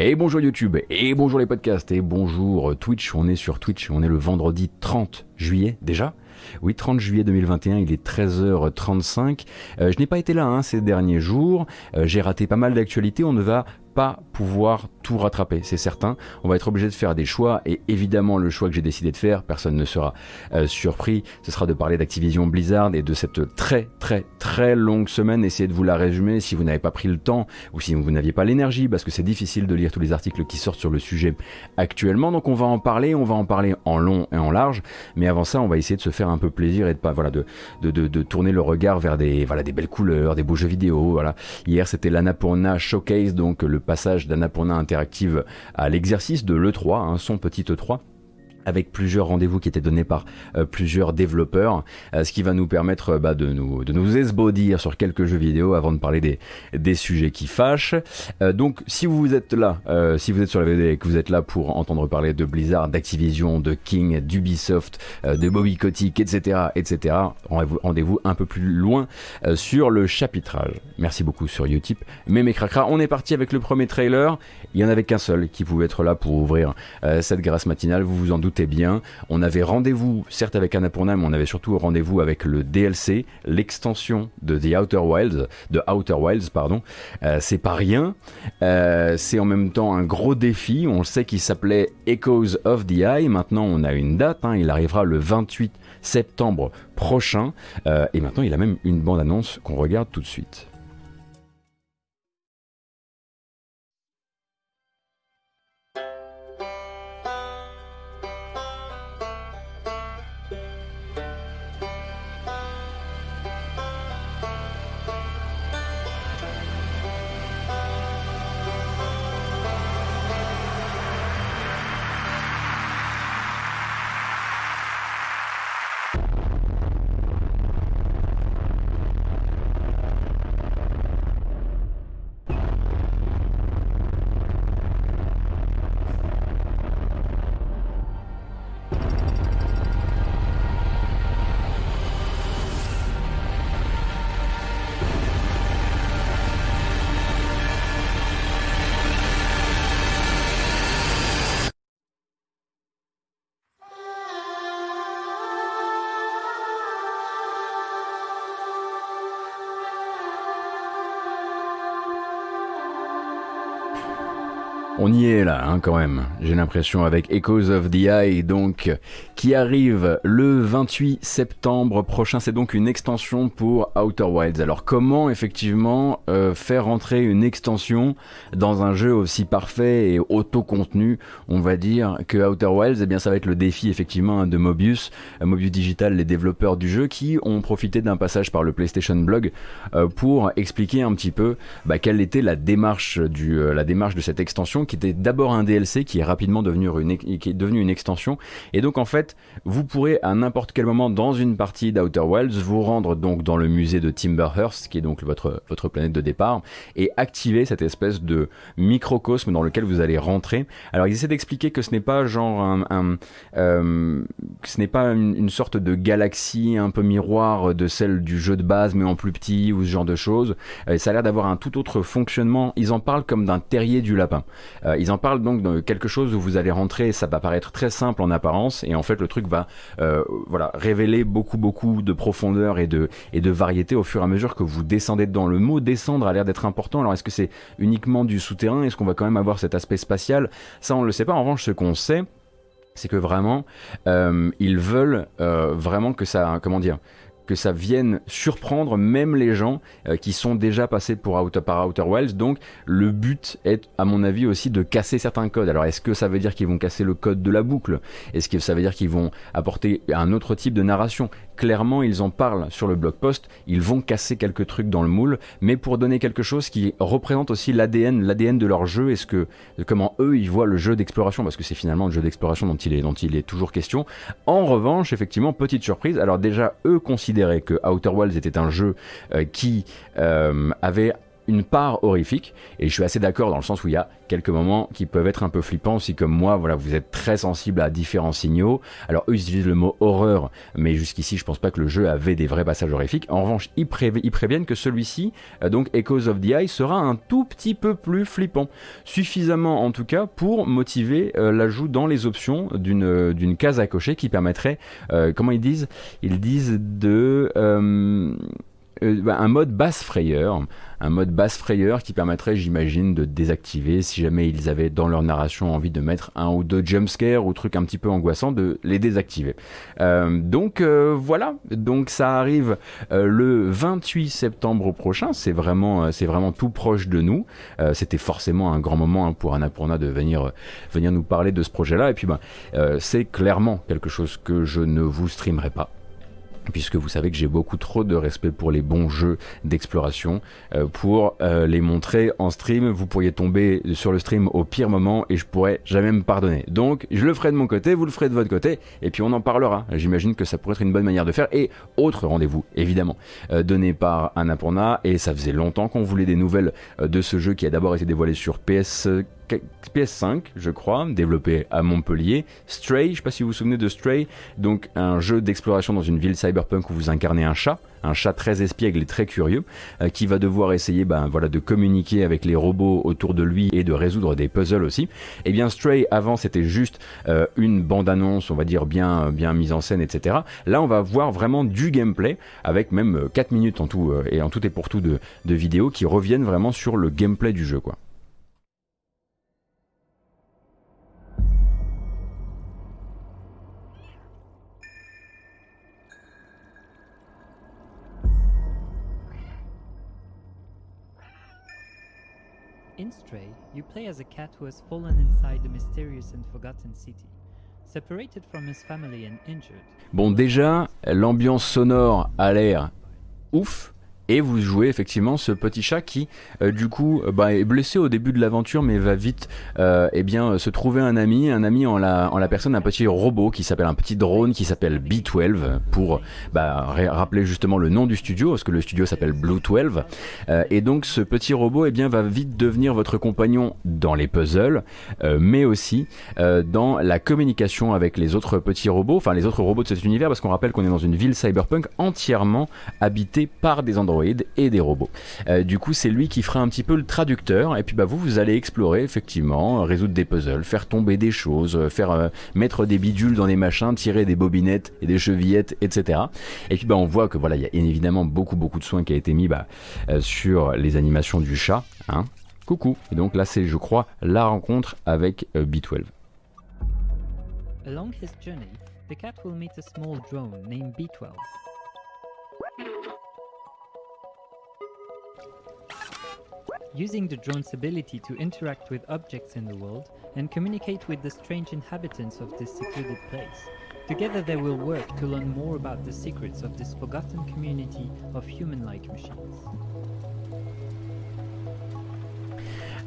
Et bonjour YouTube, et bonjour les podcasts, et bonjour Twitch. On est sur Twitch, on est le vendredi 30 juillet déjà. Oui, 30 juillet 2021, il est 13h35. Euh, je n'ai pas été là hein, ces derniers jours. Euh, j'ai raté pas mal d'actualités. On ne va pas pouvoir tout rattraper, c'est certain. On va être obligé de faire des choix et évidemment le choix que j'ai décidé de faire, personne ne sera euh, surpris, ce sera de parler d'Activision Blizzard et de cette très très très longue semaine. Essayez de vous la résumer si vous n'avez pas pris le temps ou si vous n'aviez pas l'énergie parce que c'est difficile de lire tous les articles qui sortent sur le sujet actuellement. Donc on va en parler, on va en parler en long et en large. Mais avant ça, on va essayer de se faire un peu plaisir et de pas voilà de de, de, tourner le regard vers des voilà des belles couleurs, des beaux jeux vidéo. Voilà. Hier c'était l'Annapurna Showcase donc le passage d'Annapurna Interactive à l'exercice de l'E3, hein, son petit E3 avec plusieurs rendez-vous qui étaient donnés par euh, plusieurs développeurs, euh, ce qui va nous permettre euh, bah, de nous de esbaudir sur quelques jeux vidéo avant de parler des, des sujets qui fâchent. donc si vous êtes là, si vous êtes sur la vidéo et que vous êtes là pour entendre parler de Blizzard, d'Activision, de King, d'Ubisoft, de Bobby Kotick, etc., etc., rendez-vous un peu plus loin sur le chapitrage. Merci beaucoup sur Utip. Mais mes cracras, on est parti avec le premier trailer. Il y en avait qu'un seul qui pouvait être là pour ouvrir cette grâce matinale. Vous vous en doutez bien. On avait rendez-vous, certes avec Annapurna, mais on avait surtout rendez-vous avec le DLC, l'extension de The Outer Wilds, de Outer Wilds, pardon. Euh, c'est pas rien. Euh, c'est en même temps un gros défi. On sait qu'il s'appelait Echoes of the Eye. Maintenant, on a une date. Hein. Il arrivera le 28 septembre prochain. Euh, et maintenant, il a même une bande-annonce qu'on regarde tout de suite. Là, hein, quand même. J'ai l'impression avec Echoes of the Eye, donc, qui arrive le 28 septembre prochain. C'est donc une extension pour Outer Wilds. Alors, comment effectivement euh, faire rentrer une extension dans un jeu aussi parfait et auto-contenu On va dire que Outer Wilds, eh bien, ça va être le défi effectivement de Mobius, euh, Mobius Digital, les développeurs du jeu, qui ont profité d'un passage par le PlayStation Blog euh, pour expliquer un petit peu bah, quelle était la démarche de cette extension qui était d'abord un DLC qui est rapidement devenu une, qui est devenu une extension. Et donc en fait, vous pourrez à n'importe quel moment dans une partie d'Outer Wilds vous rendre donc dans le musée de Timberhurst, qui est donc votre, votre planète de départ, et activer cette espèce de microcosme dans lequel vous allez rentrer. Alors ils essaient d'expliquer que ce n'est pas genre un, euh, ce n'est pas une, sorte de galaxie un peu miroir de celle du jeu de base mais en plus petit ou ce genre de choses. Euh, ça a l'air d'avoir un tout autre fonctionnement. Ils en parlent comme d'un terrier du lapin. Euh, en parlent donc de quelque chose où vous allez rentrer, ça va paraître très simple en apparence, et en fait le truc va euh, voilà révéler beaucoup beaucoup de profondeur et de et de variété au fur et à mesure que vous descendez dedans. Le mot descendre a l'air d'être important. Alors est-ce que c'est uniquement du souterrain? Est-ce qu'on va quand même avoir cet aspect spatial? Ça on le sait pas. En revanche, ce qu'on sait, c'est que vraiment euh, ils veulent euh, vraiment que ça comment dire que ça vienne surprendre même les gens euh, qui sont déjà passés pour Outer, par Outer Wilds. Donc le but est, à mon avis, aussi de casser certains codes. Alors est-ce que ça veut dire qu'ils vont casser le code de la boucle? Est-ce que ça veut dire qu'ils vont apporter un autre type de narration? Clairement, ils en parlent sur le blog post. Ils vont casser quelques trucs dans le moule, mais pour donner quelque chose qui représente aussi l'ADN, de leur jeu. Est-ce que comment eux ils voient le jeu d'exploration? Parce que c'est finalement le jeu d'exploration dont il est dont il est toujours question. En revanche, effectivement, petite surprise. Alors déjà, eux considèrent que Outer Wilds était un jeu euh, qui euh, avait une part horrifique, et je suis assez d'accord dans le sens où il y a quelques moments qui peuvent être un peu flippants, si comme moi, voilà, vous êtes très sensible à différents signaux. Alors eux, ils utilisent le mot horreur, mais jusqu'ici, je pense pas que le jeu avait des vrais passages horrifiques. En revanche, ils, préviennent que celui-ci, euh, donc Echoes of the Eye, sera un tout petit peu plus flippant. Suffisamment, en tout cas, pour motiver euh, l'ajout dans les options d'une d'une case à cocher qui permettrait, euh, comment ils disent? Ils disent de euh, un mode basse frayeur, un mode basse frayeur qui permettrait, j'imagine, de désactiver si jamais ils avaient dans leur narration envie de mettre un ou deux jumpscares ou trucs un petit peu angoissants, de les désactiver. Euh, donc euh, voilà, donc ça arrive le 28 septembre prochain. C'est vraiment, c'est vraiment tout proche de nous. C'était forcément un grand moment hein, pour Annapurna de venir, venir nous parler de ce projet-là. Et puis ben, c'est clairement quelque chose que je ne vous streamerai pas puisque vous savez que j'ai beaucoup trop de respect pour les bons jeux d'exploration euh, pour euh, les montrer en stream. Vous pourriez tomber sur le stream au pire moment et je pourrais jamais me pardonner. Donc je le ferai de mon côté, vous le ferez de votre côté et puis on en parlera. J'imagine que ça pourrait être une bonne manière de faire. Et autre rendez-vous, évidemment, euh, donné par Annapurna et ça faisait longtemps qu'on voulait des nouvelles de ce jeu qui a d'abord été dévoilé sur PS PS5, je crois, développé à Montpellier. Stray, je sais pas si vous vous souvenez de Stray, donc un jeu d'exploration dans une ville cyberpunk où vous incarnez un chat, un chat très espiègle et très curieux, euh, qui va devoir essayer ben, voilà, de communiquer avec les robots autour de lui et de résoudre des puzzles aussi. Et eh bien Stray, avant, c'était juste euh, une bande-annonce, on va dire, bien, bien mise en scène, etc. Là, on va voir vraiment du gameplay, avec même 4 minutes en tout, euh, et en tout et pour tout de, de vidéos qui reviennent vraiment sur le gameplay du jeu. quoi. In Stray, you play as a cat who has fallen inside the mysterious and forgotten city. Separated from his family and injured. Bon, déjà, l'ambiance sonore a l'air ouf et vous jouez effectivement ce petit chat qui euh, du coup euh, bah, est blessé au début de l'aventure mais va vite euh, eh bien se trouver un ami un ami en la, en la personne d'un petit robot qui s'appelle un petit drone qui s'appelle B12 pour bah, rappeler justement le nom du studio parce que le studio s'appelle Blue 12 et donc ce petit robot eh bien va vite devenir votre compagnon dans les puzzles mais aussi dans la communication avec les autres petits robots enfin les autres robots de cet univers parce qu'on rappelle qu'on est dans une ville cyberpunk entièrement habitée par des androïdes et des robots. Euh, du coup, c'est lui qui fera un petit peu le traducteur. Et puis, bah, vous, vous allez explorer, effectivement, résoudre des puzzles, faire tomber des choses, euh, faire euh, mettre des bidules dans des machins, tirer des bobinettes et des chevillettes, etc. Et puis, bah, on voit que voilà, il y a évidemment beaucoup, beaucoup de soins qui a été mis bah, sur les animations du chat. Hein. Coucou. Et donc là, c'est, je crois, la rencontre avec B12. Along his journey, the cat will meet a small drone named B12. Using the drone's ability to interact with objects in the world and communicate with the strange inhabitants of this secluded place. Together they will work to learn more about the secrets of this forgotten community of human-like machines.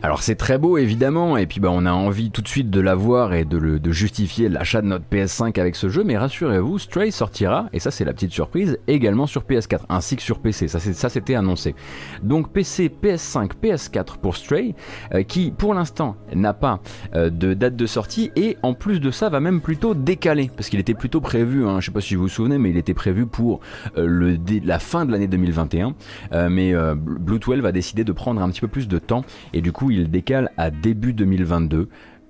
Alors c'est très beau évidemment, et puis bah on a envie tout de suite de l'avoir et de, le, justifier l'achat de notre PS5 avec ce jeu, mais rassurez-vous, Stray sortira, et ça c'est la petite surprise, également sur PS4, ainsi que sur PC, ça c'était annoncé. Donc PC, PS5, PS4 pour Stray, euh, qui pour l'instant n'a pas euh, de date de sortie, et en plus de ça va même plutôt décaler, parce qu'il était plutôt prévu, hein, je sais pas si vous vous souvenez, mais il était prévu pour euh, le, la fin de l'année 2021, mais Blue 12 a décidé de prendre un petit peu plus de temps, et du coup il décale à début 2022.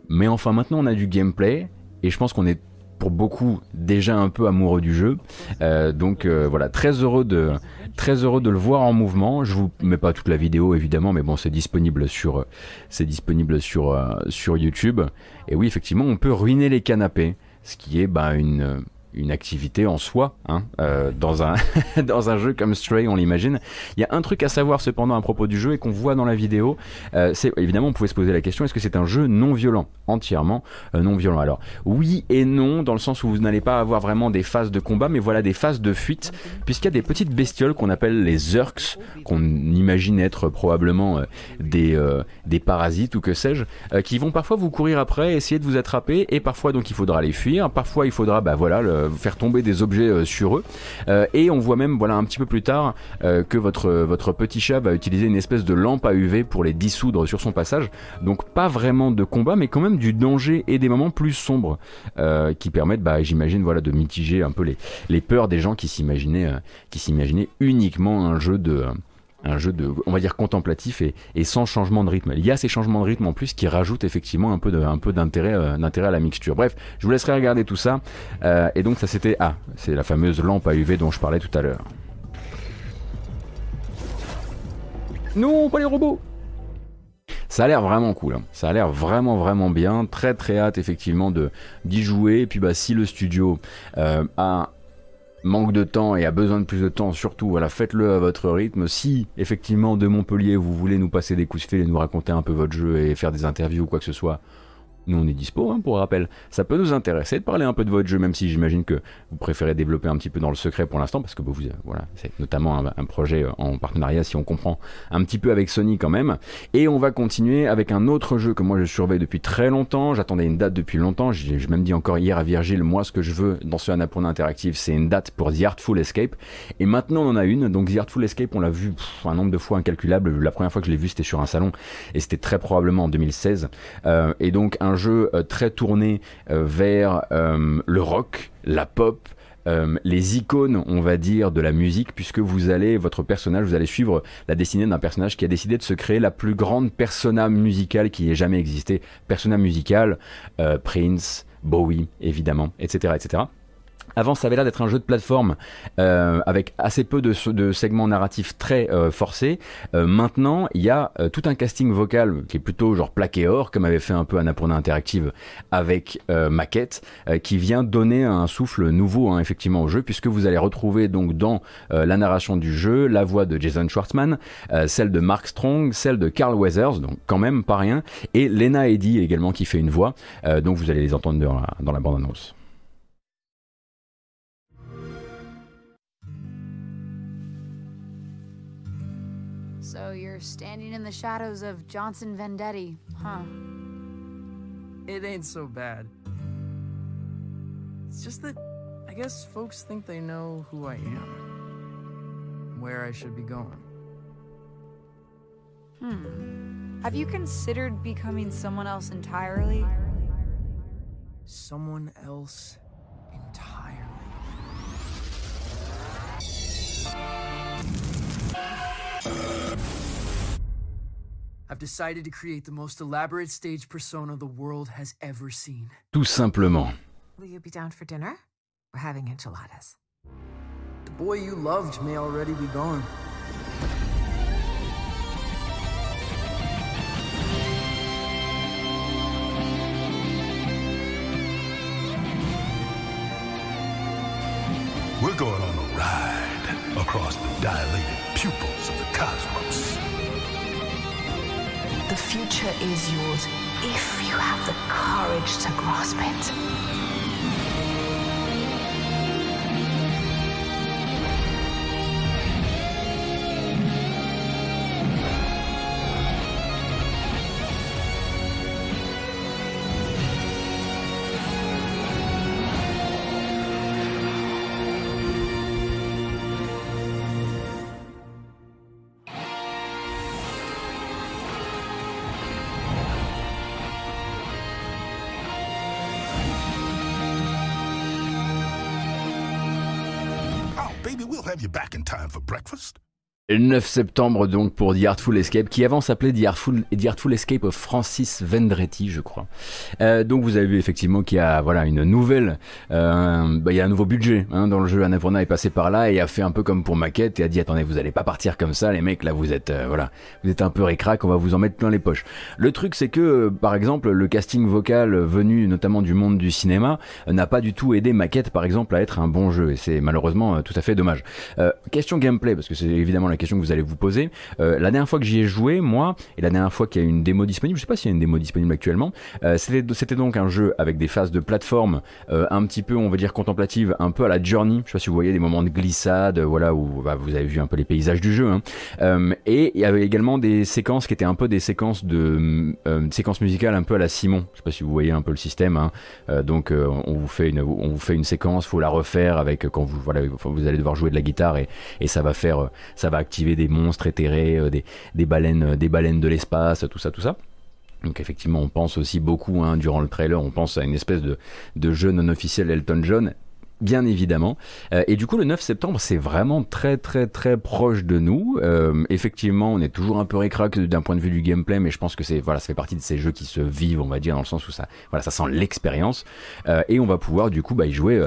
Mais enfin, maintenant, on a du gameplay et je pense qu'on est pour beaucoup déjà un peu amoureux du jeu. Euh, donc euh, voilà, très heureux de très heureux de le voir en mouvement. Je vous mets pas toute la vidéo évidemment, mais bon, c'est disponible sur c'est disponible sur euh, sur YouTube. Et oui, effectivement, on peut ruiner les canapés, ce qui est bah, une une activité en soi hein, euh, dans un dans un jeu comme Stray on l'imagine. Il y a un truc à savoir cependant à propos du jeu et qu'on voit dans la vidéo euh, c'est évidemment on pouvait se poser la question est-ce que c'est un jeu non violent entièrement euh, non violent? Alors oui et non dans le sens où vous n'allez pas avoir vraiment des phases de combat mais voilà des phases de fuite puisqu'il y a des petites bestioles qu'on appelle les Urks qu'on imagine être probablement des des parasites ou que sais-je qui vont parfois vous courir après essayer de vous attraper et parfois donc il faudra les fuir parfois il faudra bah voilà le faire tomber des objets sur eux. et on voit même, voilà, un petit peu plus tard, que votre petit chat va utiliser une espèce de lampe à UV pour les dissoudre sur son passage. Donc pas vraiment de combat, mais quand même du danger et des moments plus sombres qui permettent, bah, j'imagine, voilà, de mitiger un peu les, peurs des gens qui s'imaginaient uniquement un jeu de un jeu de, on va dire contemplatif et, et, sans changement de rythme. Il y a ces changements de rythme en plus qui rajoutent effectivement un peu de, un peu d'intérêt, euh, d'intérêt à la mixture. Bref, je vous laisserai regarder tout ça. Euh, et donc ça c'était, ah, c'est la fameuse lampe à UV dont je parlais tout à l'heure. Non, pas les robots. Ça a l'air vraiment cool, hein. ça a l'air vraiment vraiment bien, très très hâte effectivement de d'y jouer. Et puis bah si le studio euh, a manque de temps et a besoin de plus de temps, surtout, voilà, faites-le à votre rythme. Si, effectivement, de Montpellier, vous voulez nous passer des coups de fil et nous raconter un peu votre jeu et faire des interviews ou quoi que ce soit, nous, on est dispo, hein, pour rappel. Ça peut nous intéresser de parler un peu de votre jeu, même si j'imagine que vous préférez développer un petit peu dans le secret pour l'instant, parce que vous, voilà, c'est notamment un, projet euh, en partenariat, si on comprend un petit peu avec Sony quand même. Et on va continuer avec un autre jeu que moi je surveille depuis très longtemps. J'attendais une date depuis longtemps. J'ai même dit encore hier à Virgile, moi, ce que je veux dans ce Annapurna Interactive, c'est une date pour The Artful Escape. Et maintenant, on en a une. Donc, The Artful Escape, on l'a vu un nombre de fois incalculable. La première fois que je l'ai vu, c'était sur un salon, et c'était très probablement en 2016. Euh, et donc, un jeu euh, très tourné euh, vers euh, le rock, la pop, les icônes, on va dire, de la musique, puisque vous allez, votre personnage, vous allez suivre la destinée d'un personnage qui a décidé de se créer la plus grande persona musicale qui ait jamais existé. Persona musicale, Prince, Bowie, évidemment, etc., etc. Avant, ça avait l'air d'être un jeu de plateforme euh, avec assez peu de, segments narratifs très euh, forcés. Euh, maintenant, il y a euh, tout un casting vocal qui est plutôt genre plaqué or, comme avait fait un peu Annapurna Interactive avec euh, Maquette, qui vient donner un souffle nouveau hein, effectivement au jeu, puisque vous allez retrouver donc dans la narration du jeu la voix de Jason Schwartzman, celle de Mark Strong, celle de Carl Weathers, donc quand même pas rien, et Lena Eddy également qui fait une voix. donc vous allez les entendre dans la, dans la bande-annonce. The shadows of Johnson Vendetti, huh? It ain't so bad. It's just that I guess folks think they know who I am, where I should be going. Hmm. Have you considered becoming someone else entirely? Someone else entirely. I've decided to create the most elaborate stage persona the world has ever seen. Tout simplement. Will you be down for dinner? We're having enchiladas. The boy you loved may already be gone. We're going on a ride across the dilated pupils of the cosmos. The future is yours if you have the courage to grasp it. Time for breakfast? Le 9 septembre donc pour The Artful Escape, qui avant s'appelait The Artful, The Artful Escape of Francis Vendretti, je crois. Euh, donc vous avez vu effectivement qu'il y a voilà une nouvelle, euh, bah, il y a un nouveau budget hein, dans le jeu. Annapurna est passé par là et a fait un peu comme pour maquette et a dit attendez vous allez pas partir comme ça les mecs là vous êtes euh, voilà vous êtes un peu récrac on va vous en mettre plein les poches. Le truc c'est que par exemple le casting vocal venu notamment du monde du cinéma n'a pas du tout aidé maquette par exemple à être un bon jeu et c'est malheureusement tout à fait dommage. question gameplay parce que c'est évidemment la question que vous allez vous poser. Euh, la dernière fois que j'y ai joué, moi, et la dernière fois qu'il y a une démo disponible, je sais pas s'il y a une démo disponible actuellement, euh, c'était donc un jeu avec des phases de plateforme euh, un petit peu, on va dire, contemplative, un peu à la Journey. Je sais pas si vous voyez des moments de glissade, voilà, où bah, vous avez vu un peu les paysages du jeu. Hein. Et il y avait également des séquences qui étaient un peu des séquences de séquences musicales un peu à la Simon. Je sais pas si vous voyez un peu le système. Hein. Donc on vous fait une on vous fait une séquence, faut la refaire avec quand vous voilà vous allez devoir jouer de la guitare et, et ça va faire ça va activer des monstres éthérés, des, des baleines des baleines de l'espace, tout ça tout ça. Donc effectivement, on pense aussi beaucoup hein, durant le trailer, on pense à une espèce de, de jeu non officiel Elton John bien évidemment. Euh, et du coup, le 9 septembre, c'est vraiment très très très proche de nous. Euh, effectivement, on est toujours un peu récrac d'un point de vue du gameplay, mais je pense que c'est voilà, ça fait partie de ces jeux qui se vivent, on va dire, dans le sens où ça, voilà, ça sent l'expérience. Euh, et on va pouvoir du coup bah, y jouer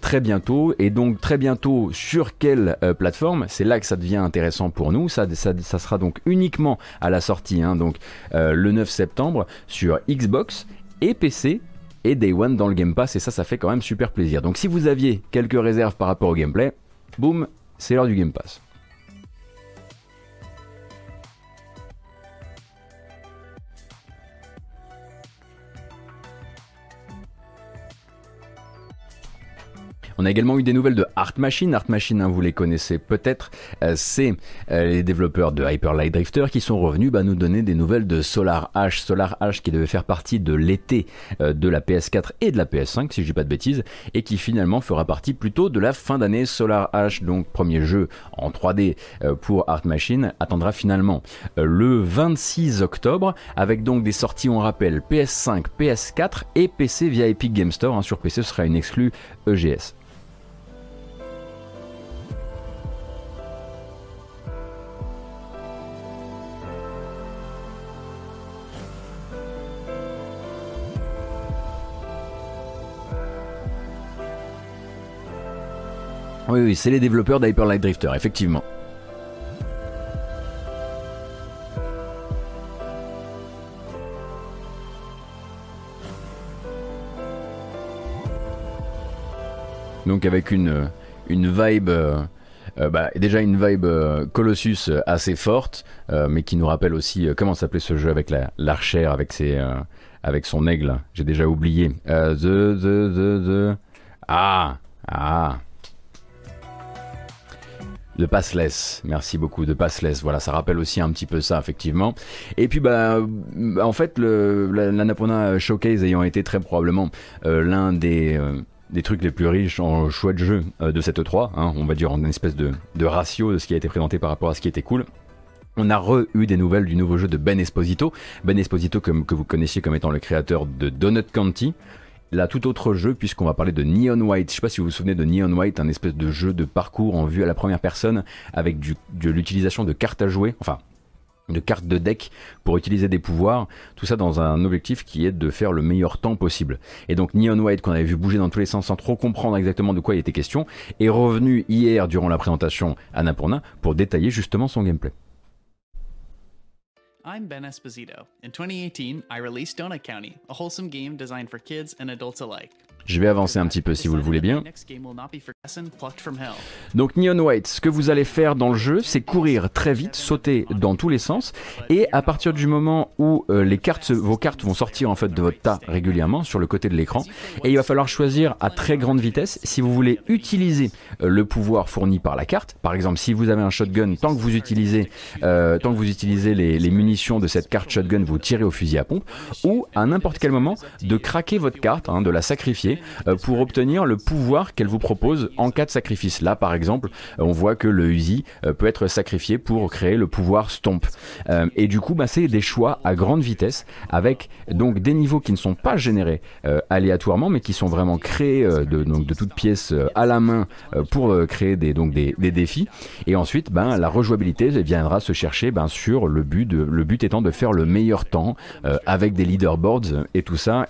très bientôt. Et donc très bientôt sur quelle plateforme? C'est là que ça devient intéressant pour nous. Ça, ça, ça sera donc uniquement à la sortie, hein, donc le 9 septembre sur Xbox et PC et Day One dans le Game Pass, et ça, ça fait quand même super plaisir. Donc si vous aviez quelques réserves par rapport au gameplay, boum, c'est l'heure du Game Pass. On a également eu des nouvelles de Art Machine. Art Machine, hein, vous les connaissez peut-être. Euh, c'est euh, les développeurs de Hyper Light Drifter qui sont revenus bah, nous donner des nouvelles de Solar H. Solar H qui devait faire partie de l'été euh, de la PS4 et de la PS5, si je dis pas de bêtises, et qui finalement fera partie plutôt de la fin d'année. Solar H, donc premier jeu en 3D pour Art Machine, attendra finalement le 26 octobre, avec donc des sorties, on rappelle, PS5, PS4 et PC via Epic Game Store. Hein. Sur PC, ce sera une exclue EGS. Oui, c'est les développeurs d'Hyper Light Drifter, effectivement. Donc avec une, une vibe... Euh, euh, bah, déjà une vibe euh, Colossus assez forte, mais qui nous rappelle aussi comment s'appelait ce jeu avec l'archère, avec ses, avec son aigle. J'ai déjà oublié. the, the, the, the. Ah, ah. De Passless, merci beaucoup, de Passless. Voilà, ça rappelle aussi un petit peu ça, effectivement. Et puis, bah, en fait, le, la, Showcase ayant été très probablement euh, l'un des, euh, des trucs les plus riches en choix de jeu euh, de cette 3, hein, on va dire en espèce de, de ratio de ce qui a été présenté par rapport à ce qui était cool. On a re-eu des nouvelles du nouveau jeu de Ben Esposito. Ben Esposito, comme, que vous connaissiez comme étant le créateur de Donut County, là tout autre jeu puisqu'on va parler de Neon White. Je sais pas si vous vous souvenez de Neon White, un espèce de jeu de parcours en vue à la première personne avec de l'utilisation de cartes à jouer, enfin de cartes de deck pour utiliser des pouvoirs, tout ça dans un objectif qui est de faire le meilleur temps possible. Et donc Neon White qu'on avait vu bouger dans tous les sens sans trop comprendre exactement de quoi il était question, est revenu hier durant la présentation à Napurna pour détailler justement son gameplay. I'm Ben Esposito. In 2018, I released Donut County, a wholesome game designed for kids and adults alike. Je vais avancer un petit peu si vous le voulez bien. Donc Neon White, ce que vous allez faire dans le jeu, c'est courir très vite, sauter dans tous les sens, et à partir du moment où euh, les cartes, vos cartes vont sortir en fait de votre tas régulièrement sur le côté de l'écran, et il va falloir choisir à très grande vitesse si vous voulez utiliser euh, le pouvoir fourni par la carte. Par exemple, si vous avez un shotgun, tant que vous utilisez, euh, tant que vous utilisez les, munitions de cette carte shotgun, vous tirez au fusil à pompe, ou à n'importe quel moment de craquer votre carte, hein, de la sacrifier euh, pour obtenir le pouvoir qu'elle vous propose en cas de sacrifice. Là, par exemple, euh, on voit que le Uzi euh, peut être sacrifié pour créer le pouvoir Stomp. et du coup, bah, c'est des choix à grande vitesse avec donc des niveaux qui ne sont pas générés aléatoirement, mais qui sont vraiment créés de, donc, de toutes pièces à la main pour créer des, défis. Et ensuite, ben, la rejouabilité viendra se chercher ben, sur le but, le but étant de faire le meilleur temps avec des leaderboards et tout ça.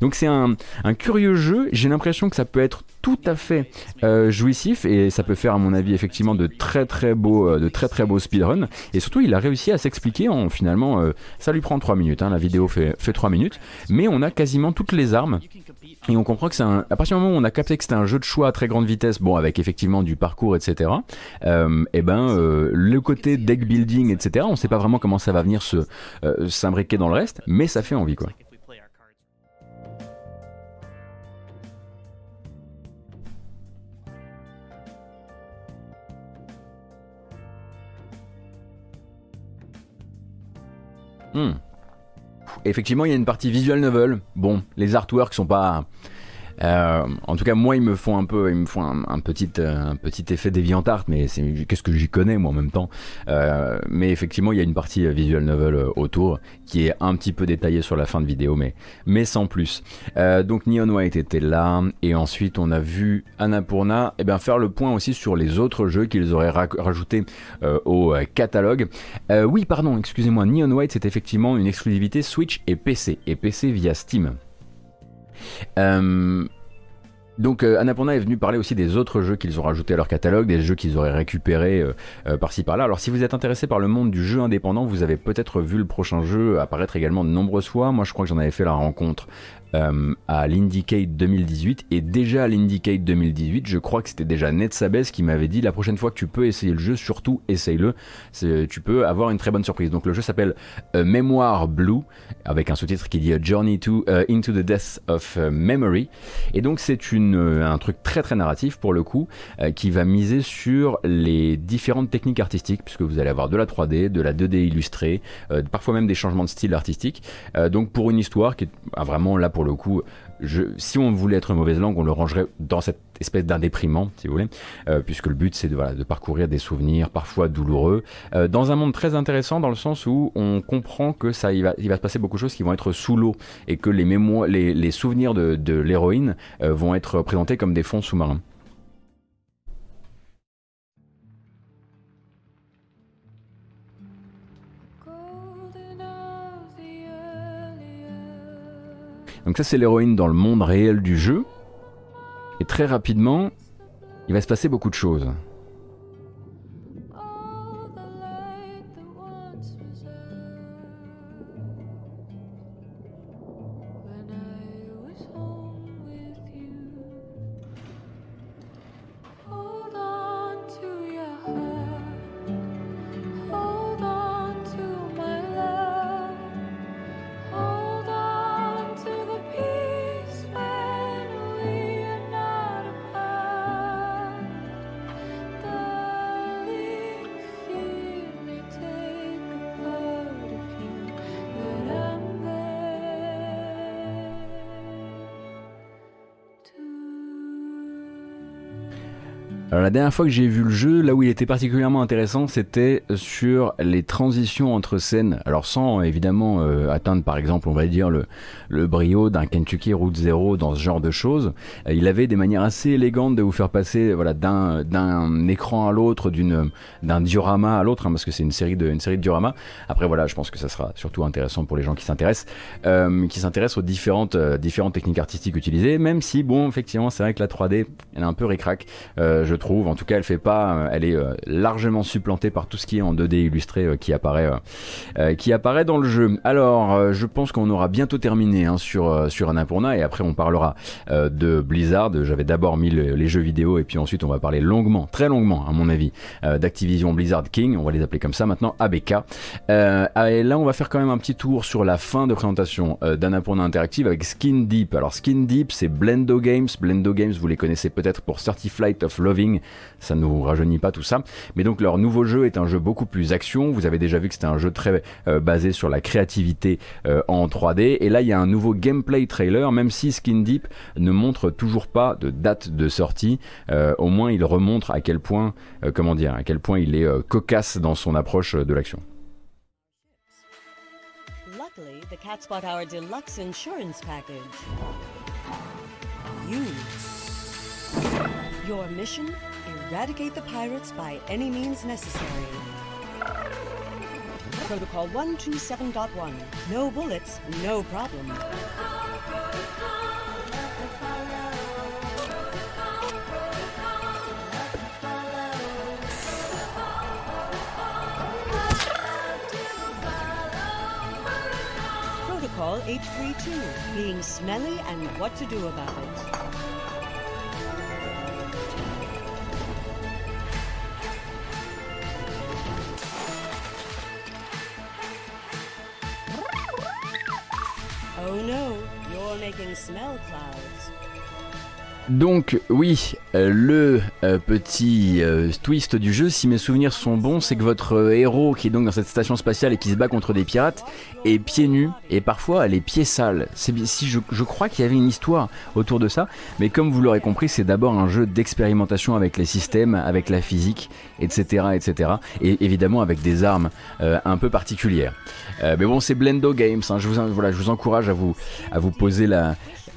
Donc c'est un curieux jeu. J'ai l'impression que ça peut être tout à fait euh, jouissif et ça peut faire à mon avis effectivement de très très beaux euh, de très très beaux speedruns et surtout il a réussi à s'expliquer en finalement euh, ça lui prend 3 minutes hein, la vidéo fait, fait 3 minutes mais on a quasiment toutes les armes et on comprend que c'est un à partir du moment où on a capté que c'était un jeu de choix à très grande vitesse bon avec effectivement du parcours etc et ben le côté deck building etc on sait pas vraiment comment ça va venir se s'imbriquer dans le reste mais ça fait envie quoi Hmm. Effectivement, il y a une partie visual novel. Bon, les artworks sont pas euh, en tout cas, moi, ils me font un peu, ils me font un, petit, euh, un petit effet art mais qu'est-ce que j'y connais moi en même temps? Euh, mais effectivement, il y a une partie visual novel autour qui est un petit peu détaillée sur la fin de vidéo, mais, mais sans plus. donc Neon White était là, et ensuite on a vu Annapurna et eh bien, faire le point aussi sur les autres jeux qu'ils auraient rajoutés au catalogue. oui, pardon, excusez-moi, Neon White c'est effectivement une exclusivité Switch et PC, et PC via Steam. Euh, donc euh, est venu parler aussi des autres jeux qu'ils ont rajoutés à leur catalogue, des jeux qu'ils auraient récupérés euh, par-ci par-là. Alors si vous êtes intéressé par le monde du jeu indépendant, vous avez peut-être vu le prochain jeu apparaître également de nombreuses fois. Moi je crois que j'en avais fait la rencontre euh, à l'Indicate 2018 et déjà à l'Indicate 2018 je crois que c'était déjà Ned Sabes qui m'avait dit la prochaine fois que tu peux essayer le jeu surtout essaye-le. Tu peux avoir une très bonne surprise. Donc le jeu s'appelle euh, Memoir Blue avec un sous-titre qui dit Journey to euh, Into the Death of Memory. Et donc c'est un truc très très narratif pour le coup qui va miser sur les différentes techniques artistiques puisque vous allez avoir de la 3D de la 2D illustrée parfois même des changements de style artistique. Donc pour une histoire qui est ah, vraiment là pour le coup, si on voulait être mauvaise langue, on le rangerait dans cette espèce d'indéprimant, si vous voulez, euh, puisque le but c'est de, parcourir des souvenirs parfois douloureux, euh, dans un monde très intéressant dans le sens où on comprend que ça, il va, se passer beaucoup de choses qui vont être sous l'eau et que les mémoires, les, souvenirs de, l'héroïne euh, vont être présentés comme des fonds sous-marins. Donc ça c'est l'héroïne dans le monde réel du jeu. Et très rapidement, il va se passer beaucoup de choses. La dernière fois que j'ai vu le jeu, là où il était particulièrement intéressant, c'était sur les transitions entre scènes. Alors sans évidemment euh, atteindre par exemple, on va dire le, le brio d'un Kentucky Route Zero dans ce genre de choses. Euh, il avait des manières assez élégantes de vous faire passer voilà d'un écran à l'autre, d'un diorama à l'autre, hein, parce que c'est une série de une série de dioramas. Après voilà, je pense que ça sera surtout intéressant pour les gens qui s'intéressent, euh, qui s'intéressent aux différentes différentes techniques artistiques utilisées. Même si bon, effectivement, c'est vrai que la 3D, elle est un peu ricrac, je trouve en tout cas, elle fait pas, euh, elle est euh, largement supplantée par tout ce qui est en 2D illustré euh, qui apparaît, qui apparaît dans le jeu. Alors, je pense qu'on aura bientôt terminé hein, sur sur Annapurna et après on parlera de Blizzard. J'avais d'abord mis les jeux vidéo et puis ensuite on va parler longuement, très longuement à mon avis, d'Activision Blizzard King. On va les appeler comme ça maintenant, ABK. Ah, et là, on va faire quand même un petit tour sur la fin de présentation d'Annapurna Interactive avec Skin Deep. Alors Skin Deep, c'est Blendo Games. Blendo Games, vous les connaissez peut-être pour Flight of Loving ça ne nous rajeunit pas tout ça. Mais donc leur nouveau jeu est un jeu beaucoup plus action. Vous avez déjà vu que c'était un jeu très euh, basé sur la créativité euh, en 3D. Et là, il y a un nouveau gameplay trailer, même si Skin Deep ne montre toujours pas de date de sortie. Euh, au moins, il remontre à quel point, comment dire, à quel point il est cocasse dans son approche de l'action. Your mission, eradicate the pirates by any means necessary. Protocol 127.1. No bullets, no problem. Protocol 832. Being smelly and what to do about it. Oh no, you're making smell clouds. Donc oui, euh, le euh, petit euh, twist du jeu, si mes souvenirs sont bons, c'est que votre héros qui est donc dans cette station spatiale et qui se bat contre des pirates est pieds nus et parfois les pieds sales. Si je, je crois qu'il y avait une histoire autour de ça, mais comme vous l'aurez compris, c'est d'abord un jeu d'expérimentation avec les systèmes, avec la physique, etc., etc. Et évidemment avec des armes un peu particulières. mais bon, c'est Blendo Games. Hein. je vous voilà, je vous encourage à vous à vous poser la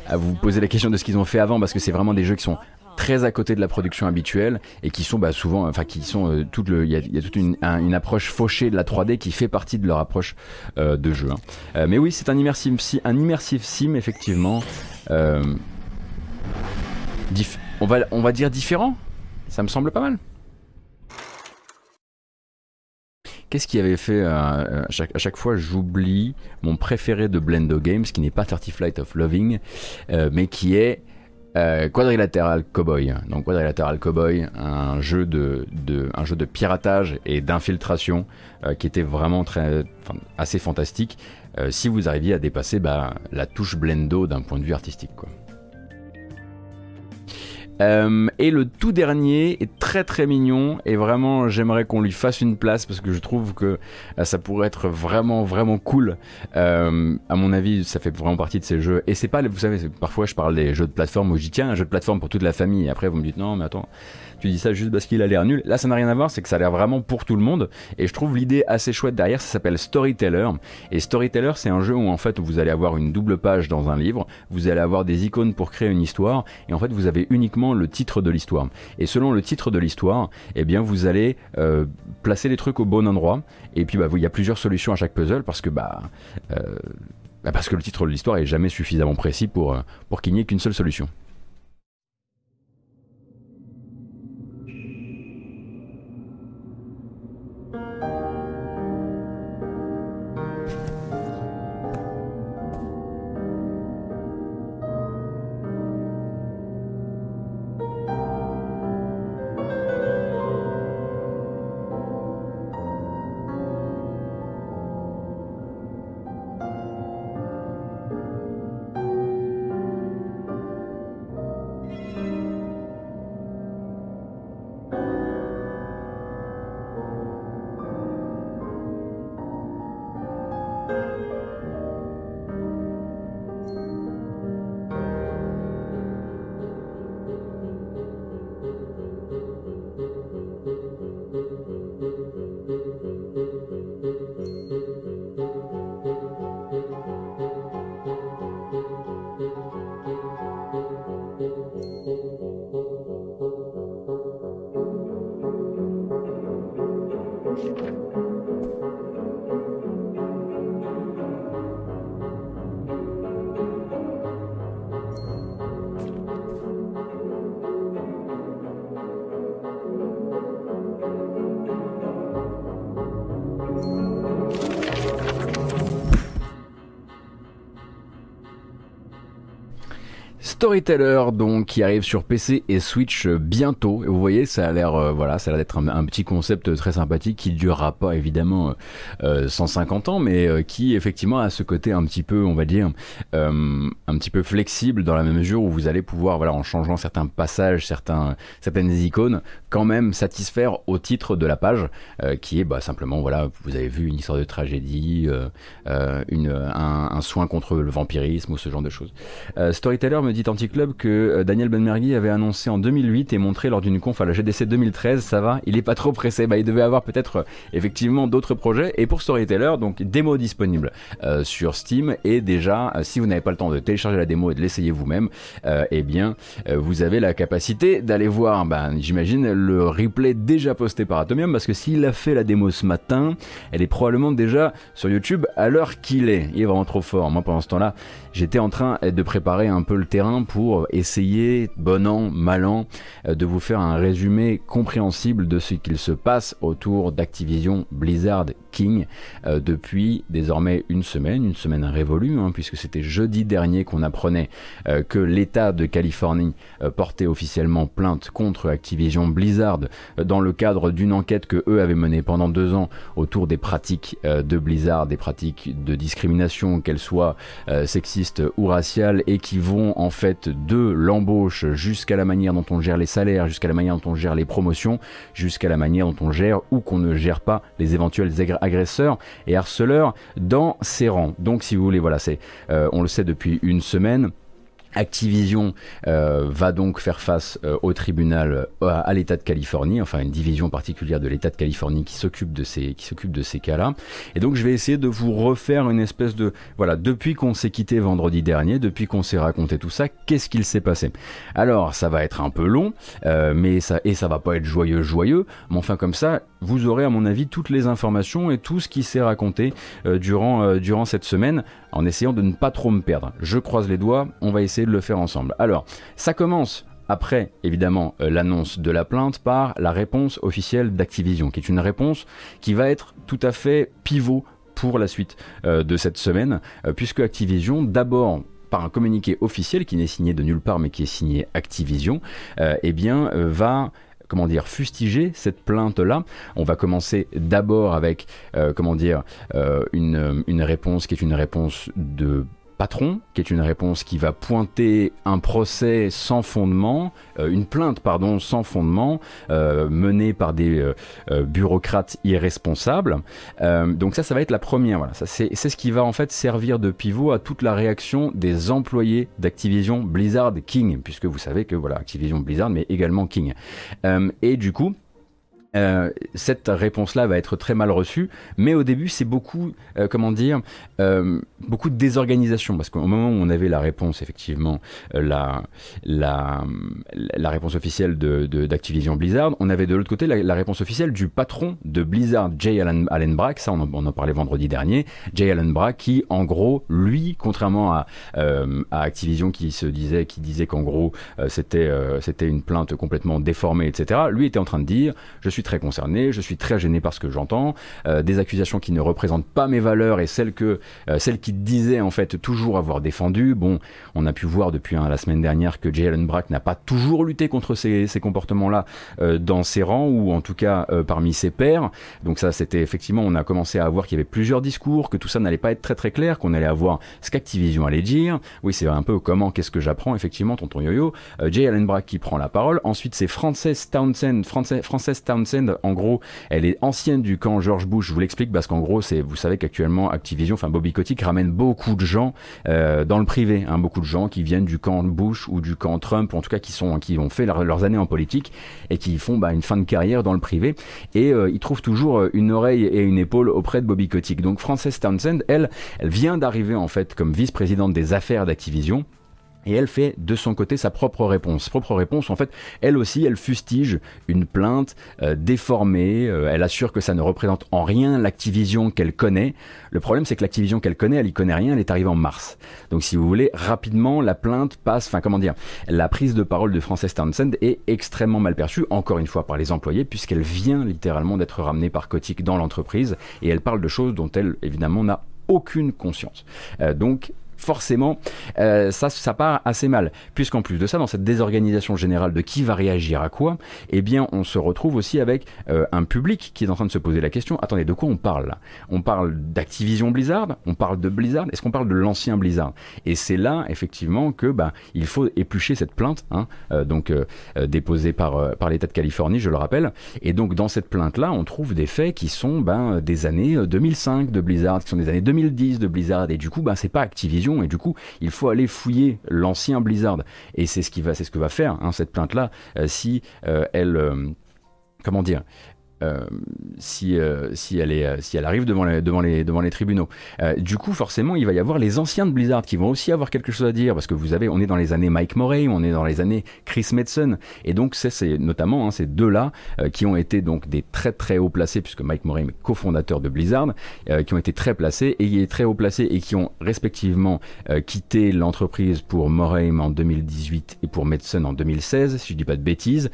à vous poser la question de ce qu'ils ont fait avant parce que c'est vraiment des jeux qui sont très à côté de la production habituelle et qui sont bah, souvent, enfin qui sont euh, toute le, il y a, toute une, une, approche fauchée de la 3D qui fait partie de leur approche euh, de jeu. Hein. Euh, mais oui, c'est un immersive, un immersive sim effectivement. On va, on va dire différent? Ça me semble pas mal. Qu'est-ce qui avait fait euh, à, chaque, à, chaque, fois j'oublie mon préféré de Blendo Games, qui n'est pas 30 Flight of Loving, euh, mais qui est euh, Quadrilateral Cowboy. Donc Quadrilateral Cowboy, un jeu de, piratage et d'infiltration euh, qui était vraiment assez fantastique. Euh, si vous arriviez à dépasser bah, la touche Blendo d'un point de vue artistique. Euh, et le tout dernier est très très mignon et vraiment j'aimerais qu'on lui fasse une place parce que je trouve que euh, ça pourrait être vraiment vraiment cool. Euh, à mon avis, ça fait vraiment partie de ces jeux. Et c'est pas, vous savez, parfois je parle des jeux de plateforme où je tiens un jeu de plateforme pour toute la famille. Et après vous me dites non mais attends tu dis ça juste parce qu'il a l'air nul. Là, ça n'a rien à voir, c'est que ça a l'air vraiment pour tout le monde. Et je trouve l'idée assez chouette derrière, ça s'appelle Storyteller. Et Storyteller, c'est un jeu où en fait vous allez avoir une double page dans un livre, vous allez avoir des icônes pour créer une histoire, et en fait vous avez uniquement le titre de l'histoire. Et selon le titre de l'histoire, eh bien vous allez euh, placer les trucs au bon endroit. Et puis bah, il y a plusieurs solutions à chaque puzzle parce que bah, euh, bah parce que le titre de l'histoire est jamais suffisamment précis pour, euh, pour qu'il n'y ait qu'une seule solution. Storyteller donc qui arrive sur PC et Switch bientôt. Et vous voyez, ça a l'air euh, voilà, ça a l'air d'être un, petit concept très sympathique qui durera pas évidemment euh, 150 ans, mais euh, qui effectivement a ce côté un petit peu, on va dire, euh, un petit peu flexible dans la mesure où vous allez pouvoir voilà, en changeant certains passages, certains certaines icônes, quand même satisfaire au titre de la page, euh, qui est bah, simplement voilà, vous avez vu une histoire de tragédie, un, soin contre le vampirisme ou ce genre de choses. Storyteller me dit Anticlub que euh, Daniel Benmergui avait annoncé en 2008 et montré lors d'une conf à la GDC 2013. Ça va, il est pas trop pressé. Bah, il devait avoir peut-être euh, effectivement d'autres projets. Et pour Storyteller, donc démo disponible euh, sur Steam. Et déjà, si vous n'avez pas le temps de télécharger la démo et de l'essayer vous-même, eh bien, vous avez la capacité d'aller voir, bah, j'imagine, le replay déjà posté par Atomium. Parce que s'il a fait la démo ce matin, elle est probablement déjà sur YouTube à l'heure qu'il est. Il est vraiment trop fort. Moi, pendant ce temps-là, j'étais en train de préparer un peu le terrain pour essayer, bon an, mal an, de vous faire un résumé compréhensible de ce qu'il se passe autour d'Activision Blizzard King depuis désormais une semaine, une semaine révolue, hein, puisque c'était jeudi dernier qu'on apprenait que l'État de Californie portait officiellement plainte contre Activision Blizzard dans le cadre d'une enquête que eux avaient menée pendant deux ans autour des pratiques de Blizzard, des pratiques de discrimination, qu'elles soient euh, sexistes ou raciales, et qui vont en fait de l'embauche jusqu'à la manière dont on gère les salaires, jusqu'à la manière dont on gère les promotions, jusqu'à la manière dont on gère ou qu'on ne gère pas les éventuels agresseurs et harceleurs dans ces rangs. Donc si vous voulez, voilà, c'est, euh, on le sait depuis une semaine. Activision euh, va donc faire face euh, au tribunal euh, à, l'État de Californie, enfin une division particulière de l'État de Californie qui s'occupe de ces qui s'occupe de ces cas-là. Et donc je vais essayer de vous refaire une espèce de voilà depuis qu'on s'est quitté vendredi dernier, depuis qu'on s'est raconté tout ça, qu'est-ce qu'il s'est passé? Alors ça va être un peu long, mais ça et ça va pas être joyeux joyeux, mais enfin comme ça vous aurez à mon avis toutes les informations et tout ce qui s'est raconté durant durant cette semaine en essayant de ne pas trop me perdre. Je croise les doigts, on va essayer de le faire ensemble. Alors, ça commence après, évidemment, euh, l'annonce de la plainte par la réponse officielle d'Activision, qui est une réponse qui va être tout à fait pivot pour la suite euh, de cette semaine, euh, puisque Activision, d'abord, par un communiqué officiel qui n'est signé de nulle part mais qui est signé Activision, eh bien, va comment dire, fustiger cette plainte-là. On va commencer d'abord avec, euh, comment dire, euh, une, une réponse qui est une réponse de patron, qui est une réponse qui va pointer un procès sans fondement, euh, une plainte pardon sans fondement euh, menée par des euh, bureaucrates irresponsables. donc ça, ça va être la première. Voilà, c'est ce qui va en fait servir de pivot à toute la réaction des employés d'Activision Blizzard King, puisque vous savez que voilà Activision Blizzard, mais également King. et du coup. Euh, cette réponse-là va être très mal reçue, mais au début c'est beaucoup, euh, comment dire, euh, beaucoup de désorganisation parce qu'au moment où on avait la réponse, effectivement, la, la, réponse officielle de, d'Activision Blizzard, on avait de l'autre côté la, réponse officielle du patron de Blizzard, Jay Allen, Allen Brack, ça on en, on en, parlait vendredi dernier, Jay Allen Brack qui, en gros, lui, contrairement à, à Activision qui se disait, qui disait qu'en gros c'était c'était une plainte complètement déformée, etc. Lui était en train de dire, je suis très concerné, je suis très gêné par ce que j'entends, euh, des accusations qui ne représentent pas mes valeurs et celles que euh, celles qui disaient en fait toujours avoir défendu. Bon, on a pu voir depuis hein, la semaine dernière que Jay Allen Brack n'a pas toujours lutté contre ces, comportements-là euh, dans ses rangs ou en tout cas parmi ses pairs. Donc ça, c'était effectivement, on a commencé à voir qu'il y avait plusieurs discours, que tout ça n'allait pas être très très clair, qu'on allait avoir ce qu'Activision allait dire. Oui, c'est un peu comment, qu'est-ce que j'apprends effectivement, tonton Yo-Yo. Jay Allen Brack qui prend la parole. Ensuite, c'est Frances Townsend, Frances Townsend en gros, elle est ancienne du camp George Bush. Je vous l'explique parce qu'en gros, c'est, vous savez qu'actuellement, Activision, enfin Bobby Kotick ramène beaucoup de gens euh, dans le privé, hein, beaucoup de gens qui viennent du camp Bush ou du camp Trump, en tout cas qui ont fait leurs années en politique et qui font bah, une fin de carrière dans le privé. Et euh, ils trouvent toujours euh, une oreille et une épaule auprès de Bobby Kotick. Donc Frances Townsend, elle, elle vient d'arriver en fait comme vice-présidente des affaires d'Activision et elle fait de son côté sa propre réponse. Propre réponse, en fait, elle aussi, elle fustige une plainte euh, déformée. Euh, elle assure que ça ne représente en rien l'Activision qu'elle connaît. Le problème, c'est que l'Activision qu'elle connaît, elle y connaît rien. Elle est arrivée en mars. Donc, si vous voulez, rapidement, la plainte passe. Enfin, comment dire La prise de parole de Frances Townsend est extrêmement mal perçue, encore une fois par les employés, puisqu'elle vient littéralement d'être ramenée par Kotick dans l'entreprise et elle parle de choses dont elle, évidemment, n'a aucune conscience. Euh, donc, forcément, euh, ça, part assez mal. Puisqu'en plus de ça, dans cette désorganisation générale de qui va réagir à quoi, eh bien, on se retrouve aussi avec euh, un public qui est en train de se poser la question, attendez, de quoi on parle là? On parle d'Activision Blizzard? On parle de Blizzard? Est-ce qu'on parle de l'ancien Blizzard? Et c'est là, effectivement, que bah, il faut éplucher cette plainte, hein, euh, donc déposée par, par l'État de Californie, je le rappelle. Et donc, dans cette plainte-là, on trouve des faits qui sont ben, des années 2005 de Blizzard, qui sont des années 2010 de Blizzard, et du coup, ben, c'est pas Activision et du coup il faut aller fouiller l'ancien Blizzard. Et c'est ce qui va c'est ce que va faire hein, cette plainte là euh, si euh, elle euh, comment dire euh, si, euh, si, elle est, euh, si elle arrive devant les, devant les, devant les tribunaux. du coup, forcément, il va y avoir les anciens de Blizzard qui vont aussi avoir quelque chose à dire parce que vous avez, on est dans les années Mike Morey, on est dans les années Chris Metzen, et donc c'est notamment hein, ces deux-là qui ont été donc des très très haut placés puisque Mike Morey est cofondateur de Blizzard, qui ont été très placés et très haut placés et qui ont respectivement quitté l'entreprise pour Morey en 2018 et pour Metzen en 2016, si je dis pas de bêtises.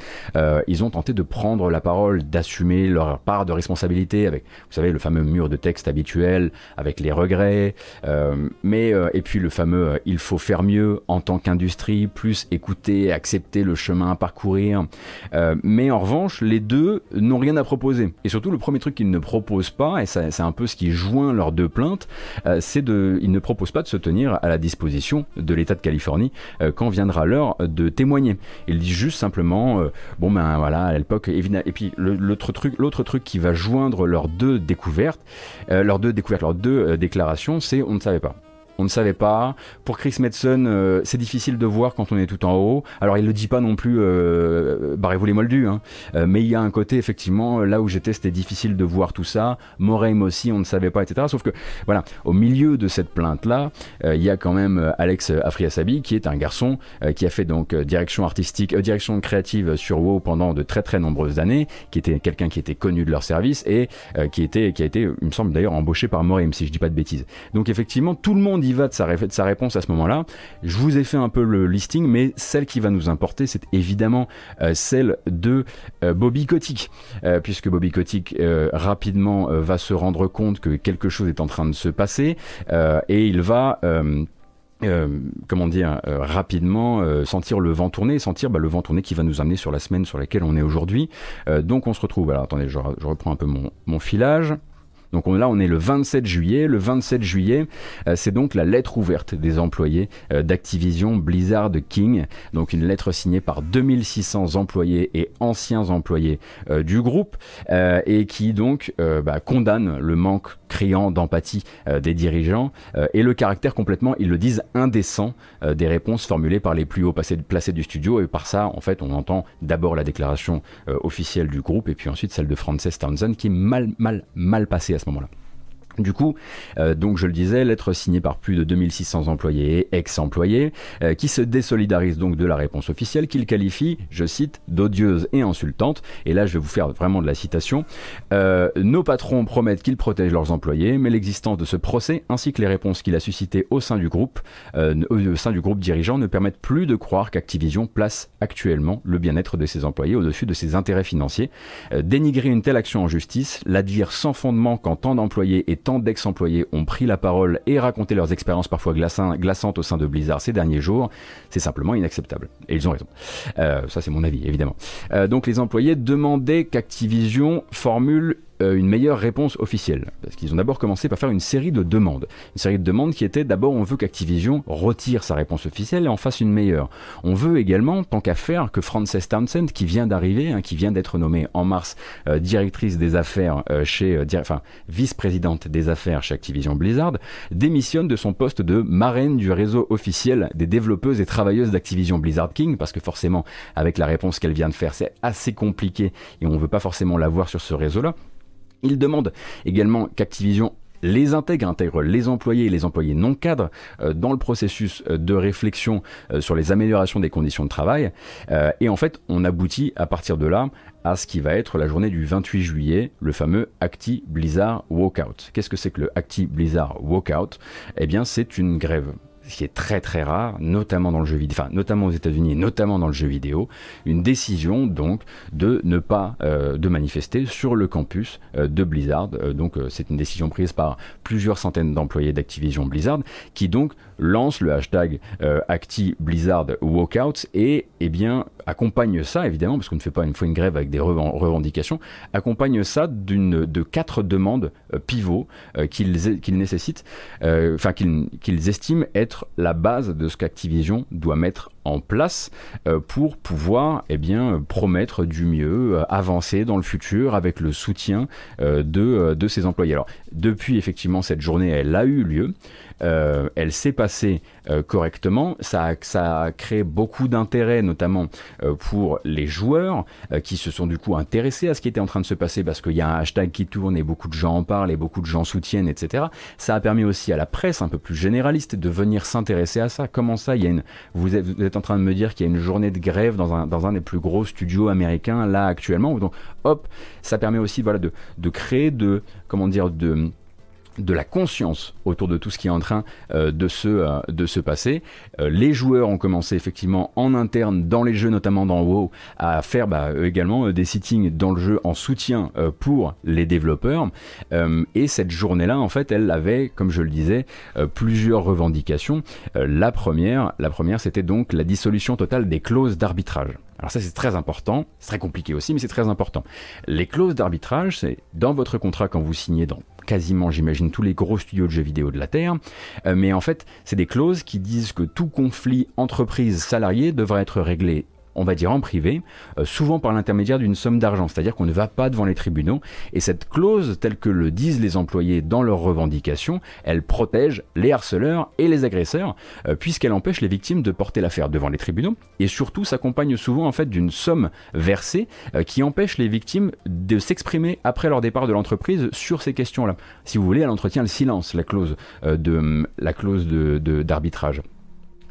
ils ont tenté de prendre la parole, d'assumer leur part de responsabilité avec, vous savez, le fameux mur de texte habituel, avec les regrets, euh, mais euh, et puis le fameux euh, il faut faire mieux en tant qu'industrie, plus écouter, accepter le chemin à parcourir. mais en revanche, les deux n'ont rien à proposer. Et surtout, le premier truc qu'ils ne proposent pas, et c'est un peu ce qui joint leurs deux plaintes, c'est de, ils ne proposent pas de se tenir à la disposition de l'État de Californie quand viendra l'heure de témoigner. Ils disent juste simplement, bon ben voilà, à l'époque, et puis l'autre truc l'autre truc qui va joindre leurs deux découvertes, euh, leurs deux découvertes, leurs deux euh, déclarations, c'est on ne savait pas on ne savait pas. Pour Chris Metzen, euh, c'est difficile de voir quand on est tout en haut. Alors il le dit pas non plus, euh, barrez-vous les moldus, hein. Euh, mais il y a un côté effectivement là où j'étais, c'était difficile de voir tout ça. Moreim aussi, on ne savait pas, etc. Sauf que voilà, au milieu de cette plainte là, il y a quand même Alex Afriasabi qui est un garçon qui a fait donc direction artistique, direction créative sur WoW pendant de très très nombreuses années, qui était quelqu'un qui était connu de leur service et qui était qui a été, il me semble d'ailleurs embauché par Moreim si je dis pas de bêtises. Donc effectivement, tout le monde va de sa, réponse à ce moment-là. Je vous ai fait un peu le listing, mais celle qui va nous importer, c'est évidemment euh, celle de euh, Bobby Kotick, euh, puisque Bobby Kotick rapidement va se rendre compte que quelque chose est en train de se passer et il va comment dire, rapidement sentir le vent tourner, sentir bah, le vent tourner qui va nous amener sur la semaine sur laquelle on est aujourd'hui. donc on se retrouve, alors attendez, je, reprends un peu mon filage. Donc là, on est le 27 juillet. Le 27 juillet, euh, c'est donc la lettre ouverte des employés euh, d'Activision Blizzard King. Donc une lettre signée par 2600 employés et anciens employés euh, du groupe et qui donc bah, condamne le manque criant d'empathie des dirigeants et le caractère complètement, ils le disent, indécent des réponses formulées par les plus hauts placés du studio. Et par ça, en fait, on entend d'abord la déclaration officielle du groupe et puis ensuite celle de Frances Townsend qui est mal, mal, mal passée à ce moment-là. Du coup, euh, donc je le disais, lettre signée par plus de 2600 employés et ex-employés, euh, qui se désolidarisent donc de la réponse officielle, qu'ils qualifient, je cite, d'odieuse et insultante. Et là, je vais vous faire vraiment de la citation. Euh, Nos patrons promettent qu'ils protègent leurs employés, mais l'existence de ce procès, ainsi que les réponses qu'il a suscitées au sein du groupe, au sein du groupe dirigeant, ne permettent plus de croire qu'Activision place actuellement le bien-être de ses employés au-dessus de ses intérêts financiers. dénigrer une telle action en justice, la dire sans fondement quand tant d'employés et tant d'ex-employés ont pris la parole et raconté leurs expériences parfois glaçantes au sein de Blizzard ces derniers jours, c'est simplement inacceptable. Et ils ont raison. Euh, ça c'est mon avis, évidemment. Euh, donc les employés demandaient qu'Activision formule euh, une meilleure réponse officielle. Parce qu'ils ont d'abord commencé par faire une série de demandes. Une série de demandes qui étaient d'abord on veut qu'Activision retire sa réponse officielle et en fasse une meilleure. On veut également, tant qu'à faire, que Frances Townsend, qui vient d'arriver, hein, qui vient d'être nommée en mars euh, directrice des affaires euh, chez, enfin vice-présidente des affaires chez Activision Blizzard, démissionne de son poste de marraine du réseau officiel des développeuses et travailleuses d'Activision Blizzard King, parce que forcément, avec la réponse qu'elle vient de faire, c'est assez compliqué et on ne veut pas forcément la voir sur ce réseau-là. Il demande également qu'Activision les intègre, intègre les employés et les employés non cadres euh, dans le processus euh, de réflexion euh, sur les améliorations des conditions de travail. et en fait, on aboutit à partir de là à ce qui va être la journée du 28 juillet, le fameux Acti Blizzard Walkout. Qu'est-ce que c'est que le Acti Blizzard Walkout? Eh bien, c'est une grève ce qui est très très rare, notamment dans le jeu vidéo, enfin notamment aux États-Unis et notamment dans le jeu vidéo, une décision donc de ne pas euh, de manifester sur le campus euh, de Blizzard. Euh, donc c'est une décision prise par plusieurs centaines d'employés d'Activision Blizzard qui donc lance le hashtag Acti Blizzard Walkout et eh bien accompagne ça évidemment parce qu'on ne fait pas une fois une grève avec des revendications, accompagne ça d'une de quatre demandes pivots qu'ils qu'ils nécessitent, enfin qu'ils estiment être la base de ce qu'Activision doit mettre en place euh, pour pouvoir eh bien, promettre du mieux, euh, avancer dans le futur avec le soutien euh, de, de ses employés. Alors, depuis effectivement cette journée, elle a eu lieu. elle s'est passée correctement. Ça ça a créé beaucoup d'intérêt, notamment pour les joueurs qui se sont du coup intéressés à ce qui était en train de se passer parce qu'il y a un hashtag qui tourne et beaucoup de gens en parlent et beaucoup de gens soutiennent, etc. Ça a permis aussi à la presse un peu plus généraliste de venir s'intéresser à ça. Comment ça, il y a vous êtes, en train de me dire qu'il y a une journée de grève dans un, dans un des plus gros studios américains là actuellement. Donc, hop, ça permet aussi voilà de, de créer de comment dire de de la conscience autour de tout ce qui est en train euh, de, se, euh, de se passer. Euh, les joueurs ont commencé effectivement en interne dans les jeux, notamment dans WoW, à faire bah, également des sittings dans le jeu en soutien pour les développeurs. et cette journée-là, en fait, elle avait, comme je le disais, plusieurs revendications. la première, la première, c'était donc la dissolution totale des clauses d'arbitrage. Alors ça c'est très important, c'est très compliqué aussi, mais c'est très important. Les clauses d'arbitrage, c'est dans votre contrat quand vous signez dans quasiment, j'imagine, tous les gros studios de jeux vidéo de la Terre. Euh, mais en fait, c'est des clauses qui disent que tout conflit entreprise-salarié devrait être réglé on va dire en privé, euh, souvent par l'intermédiaire d'une somme d'argent, c'est-à-dire qu'on ne va pas devant les tribunaux. Et cette clause, telle que le disent les employés dans leurs revendications, elle protège les harceleurs et les agresseurs, euh, puisqu'elle empêche les victimes de porter l'affaire devant les tribunaux, et surtout s'accompagne souvent en fait d'une somme versée euh, qui empêche les victimes de s'exprimer après leur départ de l'entreprise sur ces questions-là. Si vous voulez, elle entretient le silence, la clause de la clause d'arbitrage.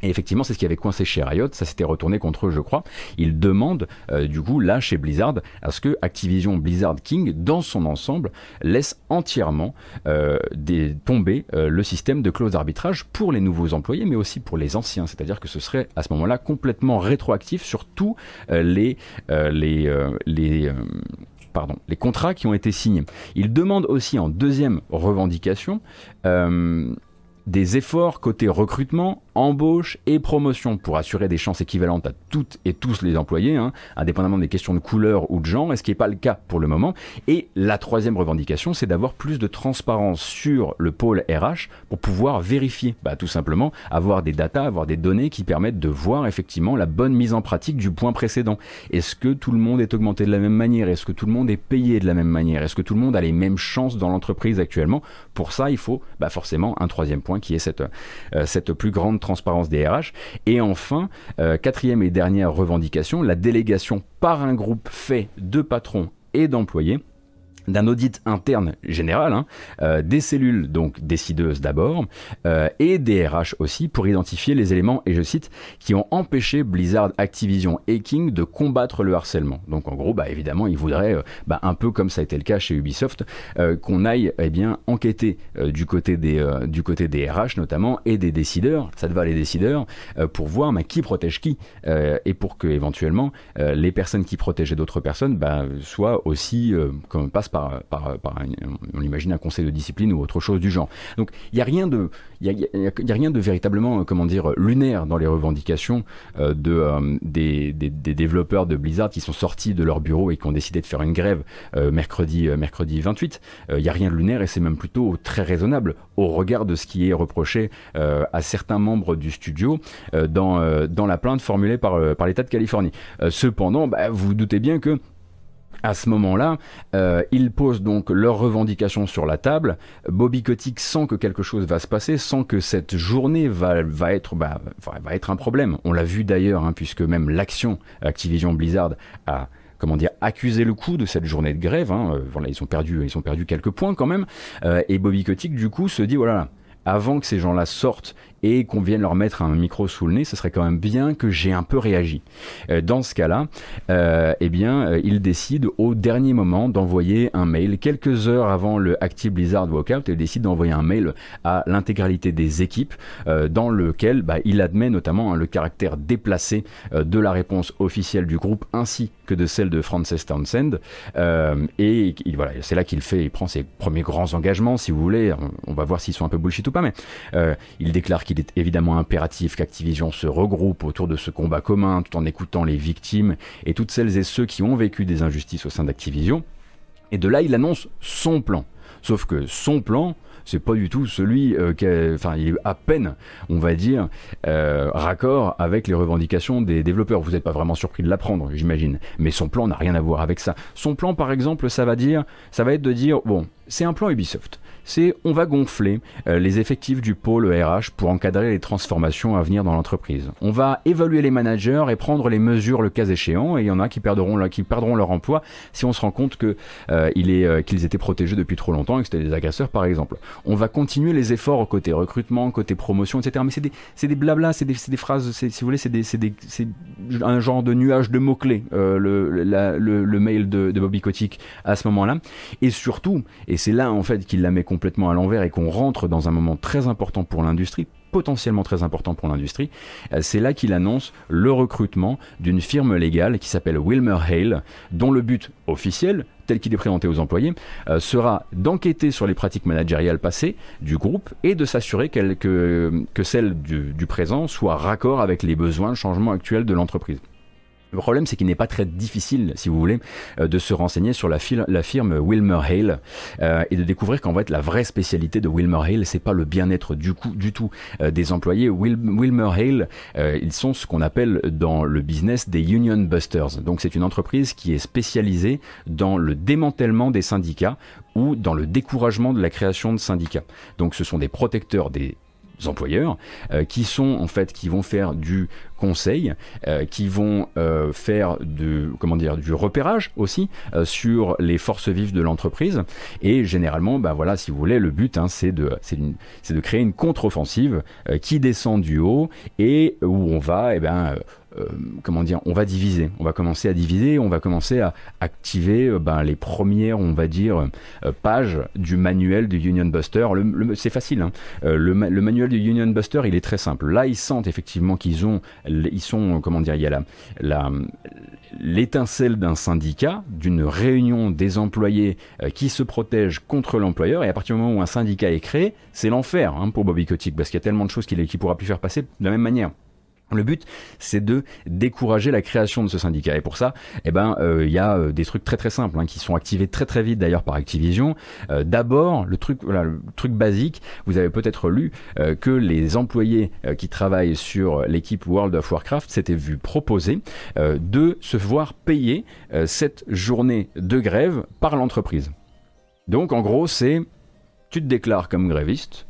Et effectivement, c'est ce qui avait coincé chez Riot, ça s'était retourné contre eux, je crois. Ils demandent, euh, du coup, là, chez Blizzard, à ce que Activision Blizzard King, dans son ensemble, laisse entièrement euh, tomber euh, le système de clause d'arbitrage pour les nouveaux employés, mais aussi pour les anciens. C'est-à-dire que ce serait à ce moment-là complètement rétroactif sur tous pardon, les contrats qui ont été signés. Ils demandent aussi en deuxième revendication des efforts côté recrutement, embauche et promotion pour assurer des chances équivalentes à toutes et tous les employés, hein, indépendamment des questions de couleur ou de genre, ce qui n'est pas le cas pour le moment. Et la troisième revendication, c'est d'avoir plus de transparence sur le pôle RH pour pouvoir vérifier, bah, tout simplement, avoir des datas, avoir des données qui permettent de voir effectivement la bonne mise en pratique du point précédent. Est-ce que tout le monde est augmenté de la même manière? Est-ce que tout le monde est payé de la même manière? Est-ce que tout le monde a les mêmes chances dans l'entreprise actuellement? Pour ça, il faut bah, forcément un troisième point qui est cette, euh, cette plus grande transparence des RH. Et enfin, euh, quatrième et dernière revendication, la délégation par un groupe fait de patrons et d'employés d'un audit interne général, hein, euh, des cellules donc décideuses d'abord, euh, et des RH aussi, pour identifier les éléments, et je cite, qui ont empêché Blizzard, Activision et King de combattre le harcèlement. Donc en gros, bah, évidemment, ils voudraient, euh, bah, un peu comme ça a été le cas chez Ubisoft, qu'on aille eh bien, enquêter du, côté des, du côté des RH notamment, et des décideurs, ça te va les décideurs, pour voir qui protège qui, et pour que éventuellement les personnes qui protégeaient d'autres personnes bah, soient aussi, comme passe par, on imagine un conseil de discipline ou autre chose du genre. Donc il n'y a rien de, y a, rien de véritablement, comment dire, lunaire dans les revendications euh, euh, des, développeurs de Blizzard qui sont sortis de leur bureau et qui ont décidé de faire une grève euh, mercredi, mercredi 28. Il n'y a rien de lunaire et c'est même plutôt très raisonnable au regard de ce qui est reproché à certains membres du studio dans, la plainte formulée par, l'État de Californie. cependant, bah, vous vous doutez bien que à ce moment-là, euh, ils posent donc leurs revendications sur la table. Bobby Kotick sent que quelque chose va se passer, sent que cette journée va, bah, être un problème. On l'a vu d'ailleurs, hein, puisque même l'action Activision Blizzard a comment dire, accusé le coup de cette journée de grève. Hein. Euh, voilà, ils ont perdu, ils ont perdu quelques points quand même. Euh, et Bobby Kotick, du coup, se dit voilà, avant que ces gens-là sortent et qu'on vienne leur mettre un micro sous le nez, ce serait quand même bien que j'ai un peu réagi. Euh, dans ce cas-là, euh, eh bien, euh, il décide au dernier moment d'envoyer un mail, quelques heures avant le Active Blizzard Walkout, il décide d'envoyer un mail à l'intégralité des équipes, dans lequel bah, il admet notamment hein, le caractère déplacé de la réponse officielle du groupe, ainsi que de celle de Frances Townsend. et voilà, c'est là qu'il fait, il prend ses premiers grands engagements, si vous voulez. On, on va voir s'ils sont un peu bullshit ou pas, mais il déclare qu'il il est évidemment impératif qu'Activision se regroupe autour de ce combat commun tout en écoutant les victimes et toutes celles et ceux qui ont vécu des injustices au sein d'Activision. Et de là, il annonce son plan Sauf que son plan, c'est pas du tout celui euh, qui est à peine, on va dire, euh, raccord avec les revendications des développeurs. Vous n'êtes pas vraiment surpris de l'apprendre, j'imagine. Mais son plan n'a rien à voir avec ça. Son plan, par exemple, ça va dire, ça va être de dire, bon, c'est un plan Ubisoft c'est on va gonfler euh, les effectifs du pôle RH pour encadrer les transformations à venir dans l'entreprise. On va évaluer les managers et prendre les mesures le cas échéant, et il y en a qui perdront, qui perdront leur emploi si on se rend compte que euh, est euh, qu'ils étaient protégés depuis trop longtemps et que c'était des agresseurs par exemple. On va continuer les efforts côté recrutement, côté promotion, etc. Mais c'est des, c'est des blabla, c'est des, des, phrases, si vous voulez, c'est des, c'est un genre de nuage de mots-clés, le, le, le, mail de, de Bobby Kotick à ce moment-là. Et surtout, et c'est là en fait qu'il la met à l'envers et qu'on rentre dans un moment très important pour l'industrie, potentiellement très important pour l'industrie, euh, c'est là qu'il annonce le recrutement d'une firme légale qui s'appelle Wilmer Hale, dont le but officiel, tel qu'il est présenté aux employés, euh, sera d'enquêter sur les pratiques managériales passées du groupe et de s'assurer que, celles du, présent soient raccord avec les besoins, le changement actuel de l'entreprise. Le problème, c'est qu'il n'est pas très difficile, si vous voulez, euh, de se renseigner sur la, firme Wilmer Hale euh, et de découvrir qu'en fait, la vraie spécialité de Wilmer Hale, c'est pas le bien-être du, tout euh, des employés. Wilmer Hale, ils sont ce qu'on appelle dans le business des union busters. Donc, c'est une entreprise qui est spécialisée dans le démantèlement des syndicats ou dans le découragement de la création de syndicats. Donc, ce sont des protecteurs des employeurs qui sont en fait qui vont faire du conseils euh, qui vont euh, faire de, comment dire, du repérage aussi euh, sur les forces vives de l'entreprise. Et généralement, bah voilà, si vous voulez, le but, hein, c'est de, c'est de créer une contre-offensive qui descend du haut et où on va, eh ben, comment dire, on va diviser, on va commencer à diviser, on va commencer à activer ben, les premières, on va dire, pages du manuel du Union Buster. C'est facile, hein. le, manuel du Union Buster, il est très simple. Là, ils sentent effectivement qu'ils ont ils sont, comment dire, il y a la, l'étincelle d'un syndicat, d'une réunion des employés euh, qui se protègent contre l'employeur, et à partir du moment où un syndicat est créé, c'est l'enfer hein, pour Bobby Kotick, parce qu'il y a tellement de choses qu'il ne pourra plus faire passer de la même manière. Le but, c'est de décourager la création de ce syndicat. Et pour ça, eh ben, euh, il y a euh, des trucs très très simples hein, qui sont activés très très vite d'ailleurs par Activision. Euh, d'abord, le truc, le truc basique. Vous avez peut-être lu que les employés qui travaillent sur l'équipe World of Warcraft s'étaient vus proposer de se voir payer cette journée de grève par l'entreprise. Donc, en gros, c'est tu te déclares comme gréviste,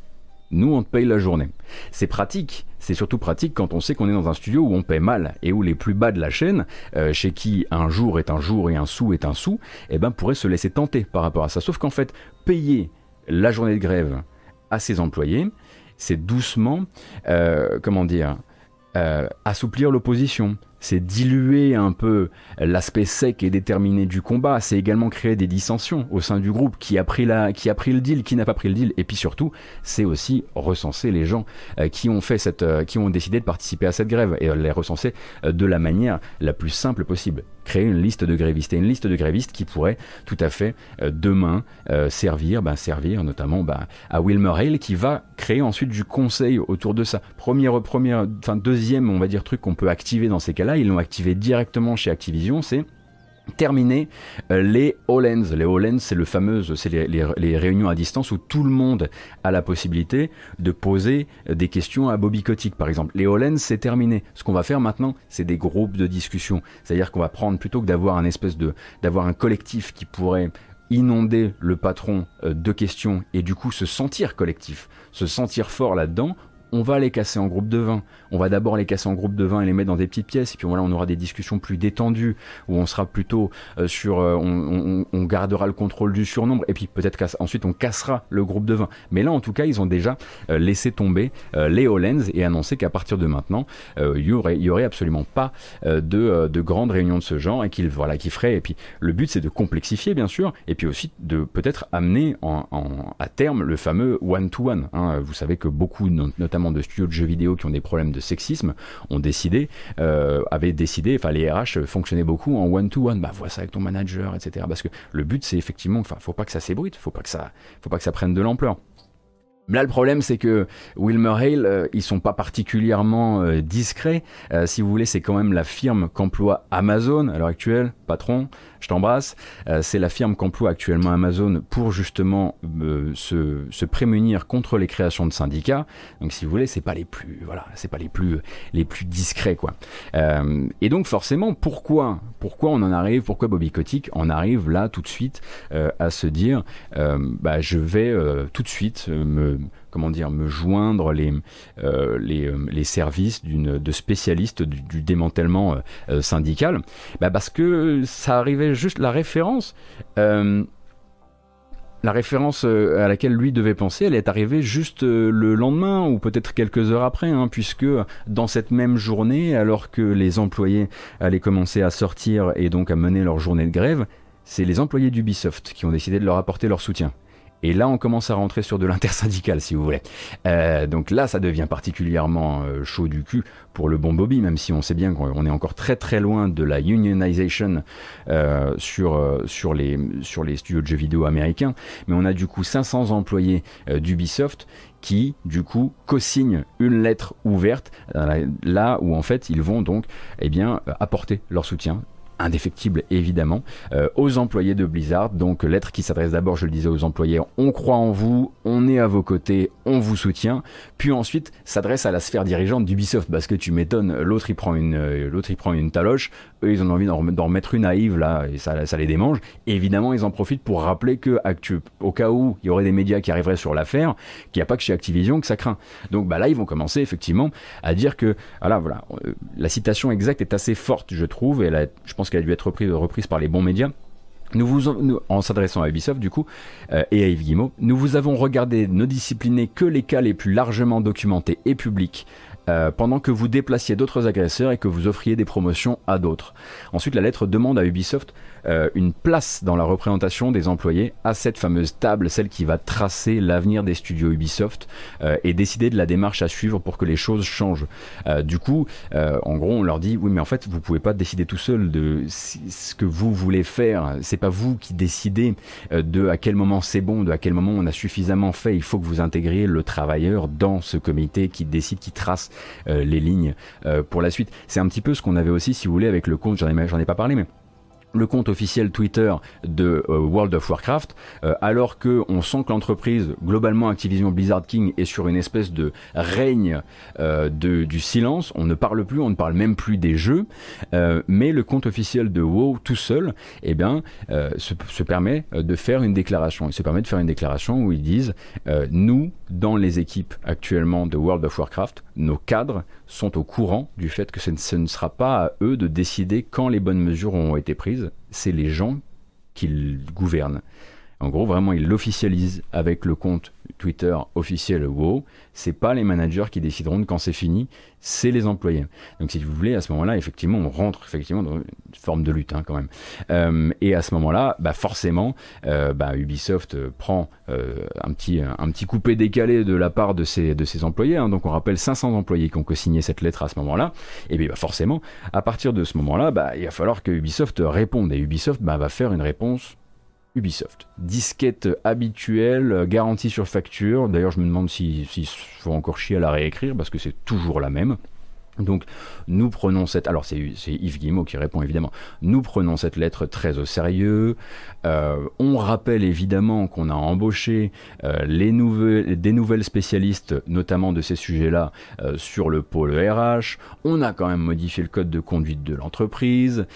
nous on te paye la journée. C'est pratique c'est surtout pratique quand on sait qu'on est dans un studio où on paie mal et où les plus bas de la chaîne, euh, chez qui un jour est un jour et un sou est un sou, eh ben pourraient se laisser tenter par rapport à ça. Sauf qu'en fait, payer la journée de grève à ses employés, c'est doucement, euh, comment dire, euh, assouplir l'opposition c'est diluer un peu l'aspect sec et déterminé du combat, c'est également créer des dissensions au sein du groupe, qui a pris, le deal, qui n'a pas pris le deal, et puis surtout, c'est aussi recenser les gens euh, qui ont fait cette, euh, qui ont décidé de participer à cette grève, et les recenser euh, de la manière la plus simple possible. Créer une liste de grévistes, et une liste de grévistes qui pourrait tout à fait demain servir, ben, servir notamment ben, à Wilmer Hale, qui va créer ensuite du conseil autour de ça. Première, première, enfin deuxième, on va dire, truc qu'on peut activer dans ces cas-là, ils l'ont activé directement chez Activision, c'est terminer euh, les HoloLens. Les HoloLens, c'est le fameux, c'est les, réunions à distance où tout le monde a la possibilité de poser euh, des questions à Bobby Kotick, par exemple. Les HoloLens, c'est terminé. Ce qu'on va faire maintenant, c'est des groupes de discussion. C'est-à-dire qu'on va prendre, plutôt que d'avoir un espèce de, d'avoir un collectif qui pourrait inonder le patron euh, de questions et du coup se sentir collectif, se sentir fort là-dedans, on va les casser en groupe de 20. On va d'abord les casser en groupe de 20 et les mettre dans des petites pièces. Et puis voilà, on aura des discussions plus détendues où on sera plutôt euh, sur, euh, on, gardera le contrôle du surnombre. Et puis peut-être qu'ensuite on cassera le groupe de 20. Mais là, en tout cas, ils ont déjà euh, laissé tomber les HoloLens et annoncé qu'à partir de maintenant, il y aurait, absolument pas de, de grandes réunions de ce genre et qu'ils voilà, qu'ils feraient. Et puis le but, c'est de complexifier, bien sûr, et puis aussi de peut-être amener en, à terme le fameux one-to-one. Hein. Vous savez que beaucoup, notamment de studios de jeux vidéo qui ont des problèmes de sexisme ont décidé, euh, avaient décidé, enfin les RH fonctionnaient beaucoup en one-to-one, bah vois ça avec ton manager, etc. Parce que le but c'est effectivement, enfin faut pas que ça s'ébruite, faut pas que ça, faut pas que ça prenne de l'ampleur. Là, le problème, c'est que Wilmer Hale, euh, ils sont pas particulièrement euh, discrets. Euh, si vous voulez, c'est quand même la firme qu'emploie Amazon à l'heure actuelle, patron je t'embrasse. Euh, c'est la firme qu'emploie actuellement Amazon pour justement se, se, prémunir contre les créations de syndicats. Donc, si vous voulez, c'est pas les plus, voilà, c'est pas les plus, les plus discrets, quoi. Et donc, forcément, pourquoi, pourquoi on en arrive, pourquoi Bobby Kotick en arrive là tout de suite à se dire, bah, je vais tout de suite me comment dire, me joindre les, euh, euh, les, services de spécialistes du, démantèlement euh, syndical bah Parce que ça arrivait juste la référence. la référence à laquelle lui devait penser, elle est arrivée juste le lendemain ou peut-être quelques heures après, hein, puisque dans cette même journée, alors que les employés allaient commencer à sortir et donc à mener leur journée de grève, c'est les employés d'Ubisoft qui ont décidé de leur apporter leur soutien. Et là, on commence à rentrer sur de l'intersyndical, si vous voulez. Euh, donc là, ça devient particulièrement euh, chaud du cul pour le bon Bobby, même si on sait bien qu'on est encore très très loin de la unionization euh, sur, sur, les, sur les studios de jeux vidéo américains. Mais on a du coup 500 employés d'Ubisoft qui, du coup, co-signent une lettre ouverte, là où en fait ils vont donc eh bien, apporter leur soutien indéfectible évidemment, euh, aux employés de Blizzard. Donc lettre qui s'adresse d'abord, je le disais, aux employés, on croit en vous, on est à vos côtés, on vous soutient. Puis ensuite s'adresse à la sphère dirigeante d'Ubisoft, parce que tu m'étonnes, l'autre il prend une, euh, l'autre il prend une taloche, eux ils ont envie d'en remettre une naïve là, et ça, ça les démange. évidemment ils en profitent pour rappeler que au cas où il y aurait des médias qui arriveraient sur l'affaire, qu'il n'y a pas que chez Activision que ça craint. Donc bah là ils vont commencer effectivement à dire que, voilà, voilà, euh, la citation exacte est assez forte je trouve, et là, je pense qu'elle a dû être reprise, par les bons médias. Nous vous, en s'adressant à Ubisoft euh, et à Yves Guillemot, nous vous avons regardé ne discipliner que les cas les plus largement documentés et publics euh, pendant que vous déplaciez d'autres agresseurs et que vous offriez des promotions à d'autres. Ensuite, la lettre demande à Ubisoft euh, une place dans la représentation des employés à cette fameuse table, celle qui va tracer l'avenir des studios Ubisoft euh, et décider de la démarche à suivre pour que les choses changent. du coup, en gros, on leur dit oui, mais en fait, vous pouvez pas décider tout seul de ce que vous voulez faire. C'est pas vous qui décidez de à quel moment c'est bon, de à quel moment on a suffisamment fait. Il faut que vous intégriez le travailleur dans ce comité qui décide, qui trace euh, les lignes euh, pour la suite. C'est un petit peu ce qu'on avait aussi, si vous voulez, avec le compte, j'en ai, ai pas parlé, mais le compte officiel Twitter de euh, World of Warcraft, alors que on sent que l'entreprise, globalement Activision Blizzard King, est sur une espèce de règne de, du silence. On ne parle plus, on ne parle même plus des jeux, mais le compte officiel de WoW tout seul, eh bien, se, se, permet de faire une déclaration. Il se permet de faire une déclaration où ils disent nous, dans les équipes actuellement de World of Warcraft, nos cadres sont au courant du fait que ce ne sera pas à eux de décider quand les bonnes mesures ont été prises, c'est les gens qu'ils gouvernent. En gros, vraiment, ils l'officialisent avec le compte Twitter officiel WoW. C'est pas les managers qui décideront de quand c'est fini, c'est les employés. Donc, si vous voulez, à ce moment-là, effectivement, on rentre effectivement dans une forme de lutte hein, quand même. Euh, et à ce moment-là, bah, forcément, euh, bah, Ubisoft euh, prend un petit un petit coupé décalé de la part de ses de ses employés. Hein. Donc, on rappelle 500 employés qui ont co-signé cette lettre à ce moment-là. Et bien, bah, forcément, à partir de ce moment-là, bah, il va falloir que Ubisoft réponde. Et Ubisoft bah, va faire une réponse Ubisoft. Disquette habituelle, garantie sur facture. D'ailleurs, je me demande s'il faut encore chier à la réécrire parce que c'est toujours la même. Donc nous prenons cette... Alors c'est Yves Guillemot qui répond évidemment. Nous prenons cette lettre très au sérieux. Euh, on rappelle évidemment qu'on a embauché euh, les nouvelles, des nouvelles spécialistes, notamment de ces sujets-là, euh, sur le pôle RH. On a quand même modifié le code de conduite de l'entreprise.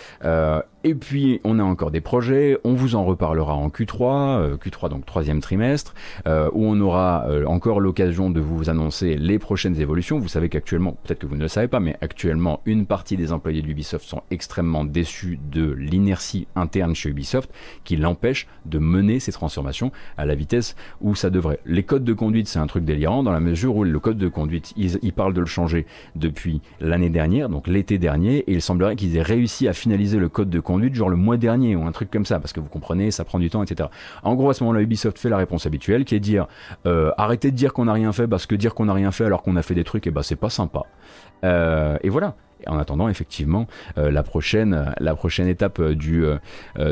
Et puis on a encore des projets. On vous en reparlera en Q3, Q3 donc troisième trimestre, où on aura encore l'occasion de vous annoncer les prochaines évolutions. Vous savez qu'actuellement, peut-être que vous ne le savez pas, mais actuellement, une partie des employés d'Ubisoft sont extrêmement déçus de l'inertie interne chez Ubisoft qui l'empêche de mener ces transformations à la vitesse où ça devrait. Les codes de conduite, c'est un truc délirant dans la mesure où le code de conduite, ils, parlent de le changer depuis l'année dernière, donc l'été dernier, et il semblerait qu'ils aient réussi à finaliser le code de conduite genre le mois dernier ou un truc comme ça, parce que vous comprenez, ça prend du temps, etc. En gros, à ce moment-là, Ubisoft fait la réponse habituelle, qui est dire euh, arrêtez de dire qu'on n'a rien fait, parce que dire qu'on n'a rien fait alors qu'on a fait des trucs, et eh ben c'est pas sympa. Euh, et voilà. en attendant, effectivement, euh, la prochaine, la prochaine étape du,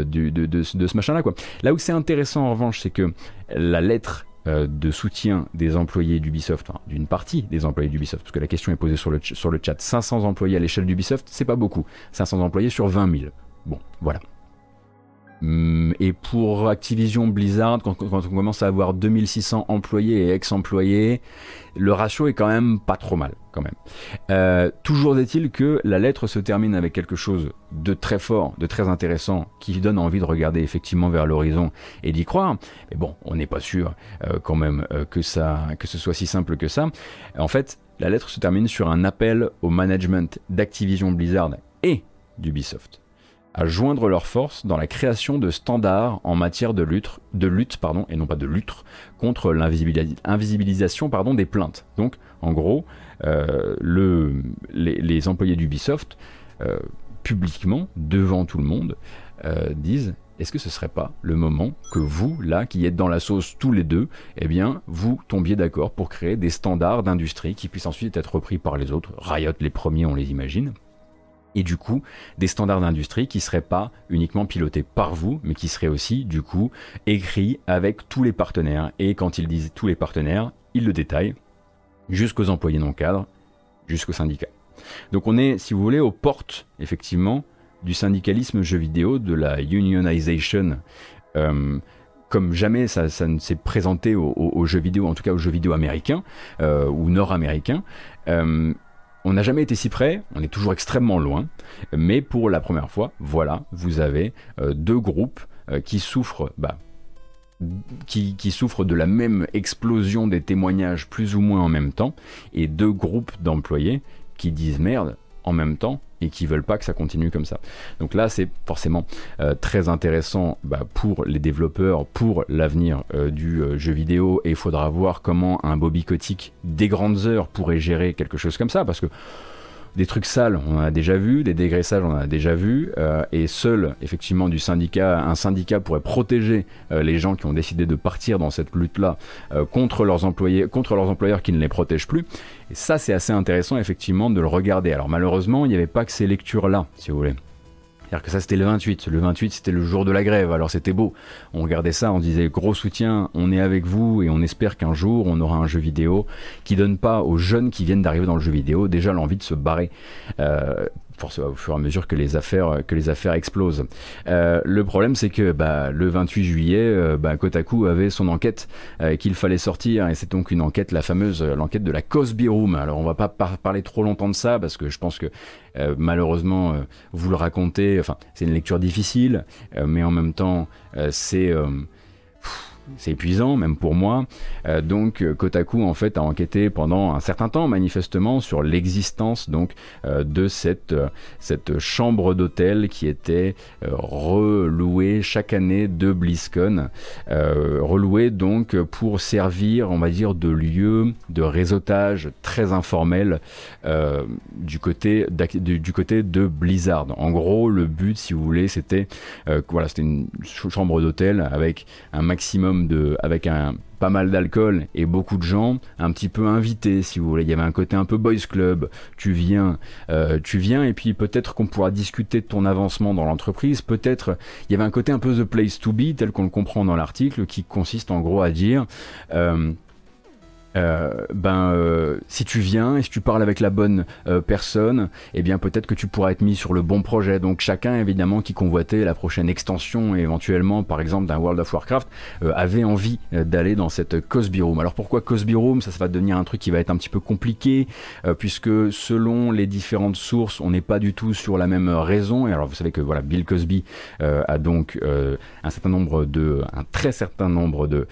du de, de, ce machin-là, quoi. Là où c'est intéressant, en revanche, c'est que la lettre de soutien des employés d'Ubisoft, d'une partie des employés d'Ubisoft, parce que la question est posée sur le, sur le chat. 500 employés à l'échelle d'Ubisoft, c'est pas beaucoup. 500 employés sur 20 000. Bon, voilà. Hum, et pour Activision Blizzard, quand, on commence à avoir 2600 employés et ex-employés, le ratio est quand même pas trop mal, quand même. Euh, toujours est-il que la lettre se termine avec quelque chose de très fort, de très intéressant, qui donne envie de regarder effectivement vers l'horizon et d'y croire. Mais bon, on n'est pas sûr euh, quand même euh, que ce soit si simple que ça. En fait, la lettre se termine sur un appel au management d'Activision Blizzard et d'Ubisoft à joindre leurs forces dans la création de standards en matière de lutte, de lutte pardon, et non pas de lutte, contre l'invisibilisation des plaintes. Donc, en gros, euh, le, les, employés d'Ubisoft, euh, publiquement, devant tout le monde, euh, disent est-ce que ce serait pas le moment que vous, là, qui êtes dans la sauce tous les deux, eh bien, vous tombiez d'accord pour créer des standards d'industrie qui puissent ensuite être repris par les autres Riot, les premiers, on les imagine et du coup des standards d'industrie qui seraient pas uniquement pilotés par vous, mais qui seraient aussi du coup écrits avec tous les partenaires. Et quand ils disent tous les partenaires, ils le détaillent jusqu'aux employés non cadres, jusqu'aux syndicats. Donc on est, si vous voulez, aux portes effectivement du syndicalisme jeu vidéo, de la unionization. Euh, comme jamais ça, ne s'est présenté aux, jeux vidéo, en tout cas aux jeux vidéo américains euh, ou nord-américains. Euh, on n'a jamais été si près, on est toujours extrêmement loin, mais pour la première fois, voilà, vous avez euh, deux groupes euh, qui souffrent, bah, qui, qui, souffrent de la même explosion des témoignages plus ou moins en même temps, et deux groupes d'employés qui disent merde, en même temps et qui veulent pas que ça continue comme ça. Donc là, c'est forcément euh, très intéressant bah, pour les développeurs, pour l'avenir euh, du euh, jeu vidéo, et il faudra voir comment un Bobby Kotick des grandes heures pourrait gérer quelque chose comme ça, parce que des trucs sales, on en a déjà vu, des dégraissages, on en a déjà vu, euh, et seul, effectivement, du syndicat, un syndicat pourrait protéger euh, les gens qui ont décidé de partir dans cette lutte-là euh, contre leurs employés, contre leurs employeurs qui ne les protègent plus. Et ça, c'est assez intéressant, effectivement, de le regarder. Alors malheureusement, il n'y avait pas que ces lectures-là, si vous voulez. C'est-à-dire que ça c'était le 28. Le 28 c'était le jour de la grève, alors c'était beau. On regardait ça, on disait gros soutien, on est avec vous et on espère qu'un jour on aura un jeu vidéo qui donne pas aux jeunes qui viennent d'arriver dans le jeu vidéo déjà l'envie de se barrer. Euh, au fur et à mesure que les affaires, que les affaires explosent. Euh, le problème, c'est que bah, le 28 juillet, euh, bah, Kotaku avait son enquête euh, qu'il fallait sortir, et c'est donc une enquête, la fameuse, l'enquête de la Cosby Room. Alors, on va pas parler trop longtemps de ça, parce que je pense que malheureusement, vous le racontez, enfin, c'est une lecture difficile, mais en même temps, c'est c'est épuisant, même pour moi. Euh, donc euh, Kotaku en fait a enquêté pendant un certain temps, manifestement, sur l'existence donc euh, de cette cette chambre d'hôtel qui était relouée chaque année de BlizzCon, relouée donc pour servir, on va dire, de lieu de réseautage très informel du côté du côté de Blizzard. En gros, le but, si vous voulez, c'était voilà, c'était une chambre d'hôtel avec un maximum de, avec un, pas mal d'alcool et beaucoup de gens un petit peu invités si vous voulez. Il y avait un côté un peu boys club. Tu viens euh, tu viens et puis peut-être qu'on pourra discuter de ton avancement dans l'entreprise. Peut-être il y avait un côté un peu the place to be tel qu'on le comprend dans l'article qui consiste en gros à dire euh, euh, ben euh, si tu viens et si tu parles avec la bonne euh, personne, eh bien peut-être que tu pourras être mis sur le bon projet. Donc chacun évidemment qui convoitait la prochaine extension éventuellement par exemple d'un World of Warcraft avait envie d'aller dans cette Cosby Room. Alors pourquoi Cosby Room? Ça, ça va devenir un truc qui va être un petit peu compliqué puisque selon les différentes sources, on n'est pas du tout sur la même raison. Et alors vous savez que voilà Bill Cosby a donc un certain nombre de un très certain nombre de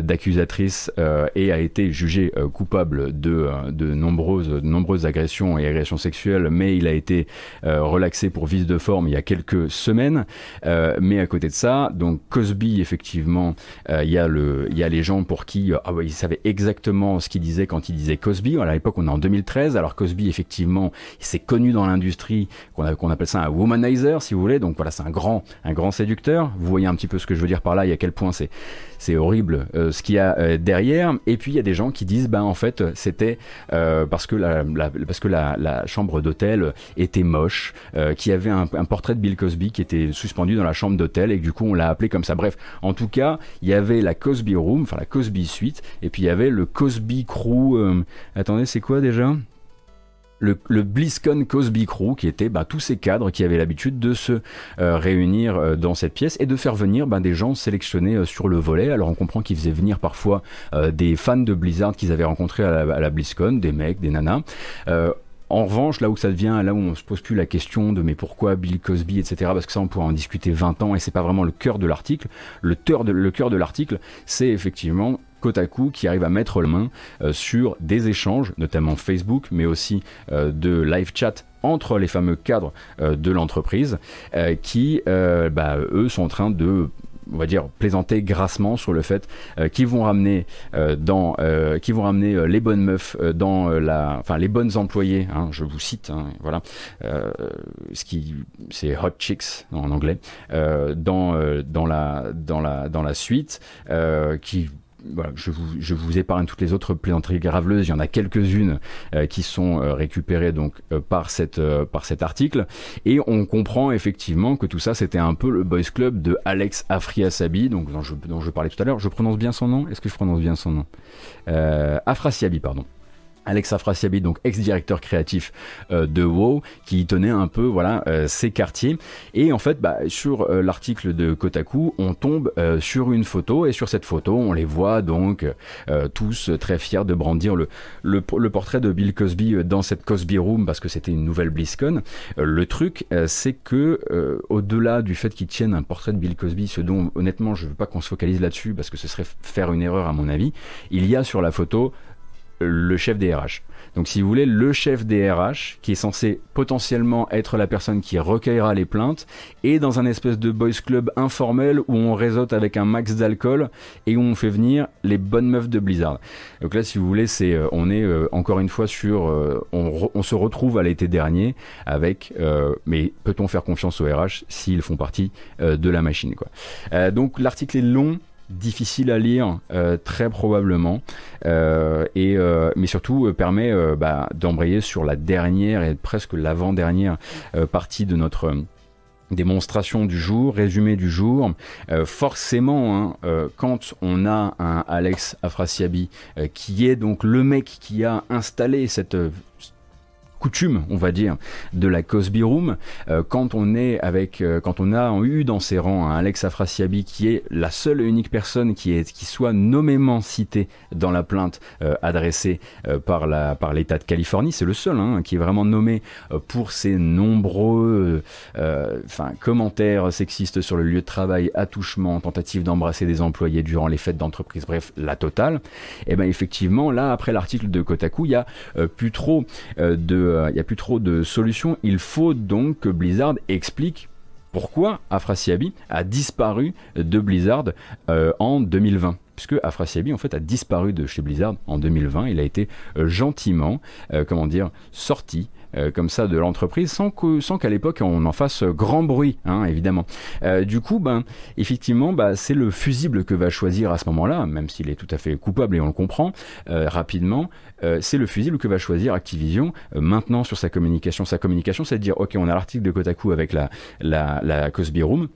d'accusatrices et a été jugé euh, coupable de, euh, de, nombreuses, nombreuses agressions et agressions sexuelles, mais il a été euh, relaxé pour vice de forme il y a quelques semaines. mais à côté de ça, donc Cosby, effectivement, il y, a le, il y a les gens pour qui ah ouais, ils savaient exactement ce qu'il disait quand il disait Cosby. À l'époque, on est en 2013. Alors Cosby, effectivement, il s'est connu dans l'industrie, qu'on qu'on appelle ça un womanizer, si vous voulez. Donc voilà, c'est un grand, un grand séducteur. Vous voyez un petit peu ce que je veux dire par là et à quel point c'est c'est horrible ce qu'il y a derrière. Et puis il y a des gens qui disent bah en fait c'était parce que la, parce que la, la chambre d'hôtel était moche, qu'il y avait un, un, portrait de Bill Cosby qui était suspendu dans la chambre d'hôtel et que du coup on l'a appelé comme ça. Bref, en tout cas, il y avait la Cosby Room, enfin la Cosby Suite, et puis il y avait le Cosby Crew. attendez, c'est quoi déjà? Le, BlizzCon Cosby Crew, qui était bah, tous ces cadres qui avaient l'habitude de se euh, réunir euh, dans cette pièce et de faire venir bah, des gens sélectionnés euh, sur le volet. Alors on comprend qu'ils faisaient venir parfois des fans de Blizzard qu'ils avaient rencontrés à la, BlizzCon, des mecs, des nanas. En revanche, là où ça devient, là où on se pose plus la question de mais pourquoi Bill Cosby, etc., parce que ça on pourrait en discuter 20 ans et c'est pas vraiment le cœur de l'article. Le cœur de l'article, c'est effectivement Kotaku qui arrive à mettre la main euh, sur des échanges, notamment Facebook, mais aussi euh, de live chat entre les fameux cadres euh, de l'entreprise, qui, bah, eux, sont en train de on va dire plaisanter grassement sur le fait qu'ils vont ramener dans vont ramener les bonnes meufs dans la enfin les bonnes employées hein, je vous cite hein, voilà ce qui c'est hot chicks en anglais dans dans la dans la dans la suite qui je, vous, épargne toutes les autres plaisanteries graveleuses. Il y en a quelques-unes euh, qui sont euh, récupérées donc euh, par cet article, et on comprend effectivement que tout ça c'était un peu le boys club de Alex Afriasabi, donc dont je, dont je parlais tout à l'heure. Je prononce bien son nom? Est-ce que je prononce bien son nom? Afrasiabi, pardon. Alexa Frasiabi, donc ex-directeur créatif euh, de WoW, qui tenait un peu voilà euh, ces quartiers. Et en fait, bah, sur euh, l'article de Kotaku, on tombe sur une photo et sur cette photo, on les voit donc tous très fiers de brandir le, le, portrait de Bill Cosby dans cette Cosby Room parce que c'était une nouvelle BlizzCon. le truc, c'est que au-delà du fait qu'ils tiennent un portrait de Bill Cosby, ce dont honnêtement je veux pas qu'on se focalise là-dessus parce que ce serait faire une erreur à mon avis, il y a sur la photo le chef des RH. Donc si vous voulez, le chef des RH, qui est censé potentiellement être la personne qui recueillera les plaintes, est dans un espèce de boys club informel où on réseaute avec un max d'alcool et où on fait venir les bonnes meufs de Blizzard. Donc là, si vous voulez, c'est euh, on est euh, encore une fois sur, euh, on, on, se retrouve à l'été dernier avec, mais peut-on faire confiance aux RH s'ils font partie de la machine quoi. donc l'article est long difficile à lire euh, très probablement euh, et euh, mais surtout permet bah, d'embrayer sur la dernière et presque l'avant-dernière partie de notre démonstration du jour, résumé du jour. forcément, hein, quand on a un Alex Afrasiabi qui est donc le mec qui a installé cette coutume, on va dire, de la Cosby Room. Euh, quand on est avec, euh, quand on a eu dans ses rangs un Alex Afrasiabi qui est la seule et unique personne qui soit nommément citée dans la plainte euh, adressée par l'État de Californie, c'est le seul hein, qui est vraiment nommé pour ses nombreux, enfin commentaires sexistes sur le lieu de travail, attouchements, tentatives d'embrasser des employés durant les fêtes d'entreprise, bref, la totale. Et eh ben effectivement, là après l'article de Kotaku, il y a plus trop de il euh, n'y a plus trop de solutions. Il faut donc que Blizzard explique pourquoi Afrasiabi a disparu de Blizzard euh, en 2020 puisque Afrasiabi en fait a disparu de chez Blizzard en 2020. Il a été euh, gentiment, comment dire, sorti comme ça de l'entreprise sans qu'à l'époque on en fasse grand bruit, hein, évidemment. Du coup, ben effectivement, bah, c'est le fusible que va choisir à ce moment-là, même s'il est tout à fait coupable et on le comprend rapidement. C'est le fusible que va choisir Activision maintenant sur sa communication. Sa communication, c'est de dire ok, on a l'article de Kotaku avec la la, la Cosby Room.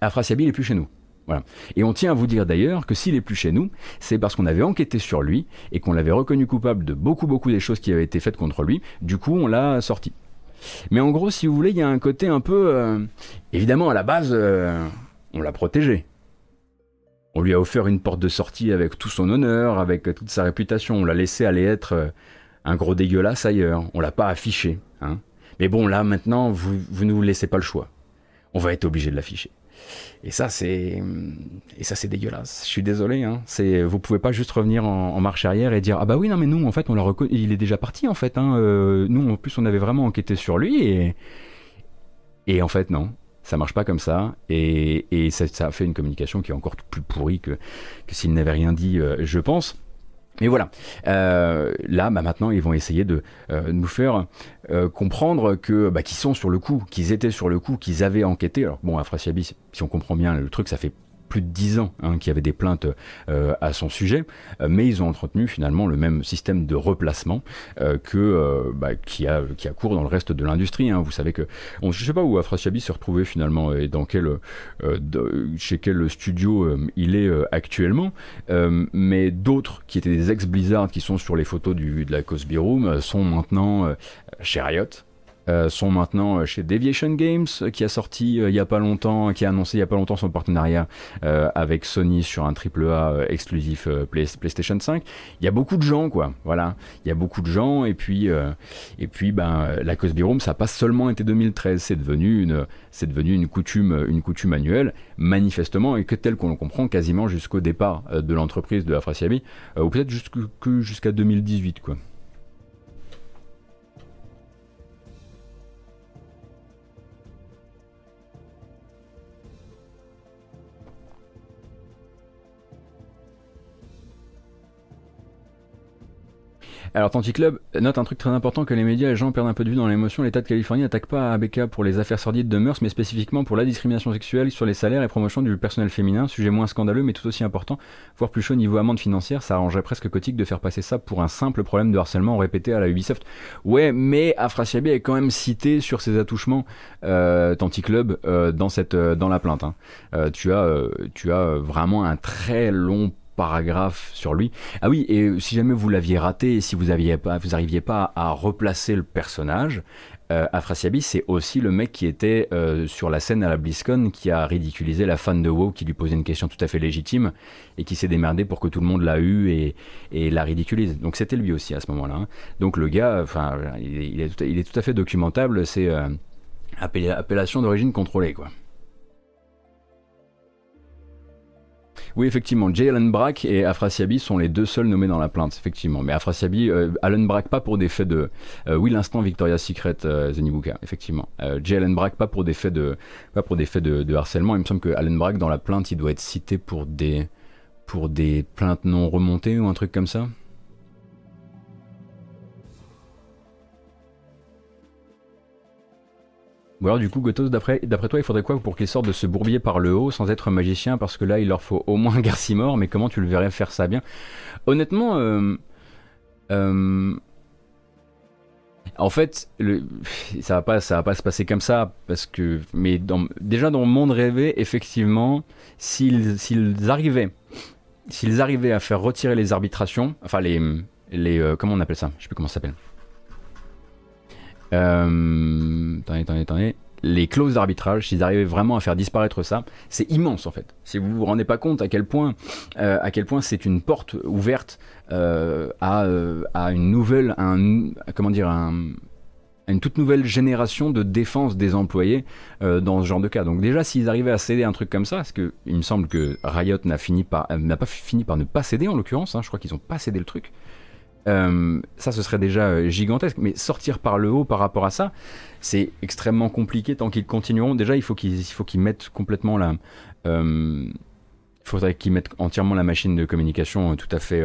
Afrasiabi n'est plus chez nous. Et on tient à vous dire d'ailleurs que s'il est plus chez nous, c'est parce qu'on avait enquêté sur lui et qu'on l'avait reconnu coupable de beaucoup beaucoup des choses qui avaient été faites contre lui. Du coup, on l'a sorti. Mais en gros, si vous voulez, il y a un côté un peu... Euh, évidemment, à la base, euh, on l'a protégé. On lui a offert une porte de sortie avec tout son honneur, avec toute sa réputation. On l'a laissé aller être euh, un gros dégueulasse ailleurs. On l'a pas affiché. Hein. Mais bon, là, maintenant, vous, vous ne vous laissez pas le choix. On va être obligé de l'afficher. Et ça, c'est et ça, c'est dégueulasse. Je suis désolé. Hein. Vous pouvez pas juste revenir en, marche arrière et dire ah bah oui non mais nous en fait on l'a il est déjà parti en fait. Hein. Euh, nous en plus on avait vraiment enquêté sur lui et et en fait non. Ça marche pas comme ça, et, et ça, fait une communication qui est encore plus pourrie que, que s'il n'avait rien dit, euh, je pense. Mais voilà, euh, là bah, maintenant ils vont essayer de euh, nous faire comprendre que bah, qu'ils sont sur le coup, qu'ils étaient sur le coup, qu'ils avaient enquêté. Alors bon, Afrasiabi, si on comprend bien le truc, ça fait plus de 10 ans hein, qu'il y avait des plaintes à son sujet, mais ils ont entretenu finalement le même système de replacement que bah, qui a qui a cours dans le reste de l'industrie. Hein. Vous savez que on, je sais pas où Afrasiabi s'est retrouvé finalement et dans quel chez quel studio il est actuellement, mais d'autres qui étaient des ex Blizzard qui sont sur les photos du, de la Cosby Room sont maintenant chez Riot. Euh, sont maintenant euh, chez Deviation Games, euh, qui a sorti il y a pas longtemps, qui a annoncé il y a pas longtemps son partenariat avec Sony sur un AAA exclusif PlayStation 5. Il y a beaucoup de gens, quoi. Voilà, il y a beaucoup de gens, et puis et puis ben la Cosby Room, ça n'a pas seulement été 2013, c'est devenu une c'est devenu une coutume une coutume annuelle, manifestement et que tel qu'on le comprend quasiment jusqu'au départ de l'entreprise de Afrasiabi, ou peut-être jusqu'à 2018, quoi. Alors Club note un truc très important que les médias et les gens perdent un peu de vue dans l'émotion. L'État de Californie n'attaque pas ABK pour les affaires sordides de mœurs, mais spécifiquement pour la discrimination sexuelle sur les salaires et promotion du personnel féminin. Sujet moins scandaleux, mais tout aussi important, voire plus chaud niveau amende financière. Ça arrangerait presque cotique de faire passer ça pour un simple problème de harcèlement répété à la Ubisoft. Ouais, mais Afrasiabi est quand même cité sur ses attouchements euh, Club euh, dans cette euh, dans la plainte. Hein. Euh, tu as vraiment un très long paragraphe sur lui. Ah oui, et si jamais vous l'aviez raté, si vous aviez pas, pas à replacer le personnage, euh, Afrasiabi, c'est aussi le mec qui était euh, sur la scène à la BlizzCon, qui a ridiculisé la fan de WoW, qui lui posait une question tout à fait légitime, et qui s'est démerdé pour que tout le monde l'a eu et, la ridiculise. Donc c'était lui aussi à ce moment-là. Hein. Donc le gars, enfin, il, est tout à, il, est tout à, fait documentable, c'est euh, appellation d'origine contrôlée, quoi. Oui, effectivement, Jay Allen Brack et Afrasiabi sont les deux seuls nommés dans la plainte, effectivement. Mais Afrasiabi, euh, Allen Brack pas pour des faits de. Euh, oui, l'instant Victoria's Secret euh, Zenibuka, effectivement. Euh, Jay Allen Brack pas pour des faits de, pas pour des faits de, harcèlement. Il me semble que Allen Brack dans la plainte, il doit être cité pour des, pour des plaintes non remontées ou un truc comme ça? Ou alors du coup, Gotos, d'après toi, il faudrait quoi pour qu'il sorte de ce bourbier par le haut sans être magicien Parce que là, il leur faut au moins Garcimore, mais comment tu le verrais faire ça bien? Honnêtement, euh, euh, en fait, ça va pas, ça va pas se passer comme ça, parce que, mais déjà dans le monde rêvé, effectivement, s'ils arrivaient, s'ils arrivaient à faire retirer les arbitrations, enfin les, les, euh, comment on appelle ça? Je sais plus comment ça s'appelle. Euh. Les clauses d'arbitrage, s'ils arrivaient vraiment à faire disparaître ça, c'est immense en fait. Si vous vous rendez pas compte à quel point, euh, à quel point c'est une porte ouverte euh, à, une nouvelle, comment dire, un, une toute nouvelle génération de défense des employés dans ce genre de cas. Donc déjà, s'ils arrivaient à céder un truc comme ça, parce que il me semble que Riot n'a pas fini par ne pas céder en l'occurrence. Hein, je crois qu'ils ont pas cédé le truc. Euh, ça, ce serait déjà euh, gigantesque. Mais sortir par le haut par rapport à ça, c'est extrêmement compliqué tant qu'ils continueront. Déjà, il faut qu'ils, qu'ils mettent complètement la. Euh, il faudrait qu'ils mettent entièrement la machine de communication tout à fait.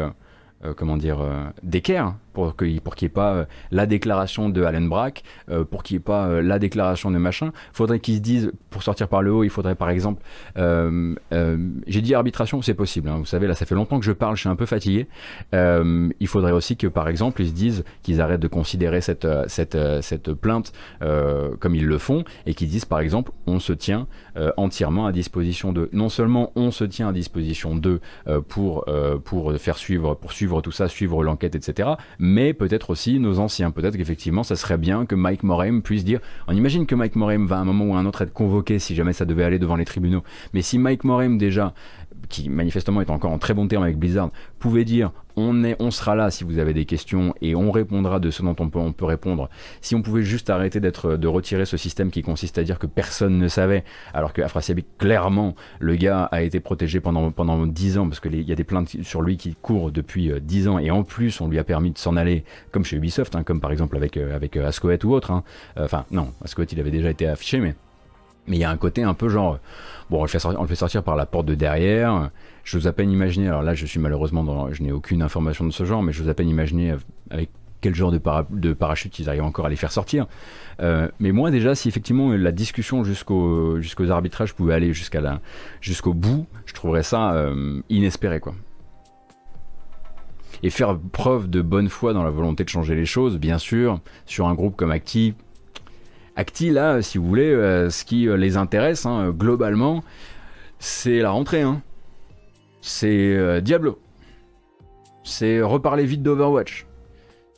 comment dire, d'équerre pour qu'il pour n'y ait pas euh, la déclaration de Allen Brack, euh, pour qu'il n'y ait pas euh, la déclaration de machin. Faudrait qu'ils se disent, pour sortir par le haut, il faudrait par exemple, j'ai dit arbitration, c'est possible. Hein. vous savez, là, ça fait longtemps que je parle, je suis un peu fatigué. il faudrait aussi que, par exemple, ils se disent qu'ils arrêtent de considérer cette cette cette plainte comme ils le font et qu'ils disent, par exemple, on se tient entièrement à disposition de. Non seulement on se tient à disposition d'eux pour pour faire suivre, pour suivre tout ça, suivre l'enquête, etc mais peut-être aussi nos anciens. Peut-être qu'effectivement, ça serait bien que Mike Morhaime puisse dire. On imagine que Mike Morhaime va à un moment ou à un autre être convoqué si jamais ça devait aller devant les tribunaux. Mais si Mike Morhaime déjà qui manifestement est encore en très bon terme avec Blizzard, pouvait dire on, est, on sera là si vous avez des questions et on répondra de ce dont on peut, on peut répondre. Si on pouvait juste arrêter d'être, de retirer ce système qui consiste à dire que personne ne savait, alors que clairement, le gars a été protégé pendant, pendant 10 ans, parce qu'il y a des plaintes sur lui qui courent depuis 10 euh, ans, et en plus, on lui a permis de s'en aller, comme chez Ubisoft, hein, comme par exemple avec, euh, avec euh, Ascoet ou autre. Hein. Enfin, non, Ascoet, il avait déjà été affiché, mais mais il y a un côté un peu genre, bon, on on le fait sortir par la porte de derrière. Je vous à peine imaginer, alors là je suis malheureusement dans, je n'ai aucune information de ce genre, mais je vous à peine imaginer avec quel genre de, parachute ils arrivent encore à les faire sortir. Euh, mais moi déjà, si effectivement la discussion jusqu'au, jusqu'aux arbitrages pouvait aller jusqu'au bout, je trouverais ça euh, inespéré quoi. Et faire preuve de bonne foi dans la volonté de changer les choses, bien sûr, sur un groupe comme Acti. Acti, là, si vous voulez, euh, ce qui les intéresse, hein, globalement, c'est la rentrée. Hein. C'est Diablo. C'est reparler vite d'Overwatch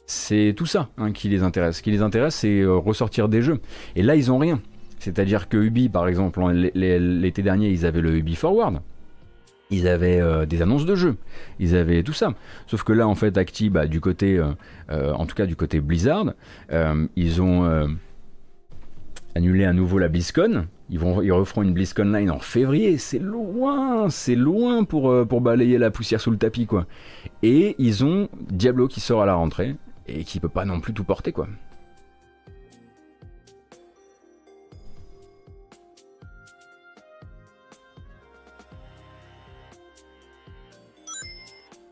c'est tout ça hein, qui les intéresse. Ce qui les intéresse, c'est euh, ressortir des jeux. Et là, ils ont rien. C'est-à-dire que Ubi, par exemple, l'été dernier, ils avaient le Ubi Forward. Ils avaient euh, des annonces de jeux, ils avaient tout ça. Sauf que là, en fait, Acti, bah, du côté, euh, en tout cas du côté Blizzard, ils ont annulé à nouveau la BlizzCon. Ils, vont, ils referont une BlizzCon Line en février. C'est loin, c'est loin pour, pour balayer la poussière sous le tapis, quoi. Et ils ont Diablo qui sort à la rentrée et qui peut pas non plus tout porter quoi.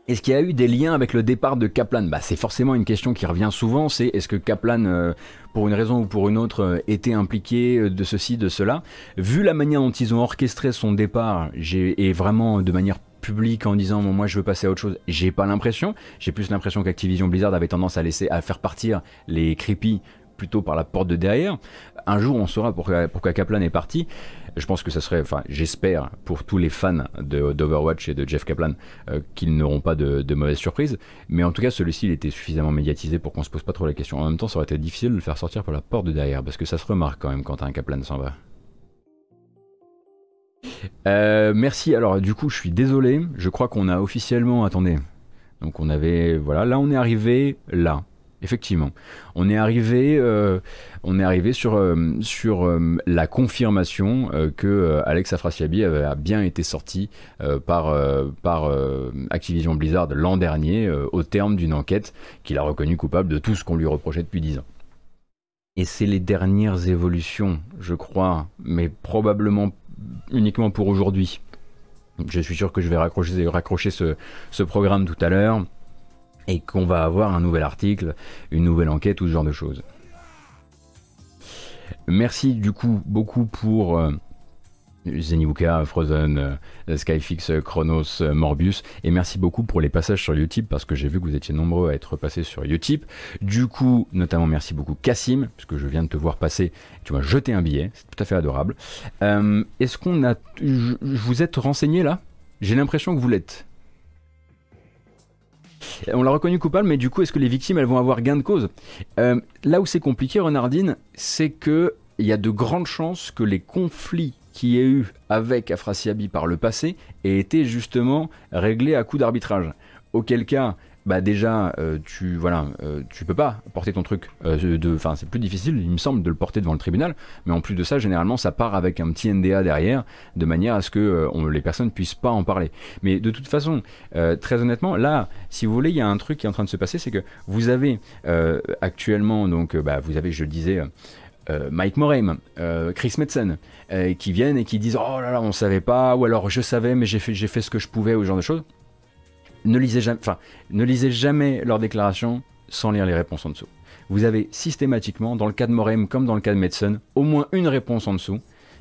Est-ce qu'il y a eu des liens avec le départ de Kaplan? Bah, C'est forcément une question qui revient souvent, c'est est-ce que Kaplan, euh, pour une raison ou pour une autre, euh, était impliqué euh, de ceci, de cela Vu la manière dont ils ont orchestré son départ, et vraiment de manière public en disant moi je veux passer à autre chose, j'ai pas l'impression. J'ai plus l'impression qu'Activision Blizzard avait tendance à laisser à faire partir les creepy plutôt par la porte de derrière. Un jour on saura pourquoi, Kaplan est parti. Je pense que ça serait, enfin j'espère pour tous les fans d'Overwatch et de Jeff Kaplan euh, qu'ils n'auront pas de, de mauvaises surprises. Mais en tout cas celui-ci il était suffisamment médiatisé pour qu'on se pose pas trop la question. En même temps ça aurait été difficile de le faire sortir par la porte de derrière parce que ça se remarque quand même quand un Kaplan s'en va. Euh, merci. Alors, du coup, je suis désolé. Je crois qu'on a officiellement. Attendez. Donc, on avait. Voilà. Là, on est arrivé là. Effectivement. On est arrivé, euh, sur, euh, sur la confirmation que Alex Afrasiabi avait, a bien été sorti par, Activision Blizzard l'an dernier au terme d'une enquête qu'il a reconnu coupable de tout ce qu'on lui reprochait depuis 10 ans. Et c'est les dernières évolutions, je crois, mais probablement uniquement pour aujourd'hui. Je suis sûr que je vais raccrocher, ce programme tout à l'heure et qu'on va avoir un nouvel article, une nouvelle enquête ou ce genre de choses. Merci du coup beaucoup pour euh, Frozen, euh, Skyfix, euh, Chronos, euh, Morbius. Et merci beaucoup pour les passages sur YouTube parce que j'ai vu que vous étiez nombreux à être passés sur YouTube. Du coup, notamment merci beaucoup Cassim, puisque je viens de te voir passer. Tu m'as jeté un billet, c'est tout à fait adorable. Est-ce qu'on a. Vous êtes renseigné là? J'ai l'impression que vous l'êtes. On l'a reconnu coupable, mais du coup, est-ce que les victimes, vont avoir gain de cause? Là où c'est compliqué, Renardine, c'est que il y a de grandes chances que les conflits qui est eu avec Afrasiabi par le passé ait été justement réglé à coup d'arbitrage. Auquel cas, bah déjà, euh, tu voilà, euh, tu peux pas porter ton truc. Euh, enfin, c'est plus difficile, il me semble, de le porter devant le tribunal. Mais en plus de ça, généralement, ça part avec un petit NDA derrière, de manière à ce que les personnes puissent pas en parler. Mais de toute façon, très honnêtement, là, si vous voulez, il y a un truc qui est en train de se passer, c'est que vous avez actuellement, donc, bah, vous avez, je le disais. Mike Morhaime, euh, Chris Metzen, qui viennent et qui disent Oh là là, on savait pas, ou alors je savais, mais j'ai fait, fait ce que je pouvais, ou ce genre de choses. Ne lisez jamais, enfin, ne lisez jamais leurs déclarations sans lire les réponses en dessous. Vous avez systématiquement, dans le cas de Morhaime comme dans le cas de Metzen, au moins une réponse en dessous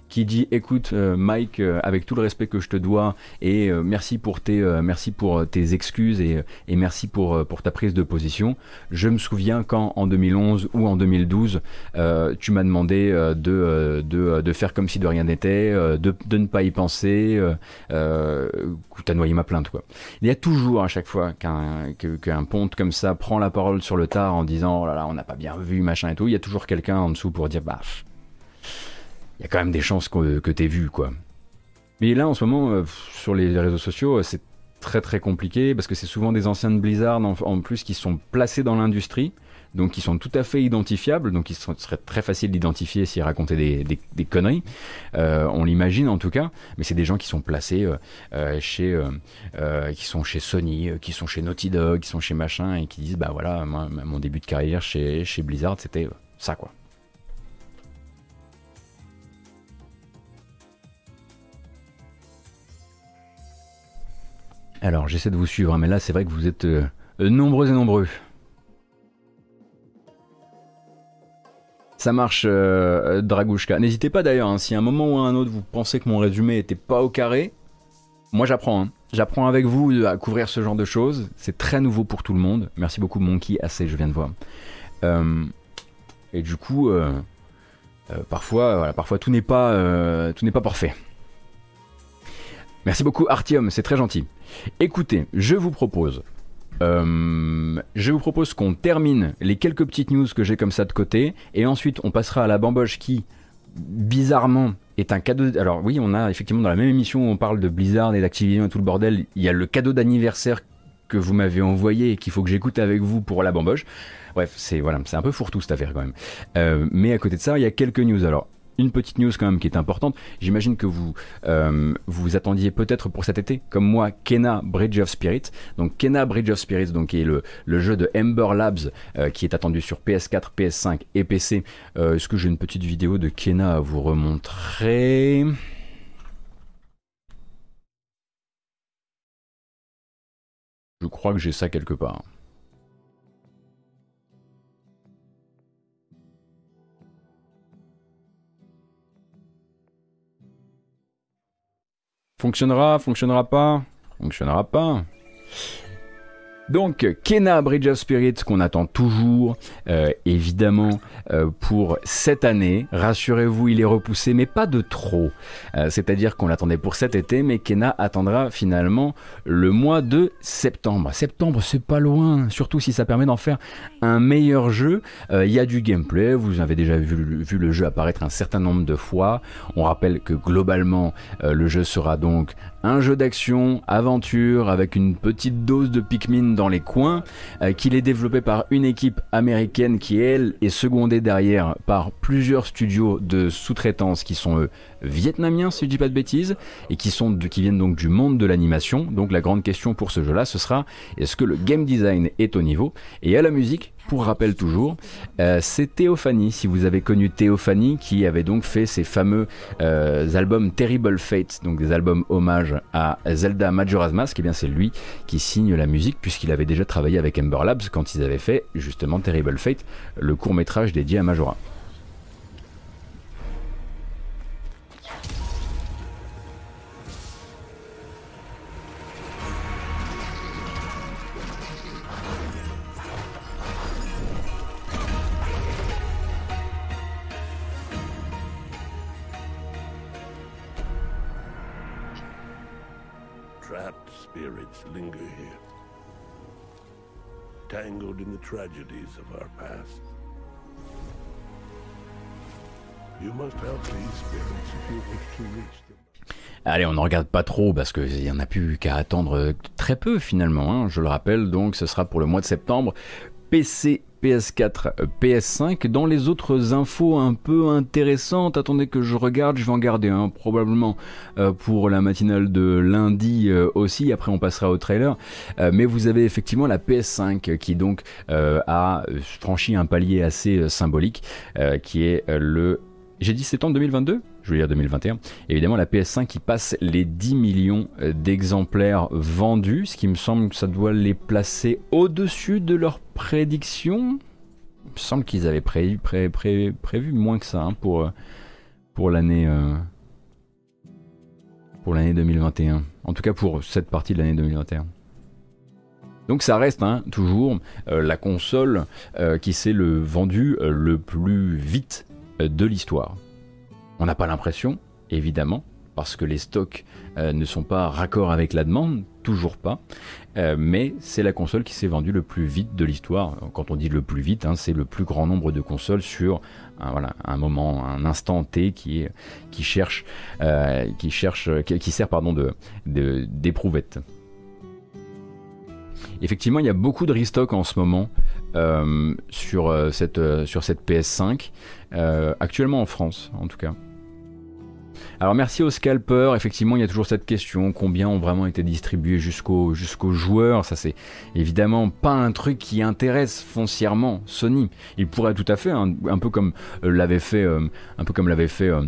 qui dit écoute euh, Mike euh, avec tout le respect que je te dois et euh, merci pour tes merci pour tes excuses et, merci pour pour ta prise de position. Je me souviens quand en 2011 ou en 2012 tu m'as demandé de, de, de faire comme si de rien n'était de, de, ne pas y penser euh, tu as noyé ma plainte quoi. Il y a toujours à chaque fois qu'un qu'un ponte comme ça prend la parole sur le tard en disant oh là là on n'a pas bien vu machin et tout. Il y a toujours quelqu'un en dessous pour dire bah il y a quand même des chances que, que t'aies vu, quoi. Mais là, en ce moment, euh, sur les réseaux sociaux, euh, c'est très très compliqué parce que c'est souvent des anciens de Blizzard en, plus qui sont placés dans l'industrie, donc qui sont tout à fait identifiables, donc il serait très facile d'identifier s'ils racontaient des, conneries. Euh, on l'imagine en tout cas, mais c'est des gens qui sont placés chez, qui sont chez Sony, qui sont chez Naughty Dog, qui sont chez machin et qui disent bah voilà, mon début de carrière chez, chez Blizzard c'était ça quoi. Alors j'essaie de vous suivre, hein, mais là c'est vrai que vous êtes euh, nombreux et nombreux. Ça marche, euh, Dragouchka. N'hésitez pas d'ailleurs, hein, si à un moment ou à un autre vous pensez que mon résumé était pas au carré, moi j'apprends. Hein. J'apprends avec vous à couvrir ce genre de choses. C'est très nouveau pour tout le monde. Merci beaucoup Monkey, assez je viens de voir. Euh, et du coup, euh, euh, parfois, parfois tout n'est pas, tout n'est pas parfait. Merci beaucoup Artium, c'est très gentil. Écoutez, je vous propose je vous propose qu'on termine les quelques petites news que j'ai comme ça de côté, et ensuite on passera à la bamboche qui, bizarrement, est un cadeau. Alors oui, on a effectivement dans la même émission où on parle de Blizzard et d'Activision et tout le bordel, il y a le cadeau d'anniversaire que vous m'avez envoyé et qu'il faut que j'écoute avec vous pour la bamboche. Bref, c'est voilà, c'est un peu fourre-tout cette affaire quand même. Euh, mais à côté de ça, il y a quelques news. Alors, une petite news quand même qui est importante. J'imagine que vous euh, vous attendiez peut-être pour cet été, comme moi, Kena Bridge of Spirits. Donc Kena Bridge of Spirits, donc est le, le jeu de Ember Labs euh, qui est attendu sur PS4, PS5 et PC. Est-ce que j'ai une petite vidéo de Kena à vous remontrer? Je crois que j'ai ça quelque part. Fonctionnera, fonctionnera pas, fonctionnera pas. Donc, Kena Bridge of Spirits qu'on attend toujours, euh, évidemment, euh, pour cette année. Rassurez-vous, il est repoussé, mais pas de trop. Euh, c'est-à-dire qu'on l'attendait pour cet été, mais Kena attendra finalement le mois de septembre. Septembre, c'est pas loin, surtout si ça permet d'en faire un meilleur jeu. Il y a du gameplay, vous avez déjà vu, vu, le jeu apparaître un certain nombre de fois. On rappelle que globalement, le jeu sera donc un jeu d'action, aventure, avec une petite dose de Pikmin dans les coins, euh, qu'il est développé par une équipe américaine qui, elle, est secondée derrière par plusieurs studios de sous-traitance qui sont eux vietnamiens, si je dis pas de bêtises, et qui viennent donc du monde de l'animation. Donc la grande question pour ce jeu-là, ce sera est-ce que le game design est au niveau? Et à la musique, pour rappel toujours, euh, c'est Théophanie, si vous avez connu Théophanie, qui avait donc fait ces fameux euh, albums Terrible Fate, donc des albums hommage à Zelda Majora's Mask, et eh bien c'est lui qui signe la musique, puisqu'il avait déjà travaillé avec Ember Labs quand ils avaient fait justement Terrible Fate, le court métrage dédié à Majora. Allez, on ne regarde pas trop parce qu'il n'y en a plus qu'à attendre très peu finalement. Hein. Je le rappelle, donc ce sera pour le mois de septembre. PC PS4, PS5. Dans les autres infos un peu intéressantes, attendez que je regarde, je vais en garder un probablement euh, pour la matinale de lundi euh, aussi. Après, on passera au trailer. Euh, mais vous avez effectivement la PS5 qui donc a franchi un palier assez symbolique, qui est le j'ai dit septembre 2022 Je veux dire 2021. Évidemment, la PS5 qui passe les 10 millions euh, d'exemplaires vendus, ce qui me semble que ça doit les placer au-dessus de leurs prédictions. Il me semble qu'ils avaient prévu, moins que ça hein, pour, euh, pour l'année euh, pour l'année 2021. En tout cas pour cette partie de l'année 2021. Donc ça reste hein, toujours la console qui s'est le vendu le plus vite de l'histoire. On n'a pas l'impression, évidemment, parce que les stocks euh, ne sont pas raccords avec la demande, toujours pas, euh, mais c'est la console qui s'est vendue le plus vite de l'histoire. Quand on dit le plus vite, hein, c'est le plus grand nombre de consoles sur un, moment, un instant T qui, cherche, qui, cherche qui, sert pardon, de, d'éprouvette. Effectivement, il y a beaucoup de restock en ce moment sur, cette, sur cette PS5. Euh, actuellement en France en tout cas. Alors merci aux scalpers, effectivement il y a toujours cette question, combien ont vraiment été distribués jusqu'aux jusqu'aux joueurs, ça c'est évidemment pas un truc qui intéresse foncièrement Sony. Il pourrait tout à fait, hein, un peu comme euh, l'avait fait, euh, un peu comme l'avait fait euh,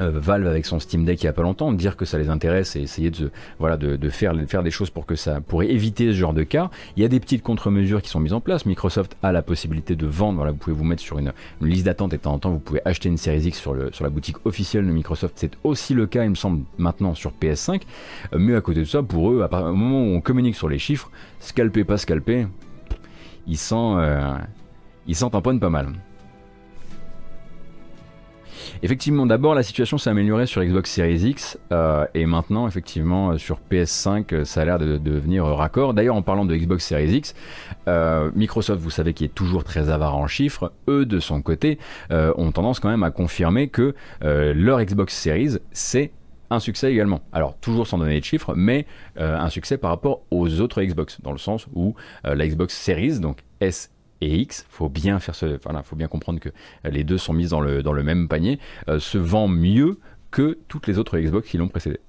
Valve avec son Steam Deck il y a pas longtemps, dire que ça les intéresse et essayer de voilà de, faire faire des choses pour que ça pourrait éviter ce genre de cas. Il y a des petites contre-mesures qui sont mises en place. Microsoft a la possibilité de vendre. Voilà, vous pouvez vous mettre sur une, liste d'attente et de temps en temps vous pouvez acheter une Series X sur le sur la boutique officielle de Microsoft. C'est aussi le cas, il me semble, maintenant sur PS5. Euh, mais à côté de ça, pour eux, à au moment où on communique sur les chiffres, scalper pas scalper, ils sentent euh, ils sentent un point pas mal. Effectivement, d'abord la situation s'est améliorée sur Xbox Series X euh, et maintenant effectivement euh, sur PS5 euh, ça a l'air de, devenir raccord. D'ailleurs en parlant de Xbox Series X, Microsoft vous savez qui est toujours très avare en chiffres, eux de son côté ont tendance quand même à confirmer que leur Xbox Series c'est un succès également. Alors toujours sans donner de chiffres, mais un succès par rapport aux autres Xbox, dans le sens où la Xbox Series, donc S et X, faut bien faire ce, enfin, faut bien comprendre que les deux sont mises dans le, dans le même panier, euh, se vend mieux que toutes les autres Xbox qui l'ont précédé.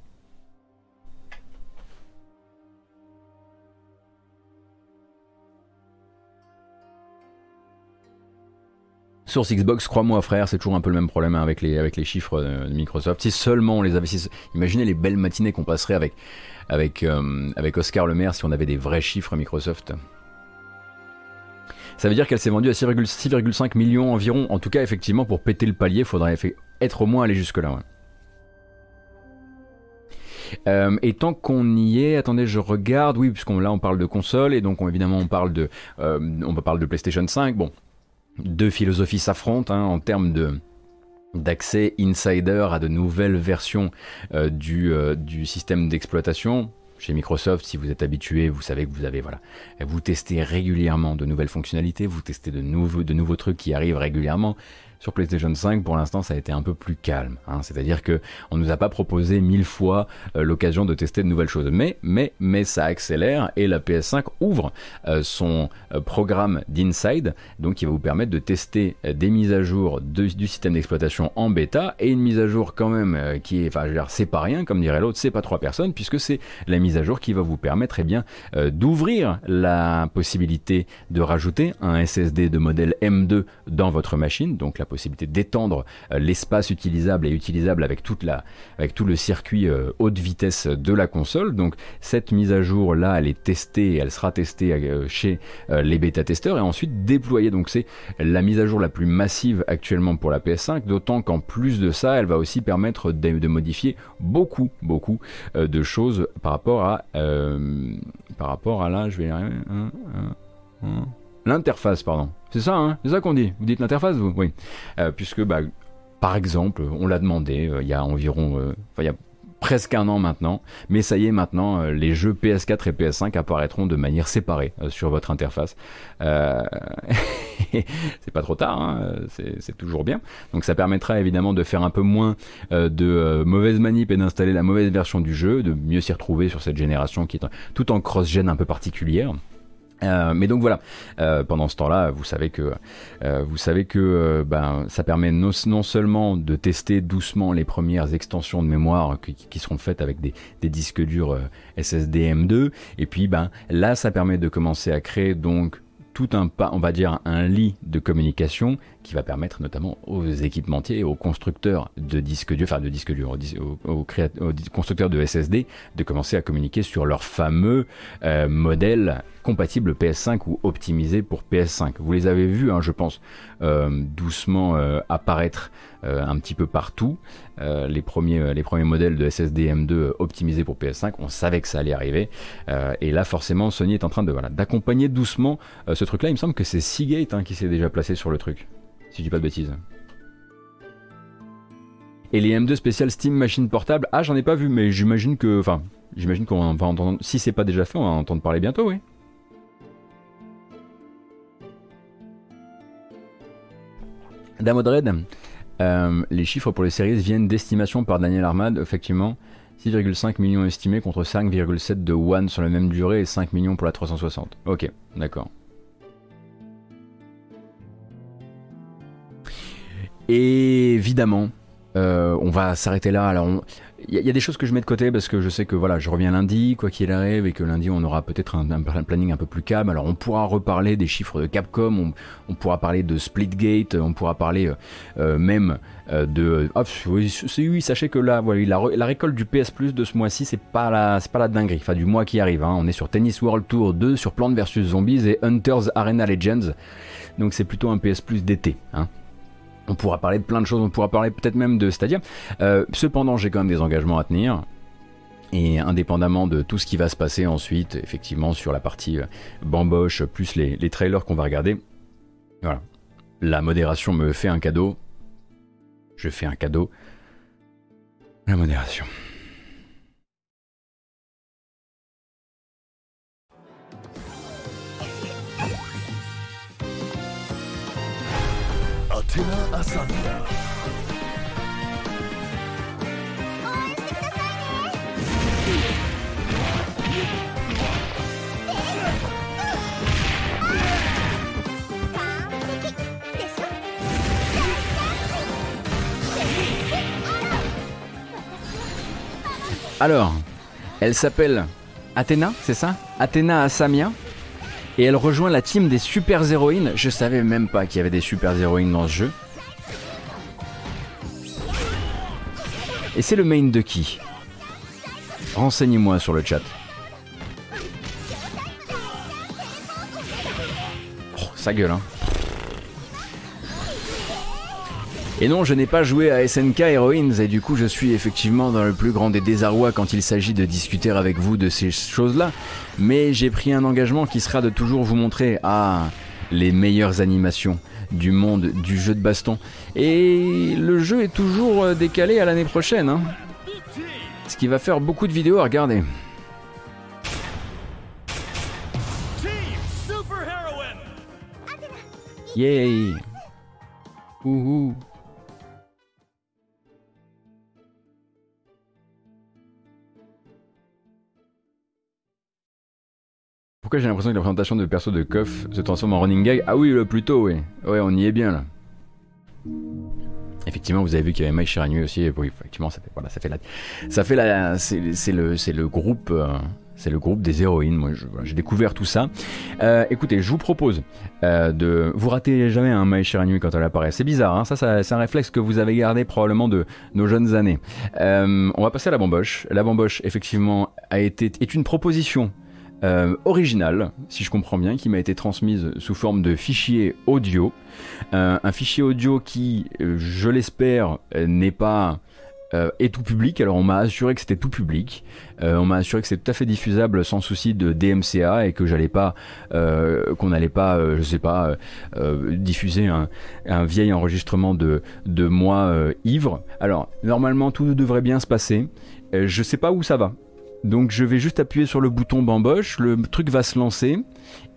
Source Xbox, crois-moi frère, c'est toujours un peu le même problème hein, avec, les, avec les chiffres de Microsoft. Si seulement on les avait... imaginez les belles matinées qu'on passerait avec, avec, euh, avec Oscar Le Maire si on avait des vrais chiffres Microsoft. Ça veut dire qu'elle s'est vendue à 6,5 millions environ. En tout cas, effectivement, pour péter le palier, il faudrait être au moins aller jusque-là. Euh, et tant qu'on y est, attendez, je regarde, oui, puisqu'on là on parle de console, et donc évidemment on parle de, euh, on de PlayStation 5. Bon, deux philosophies s'affrontent hein, en termes de d'accès insider à de nouvelles versions euh, du, du système d'exploitation. Chez Microsoft, si vous êtes habitué, vous savez que vous avez voilà, vous testez régulièrement de nouvelles fonctionnalités, vous testez de nouveaux, de nouveaux trucs qui arrivent régulièrement. Sur PlayStation 5, pour l'instant, ça a été un peu plus calme. Hein. C'est-à-dire que on nous a pas proposé mille fois euh, l'occasion de tester de nouvelles choses. Mais, mais, ça accélère et la PS5 ouvre euh, son euh, programme d'Inside, donc qui va vous permettre de tester des mises à jour du système d'exploitation en bêta et une mise à jour quand même qui est, enfin, c'est pas rien, comme dirait l'autre, c'est pas trois personnes, puisque c'est la mise à jour qui va vous permettre, eh d'ouvrir la possibilité de rajouter un SSD de modèle M2 dans votre machine, donc la possibilité d'étendre euh, l'espace utilisable et utilisable avec, toute la, avec tout le circuit euh, haute vitesse de la console. Donc cette mise à jour là, elle est testée, elle sera testée euh, chez les bêta-testeurs et ensuite déployée. Donc c'est la mise à jour la plus massive actuellement pour la PS5, d'autant qu'en plus de ça, elle va aussi permettre de, modifier beaucoup, beaucoup de choses par rapport à, par rapport à là, je vais L'interface, pardon. C'est ça, hein C'est ça qu'on dit. Vous dites l'interface, vous Oui. Euh, puisque, bah, par exemple, on l'a demandé euh, il y a environ, euh, il y a presque un an maintenant, mais ça y est maintenant, les jeux PS4 et PS5 apparaîtront de manière séparée sur votre interface. c'est pas trop tard, hein, c'est toujours bien. Donc ça permettra évidemment de faire un peu moins de mauvaises manip et d'installer la mauvaise version du jeu, de mieux s'y retrouver sur cette génération qui est tout en cross-gen un peu particulière. Euh, mais donc voilà, euh, pendant ce temps-là, vous savez que, euh, vous savez que ben, ça permet non, seulement de tester doucement les premières extensions de mémoire qui, seront faites avec des, des disques durs SSD M2, et puis ben, là ça permet de commencer à créer donc tout un pas, on va dire un lit de communication qui va permettre notamment aux équipementiers aux constructeurs de disques durs, enfin de disques durs, aux, constructeurs de SSD de commencer à communiquer sur leur fameux euh, modèle compatible PS5 ou optimisé pour PS5. Vous les avez vus, hein, je pense, euh, doucement euh, apparaître un petit peu partout. les, premiers, les premiers modèles de SSD M2 optimisés pour PS5, on savait que ça allait arriver. et là, forcément, Sony est en train voilà, d'accompagner doucement ce truc-là. Il me semble que c'est Seagate hein, qui s'est déjà placé sur le truc dis pas de bêtises. Et les M2 spécial Steam Machine Portable, ah j'en ai pas vu, mais j'imagine que, enfin, j'imagine qu'on va entendre, si c'est pas déjà fait, on va entendre parler bientôt, oui. Damodred, euh, les chiffres pour les séries viennent d'estimation par Daniel Armad, effectivement. 6,5 millions estimés contre 5,7 de One sur la même durée et 5 millions pour la 360. Ok, d'accord. Évidemment, Euh, on va s'arrêter là. Il y, a des choses que je mets de côté parce que je sais que voilà, je reviens lundi, quoi qu'il arrive, et que lundi on aura peut-être un, planning un peu plus calme. Alors, on pourra reparler des chiffres de Capcom, on, pourra parler de Splitgate, on pourra parler euh, euh, même de. Oui, sachez que la, récolte du PS Plus de ce mois-ci, c'est pas la, c'est pas la dinguerie, enfin du mois qui arrive. Hein. On est sur Tennis World Tour 2, sur Plants vs Zombies et Hunters Arena Legends. Donc c'est plutôt un PS Plus d'été. Hein. On pourra parler de plein de choses, on pourra parler peut-être même de Stadia. Euh, cependant, j'ai quand même des engagements à tenir. Et indépendamment de tout ce qui va se passer ensuite, effectivement, sur la partie euh, bamboche, plus les, les trailers qu'on va regarder, voilà. La modération me fait un cadeau. Je fais un cadeau. La modération. Alors, elle s'appelle Athéna, c'est ça? Athéna Asamia et elle rejoint la team des super héroïnes. Je savais même pas qu'il y avait des super héroïnes dans ce jeu. Et c'est le main de qui? Renseignez-moi sur le chat. Oh, ça gueule, hein. Et non, je n'ai pas joué à SNK Heroines et du coup je suis effectivement dans le plus grand des désarrois quand il s'agit de discuter avec vous de ces choses-là. Mais j'ai pris un engagement qui sera de toujours vous montrer ah, les meilleures animations du monde du jeu de baston. Et le jeu est toujours euh, décalé à l'année prochaine. Hein. Ce qui va faire beaucoup de vidéos à regarder. Yay Ouhou Pourquoi j'ai l'impression que la présentation de perso de Koff se transforme en running gag? Ah oui, le plutôt, oui. Ouais, on y est bien là. Effectivement, vous avez vu qu'il y avait Mai Shiranui aussi. Oui, effectivement, ça fait, voilà, ça fait la, ça fait la, c'est le, le groupe, euh, c'est le groupe des héroïnes. Moi, j'ai découvert tout ça. Euh, écoutez, je vous propose euh, de, vous ratez jamais un Mai Shiranui quand elle apparaît. C'est bizarre, hein ça, ça c'est un réflexe que vous avez gardé probablement de nos jeunes années. on va passer à la bamboche. La bamboche, effectivement, a été, est une proposition euh, originale, si je comprends bien, qui m'a été transmise sous forme de fichier audio. Euh, un fichier audio qui, euh, je l'espère, n'est pas est tout public. Alors on m'a assuré que c'était tout public. on m'a assuré que c'était tout à fait diffusable sans souci de DMCA et que j'allais pas, qu'on n'allait pas, je sais pas, diffuser un, un, vieil enregistrement de de moi ivre. Alors normalement tout devrait bien se passer. je sais pas où ça va. Donc je vais juste appuyer sur le bouton bamboche, le truc va se lancer.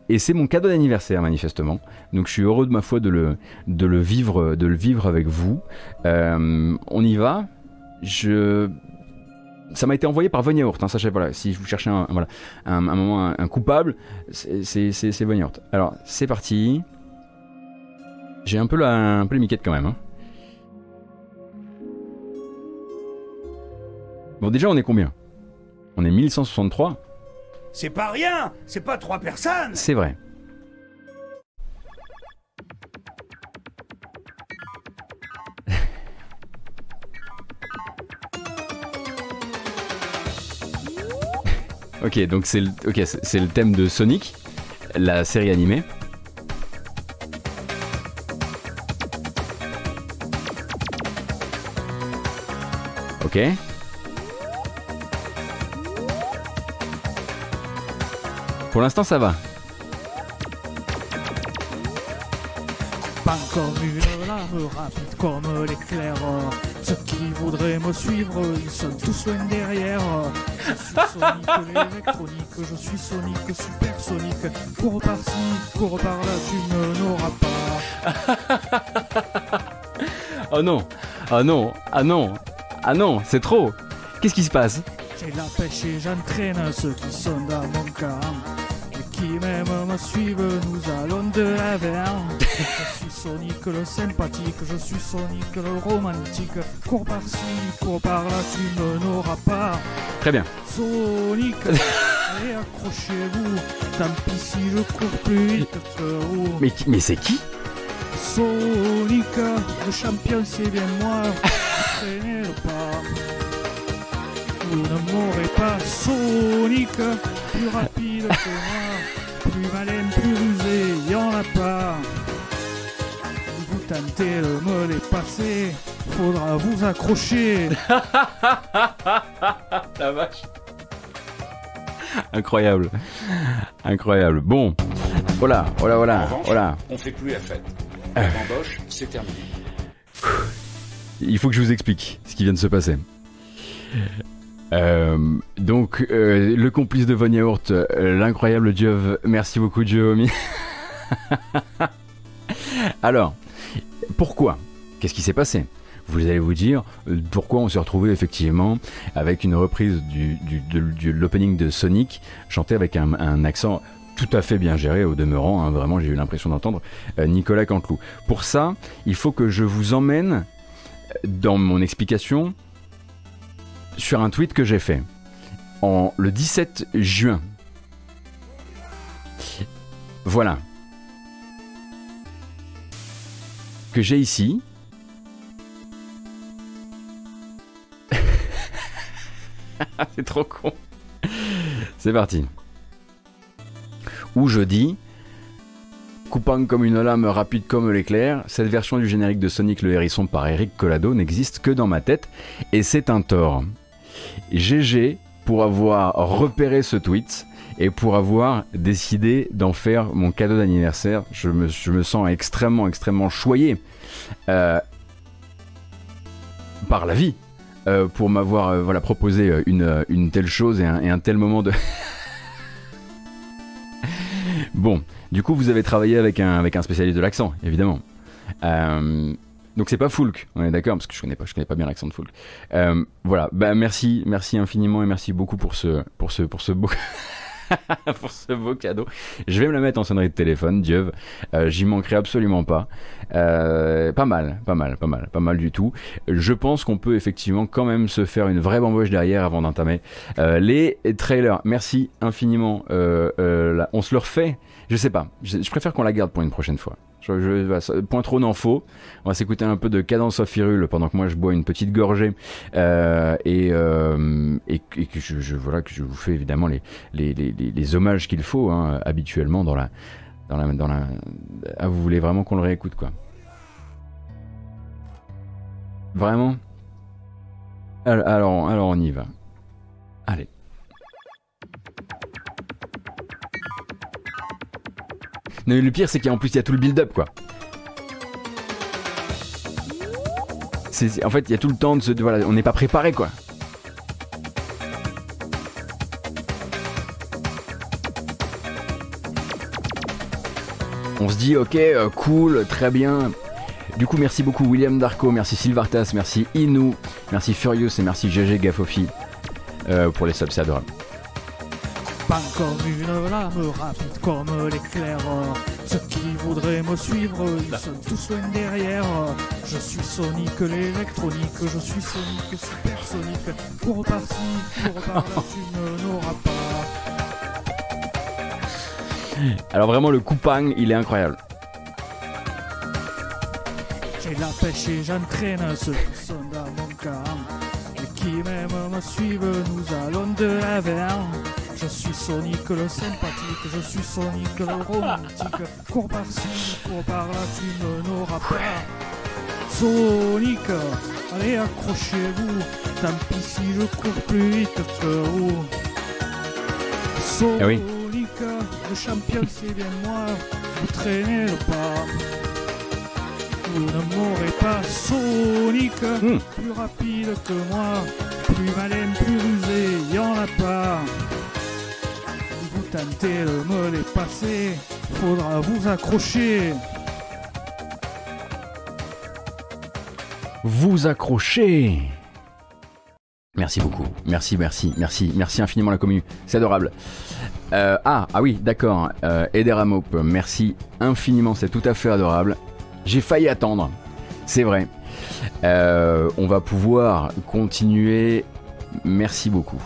Et c'est mon cadeau d'anniversaire manifestement. Donc je suis heureux de ma foi de le, vivre, avec vous. Euh, on y va. Je... Ça m'a été envoyé par Von hein, sachez, voilà, si vous cherchez un, voilà, un, coupable, c'est Von. Alors, c'est parti. J'ai un peu la, un peu les miquettes quand même. Hein. Bon, déjà, on est combien? On est 1163. C'est pas rien C'est pas trois personnes C'est vrai. ok, donc c'est le, c'est le thème de Sonic, la série animée. Ok. Pour l'instant, ça va. Pas comme une lave rapide comme l'éclair. Ceux qui voudraient me suivre, ils sont tous loin derrière. Je suis Sonic l'électronique, je suis Sonic supersonique. Cours par-ci, cours par-là, tu ne n'auras pas. oh non, oh non, ah non, ah non, c'est trop. Qu'est-ce qui se passe? J'ai la pêche et j'entraîne ceux qui sont dans mon camp qui même me suivent, nous allons de l'avers. Je suis Sonic le sympathique, je suis Sonic le romantique. Cours par-ci, cours par-là, tu ne n'auras pas. Très bien. Sonic, allez accrochez-vous, tant pis si je cours plus vite que vous. Mais, mais c'est qui? Sonic, le champion c'est bien moi, traînez le pas. Vous ne m'aurez pas, Sonic, plus rapide que moi, plus malin, plus rusé, y en a pas. Si vous tentez de me dépasser, faudra vous accrocher. La vache. Incroyable. Incroyable. Bon. Voilà, voilà, voilà, voilà. on fait plus la fête. Euh. L'embauche, c'est terminé. Il faut que je vous explique ce qui vient de se passer. Euh, donc, euh, le complice de Von Yaourt, euh, l'incroyable Dieu, merci beaucoup Jiomi. Alors, pourquoi? Qu'est-ce qui s'est passé? Vous allez vous dire pourquoi on s'est retrouvé effectivement avec une reprise du, de, l'opening de Sonic chanté avec un, accent tout à fait bien géré au demeurant. hein, vraiment, j'ai eu l'impression d'entendre Nicolas Canteloup. Pour ça, il faut que je vous emmène dans mon explication sur un tweet que j'ai fait en le 17 juin. Voilà. Que j'ai ici. C'est trop con. C'est parti. Où je dis Coupant comme une lame, rapide comme l'éclair, cette version du générique de Sonic le Hérisson par Eric Collado n'existe que dans ma tête, et c'est un tort. GG pour avoir repéré ce tweet et pour avoir décidé d'en faire mon cadeau d'anniversaire. Je me, je me sens extrêmement, extrêmement choyé euh, par la vie euh, pour m'avoir euh, voilà, proposé une, une telle chose et un, tel moment de... bon, du coup, vous avez travaillé avec un, avec un spécialiste de l'accent, évidemment. Donc c'est pas Foulk, on est d'accord, parce que je connais pas, je connais pas bien l'accent de Foulk. Euh, voilà, bah merci, merci infiniment et merci beaucoup pour ce, pour ce, pour ce beau, pour ce beau cadeau. Je vais me la mettre en sonnerie de téléphone, Dieu. Euh, J'y manquerai absolument pas. Euh, pas mal, pas mal, pas mal, pas mal du tout. Je pense qu'on peut effectivement quand même se faire une vraie bamboche derrière avant d'entamer les trailers. Merci infiniment. On se le refait. Je sais pas. Je préfère qu'on la garde pour une prochaine fois. Ça- point trop faut. On va s'écouter un peu de Cadence of Hyrule pendant que moi je bois une petite gorgée euh, et, euh, et, que je, je- voilà que je vous fais évidemment les les, les, les- hommages qu'il faut hein, habituellement dans la dans la dans la. Ah vous voulez vraiment qu'on le réécoute quoi Vraiment? Alors alors on y va. Allez. Mais le pire, c'est qu'en plus, il y a tout le build-up, quoi. En fait, il y a tout le temps de se. voilà, on n'est pas préparé, quoi. On se dit, ok, euh, cool, très bien. Du coup, merci beaucoup William Darko, merci Sylvartas, merci Inu, merci Furious et merci GG Gafofi euh, pour les subs, c'est adorable. Pas comme une lame rapide comme l'éclair. Ceux qui voudraient me suivre, ils sont tous loin derrière. Je suis Sonic l'électronique, je suis Sonic supersonique. Cours par-ci, cours par-là, tu ne n'auras pas. Alors vraiment, le coupang, il est incroyable. J'ai la pêche et j'entraîne ceux qui sont dans mon camp. Et qui même me suivent, nous allons de l'avant. Je suis Sonic le sympathique, je suis Sonic le romantique. Cours par-ci, cours par-là, tu ne n'auras pas. Sonic, allez accrochez-vous, tant pis si je cours plus vite que vous. Sonic, oui. le champion c'est bien moi, vous traînez le pas. Vous ne m'aurez pas Sonic, Hmm. plus rapide que moi, plus malin, plus rusé, y en a pas. Tentez de me dépasser, faudra vous accrocher. Vous accrochez Merci beaucoup. Merci, merci, merci, merci infiniment la commune. C'est adorable. Euh, ah, ah oui, d'accord. Euh, Ederamop, merci infiniment. C'est tout à fait adorable. J'ai failli attendre. C'est vrai. Euh, on va pouvoir continuer. Merci beaucoup.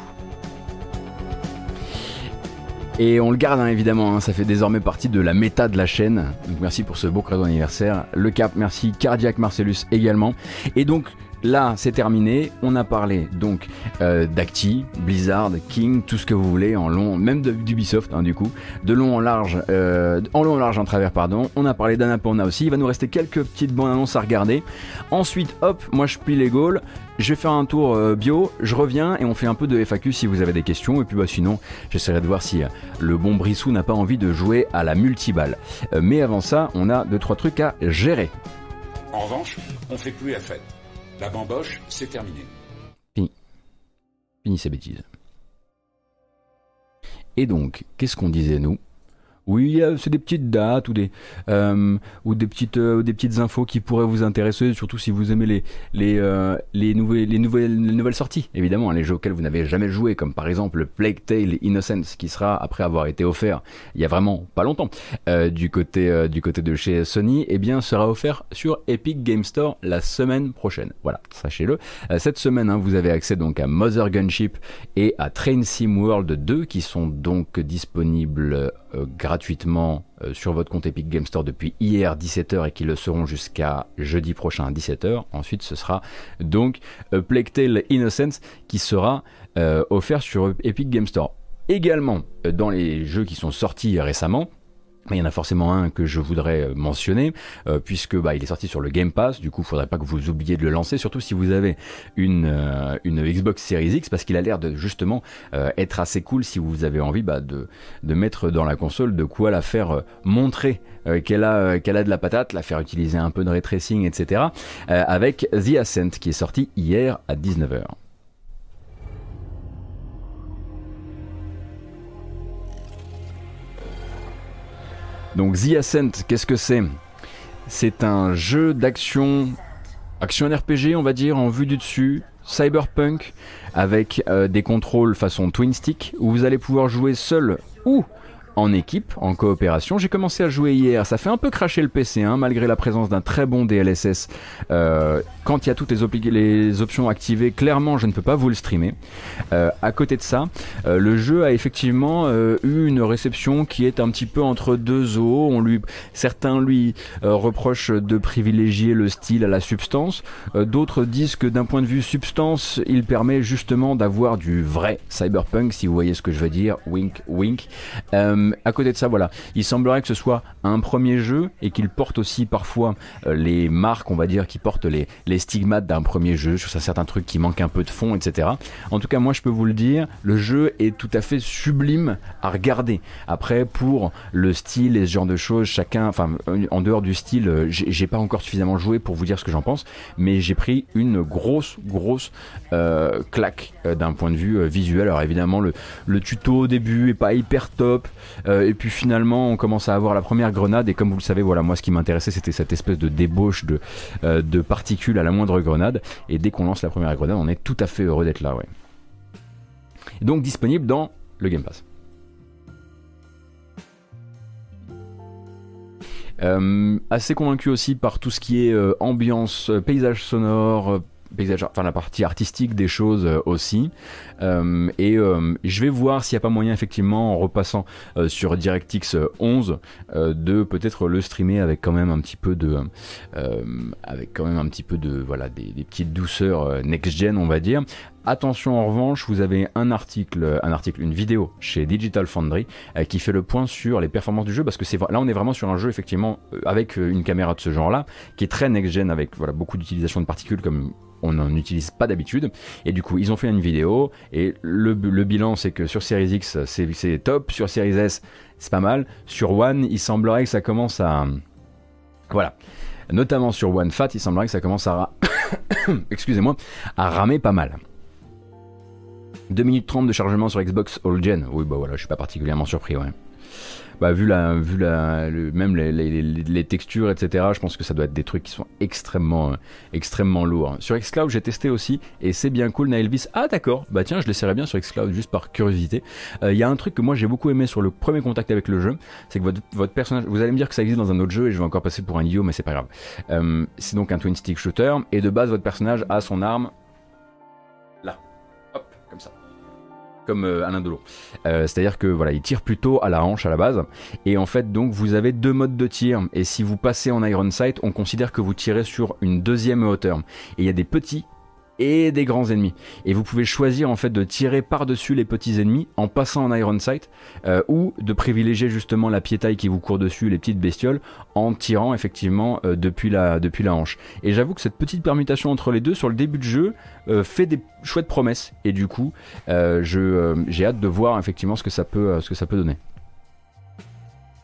Et on le garde hein, évidemment, hein, ça fait désormais partie de la méta de la chaîne. Donc merci pour ce beau cadeau d'anniversaire. Le Cap, merci. Cardiac Marcellus également. Et donc là, c'est terminé. On a parlé donc euh, d'Acti, Blizzard, King, tout ce que vous voulez en long, même d'Ubisoft hein, du coup, de long en large, euh, en long en large en travers pardon. On a parlé d'Annapurna aussi. Il va nous rester quelques petites bonnes annonces à regarder. Ensuite, hop, moi je plie les Gaules. Je vais faire un tour euh, bio, je reviens et on fait un peu de FAQ si vous avez des questions. Et puis bah, sinon, j'essaierai de voir si le bon Brissou n'a pas envie de jouer à la multiballe. Mais avant ça, on a deux trois trucs à gérer. En revanche, on fait plus la fête. La bamboche, c'est terminé. Fini. Fini ces bêtises. Et donc, qu'est-ce qu'on disait nous? Oui, c'est des petites dates ou des, euh, ou des, petites, euh, des petites infos qui pourraient vous intéresser, surtout si vous aimez les, les, euh, les, nouvelles, les, nouvelles, les nouvelles sorties, évidemment, les jeux auxquels vous n'avez jamais joué, comme par exemple le Plague Tale Innocence, qui sera, après avoir été offert il y a vraiment pas longtemps, euh, du, côté, euh, du côté de chez Sony, eh bien, sera offert sur Epic Game Store la semaine prochaine. Voilà, sachez-le. Euh, cette semaine, hein, vous avez accès donc à Mother Gunship et à Train Sim World 2, qui sont donc disponibles euh, gratuitement euh, sur votre compte Epic Game Store depuis hier 17h et qui le seront jusqu'à jeudi prochain 17h. Ensuite, ce sera donc euh, Plague Tale Innocence qui sera offert sur Epic Game Store. Également, dans les jeux qui sont sortis récemment, il y en a forcément un que je voudrais euh, mentionner, euh, puisque bah, il est sorti sur le Game Pass. Du coup, il faudrait pas que vous oubliez de le lancer, surtout si vous avez une, euh, une Xbox Series X, parce qu'il a l'air de justement euh, être assez cool si vous avez envie bah, de, de mettre dans la console de quoi la faire montrer qu'elle a, qu'elle a de la patate, la faire utiliser un peu de ray tracing, etc. avec The Ascent qui est sorti hier à 19h. Donc The Ascent, qu'est-ce que c'est? C'est un jeu d'action, action RPG on va dire, en vue du dessus, cyberpunk, avec euh, des contrôles façon twin stick, où vous allez pouvoir jouer seul ou en équipe, en coopération. J'ai commencé à jouer hier, ça fait un peu cracher le PC, hein, malgré la présence d'un très bon DLSS. Euh, quand il y a toutes les, options activées, clairement je ne peux pas vous le streamer. Euh, à côté de ça, euh, le jeu a effectivement euh, eu une réception qui est un petit peu entre deux eaux. Certains lui reprochent de privilégier le style à la substance. D'autres disent que d'un point de vue substance, il permet justement d'avoir du vrai cyberpunk, si vous voyez ce que je veux dire. Wink, wink. À côté de ça, voilà, il semblerait que ce soit un premier jeu et qu'il porte aussi parfois euh, les marques, on va dire, qui portent les, stigmates d'un premier jeu sur certains trucs qui manquent un peu de fond, etc. En tout cas, moi, je peux vous le dire, le jeu est tout à fait sublime à regarder. Après, pour le style et ce genre de choses, chacun, enfin, en dehors du style, euh, j'ai pas encore suffisamment joué pour vous dire ce que j'en pense, mais j'ai pris une grosse, grosse euh, claque euh, d'un point de vue euh, visuel. Alors évidemment, le, le tuto au début est pas hyper top, euh, et puis finalement, on commence à avoir la première grenade, et comme vous le savez, voilà, moi, ce qui m'intéressait, c'était cette espèce de débauche de, euh, particules à la moindre grenade, et dès qu'on lance la première grenade, on est tout à fait heureux d'être là, donc disponible dans le Game Pass. Euh, assez convaincu aussi par tout ce qui est euh, ambiance, euh, paysage sonore, euh, enfin la partie artistique des choses euh, aussi. Euh, et euh, je vais voir s'il n'y a pas moyen effectivement en repassant sur DirectX 11 euh, de peut-être le streamer avec quand même un petit peu de, avec quand même un petit peu de voilà des, petites douceurs next gen on va dire. Attention en revanche, vous avez un article, un article, une vidéo chez Digital Foundry euh, qui fait le point sur les performances du jeu parce que c'est là on est vraiment sur un jeu effectivement euh, avec euh, une caméra de ce genre-là qui est très next-gen avec beaucoup d'utilisation de particules comme on n'en utilise pas d'habitude. Et du coup ils ont fait une vidéo et le, le bilan c'est que sur Series X c'est top, sur Series S c'est pas mal, sur One il semblerait que ça commence à voilà. Notamment sur One Fat il semblerait que ça commence à excusez-moi à ramer pas mal 2 minutes 30 de chargement sur Xbox All Gen. Oui, bah voilà, je suis pas particulièrement surpris, ouais. bah, vu la, vu la, même les, textures, etc. Je pense que ça doit être des trucs qui sont extrêmement, euh, extrêmement lourds. Sur Xcloud, j'ai testé aussi et c'est bien cool. Nailvis, ah d'accord, bah tiens, je l'essaierai bien sur Xcloud juste par curiosité. Euh, Il y a un truc que moi j'ai beaucoup aimé sur le premier contact avec le jeu, c'est que votre, votre personnage, vous allez me dire que ça existe dans un autre jeu et je vais encore passer pour un idiot, mais c'est pas grave. Euh, c'est donc un twin stick shooter et de base votre personnage a son arme comme euh, Alain Delon. Euh, C'est-à-dire que voilà, il tire plutôt à la hanche à la base. Et en fait, donc, vous avez deux modes de tir. Et si vous passez en Iron Sight, on considère que vous tirez sur une deuxième hauteur. Et il y a des petits et des grands ennemis. Et vous pouvez choisir en fait de tirer par-dessus les petits ennemis en passant en Iron Sight euh, ou de privilégier justement la piétaille qui vous court dessus, les petites bestioles, en tirant effectivement euh, depuis, la, hanche. Et j'avoue que cette petite permutation entre les deux sur le début de jeu euh, fait des chouettes promesses. Et du coup, j'ai hâte de voir effectivement ce que ça peut, ce que ça donner.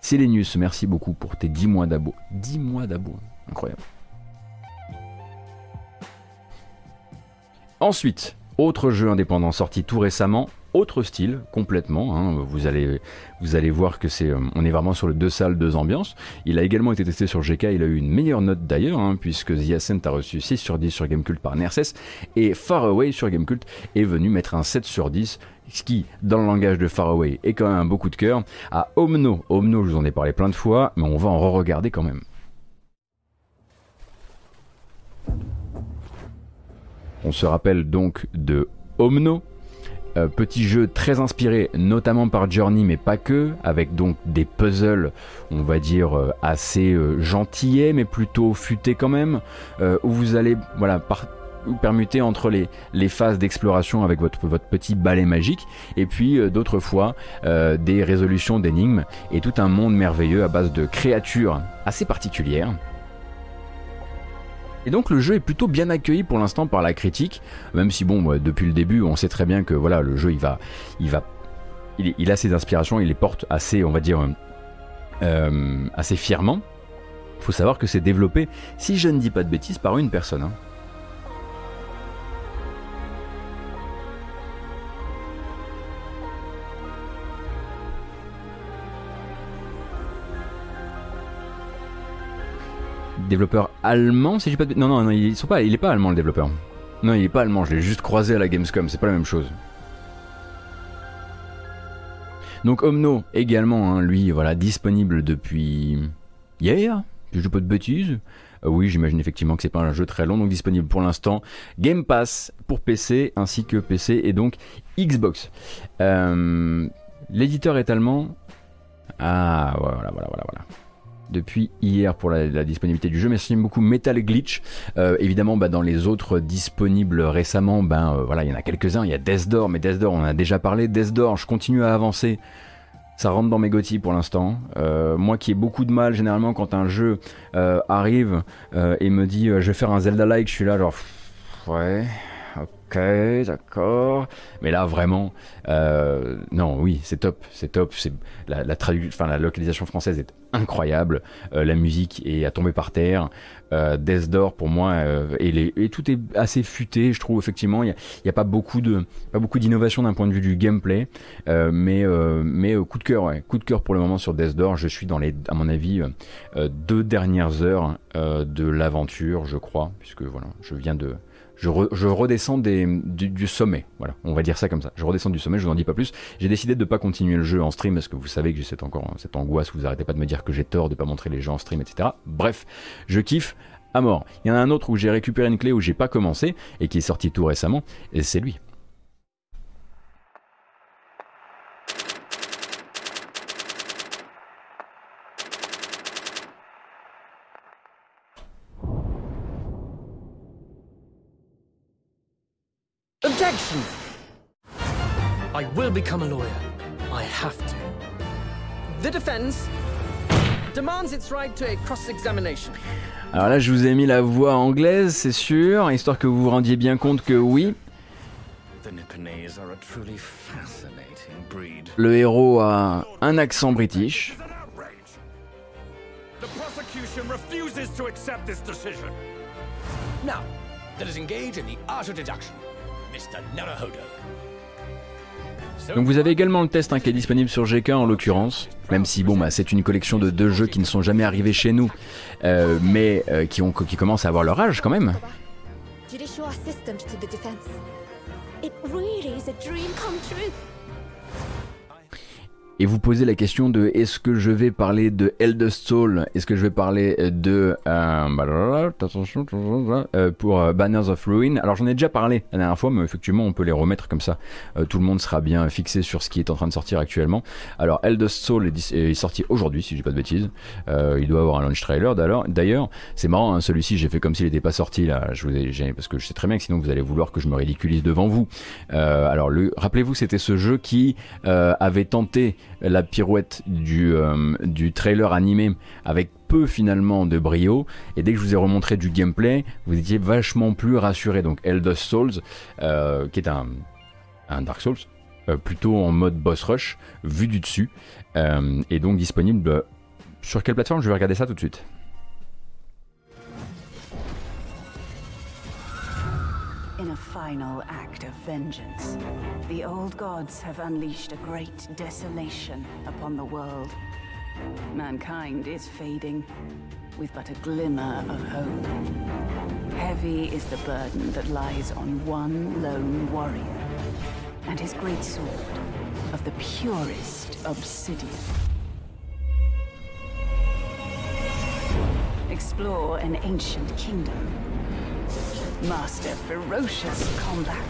Selenius, merci beaucoup pour tes 10 mois d'abo. 10 mois d'abo, incroyable. Ensuite, autre jeu indépendant sorti tout récemment, autre style complètement. hein, vous allez vous allez voir que c'est euh, on est vraiment sur le deux salles deux ambiances. Il a également été testé sur GK, il a eu une meilleure note d'ailleurs hein, puisque The Ascent a reçu 6 sur 10 sur Gamecult par NRSS et Far Away sur Gamecult est venu mettre un 7 sur 10 ce qui, dans le langage de Faraway, est quand même un beau coup de cœur, à Omno. Omno, je vous en ai parlé plein de fois, mais on va en re-regarder quand même. On se rappelle donc de Omno, euh, petit jeu très inspiré notamment par Journey mais pas que, avec donc des puzzles on va dire euh, assez euh, mais plutôt futés quand même, euh, où vous allez voilà permuter entre les, phases d'exploration avec votre, petit balai magique et puis d'autres fois des résolutions d'énigmes et tout un monde merveilleux à base de créatures assez particulières. Et donc le jeu est plutôt bien accueilli pour l'instant par la critique, même si bon, moi, depuis le début, on sait très bien que voilà, le jeu il va, il va, il, a ses inspirations, il les porte assez, on va dire, euh, assez fièrement. Il faut savoir que c'est développé, si je ne dis pas de bêtises, par une personne. hein. Développeur allemand, si j'ai pas. Non, non, non, il est pas allemand le développeur. Non, il est pas allemand, je l'ai juste croisé à la Gamescom, c'est pas la même chose. Donc Omno également, hein, lui, voilà, disponible depuis hier, si je dis pas de bêtises. Euh, oui, j'imagine effectivement que c'est pas un jeu très long, donc disponible pour l'instant. Game Pass pour PC ainsi que PC et donc Xbox. Euh, L'éditeur est allemand. Ah, voilà, voilà, voilà, voilà depuis hier pour la, disponibilité du jeu. Merci beaucoup Metal Glitch. Euh, évidemment, bah, dans les autres disponibles récemment, ben euh, voilà, il y en a quelques-uns. Il y a Death Door, mais Death Door, on en a déjà parlé. Death Door, je continue à avancer. Ça rentre dans mes GOTY pour l'instant. Euh, moi qui ai beaucoup de mal généralement quand un jeu arrive et me dit je vais faire un Zelda-like, je suis là genre ouais, ok, d'accord. Mais là vraiment, euh, non, oui, c'est top, c'est top. C'est la, la, enfin, la localisation française est incroyable. Euh, la musique est à tomber par terre. Euh, Death Door pour moi euh, et, tout est assez futé. Je trouve effectivement, il n'y a, y a pas beaucoup de pas beaucoup d'innovation d'un point de vue du gameplay, mais mais coup de cœur, coup de cœur pour le moment sur Death Door. Je suis dans les, à mon avis, deux dernières heures de l'aventure, je crois, puisque voilà, je viens de je, re- je redescends des, du, sommet, voilà, on va dire ça comme ça. Je redescends du sommet, je vous en dis pas plus. J'ai décidé de ne pas continuer le jeu en stream parce que vous savez que j'ai cette, encore, cette angoisse, vous arrêtez pas de me dire que j'ai tort de pas montrer les jeux en stream, etc. Bref, je kiffe à mort. Il y en a un autre où j'ai récupéré une clé où j'ai pas commencé et qui est sorti tout récemment, et c'est lui. Objection! I will become a lawyer. I have to. The defense demands its right to a cross-examination. Alors là, je vous ai mis la voix anglaise, c'est sûr, histoire que vous vous rendiez bien compte que oui, The Nipponese are a truly fascinating breed. le héros a un accent british. The prosecution refuses to accept this decision. Now, let us engage in the art of deduction. Mr. Naruhodo. Donc vous avez également le test hein, qui est disponible sur GK en l'occurrence, même si bon bah c'est une collection de deux jeux qui ne sont jamais arrivés chez nous, euh, mais euh, qui, ont, qui commencent à avoir leur âge quand même. Et vous posez la question de est-ce que je vais parler de Eldest Soul, est-ce que je vais parler de euh, attention, euh, pour euh, Banners of Ruin? Alors j'en ai déjà parlé la dernière fois, mais effectivement on peut les remettre comme ça. Euh, tout le monde sera bien fixé sur ce qui est en train de sortir actuellement. Alors Eldest Soul est, sorti aujourd'hui, si je dis pas de bêtises. Euh, il doit avoir un launch trailer d'ailleurs. C'est marrant, hein, celui-ci j'ai fait comme s'il n'était pas sorti là. Je vous ai, parce que je sais très bien que sinon vous allez vouloir que je me ridiculise devant vous. Euh, alors le, rappelez-vous, c'était ce jeu qui euh, avait tenté la pirouette du, euh, du trailer animé avec peu finalement de brio. Et dès que je vous ai remontré du gameplay vous étiez vachement plus rassuré. Donc Eldest Souls euh, qui est un, un Dark Souls euh, plutôt en mode boss rush vu du dessus et donc disponible sur quelle plateforme? Je vais regarder ça tout de suite final act of vengeance, the old gods have unleashed a great desolation upon the world. Mankind is fading, with but a glimmer of hope. Heavy is the burden that lies on one lone warrior, and his great sword of the purest obsidian. Explore an ancient kingdom Master ferocious combat.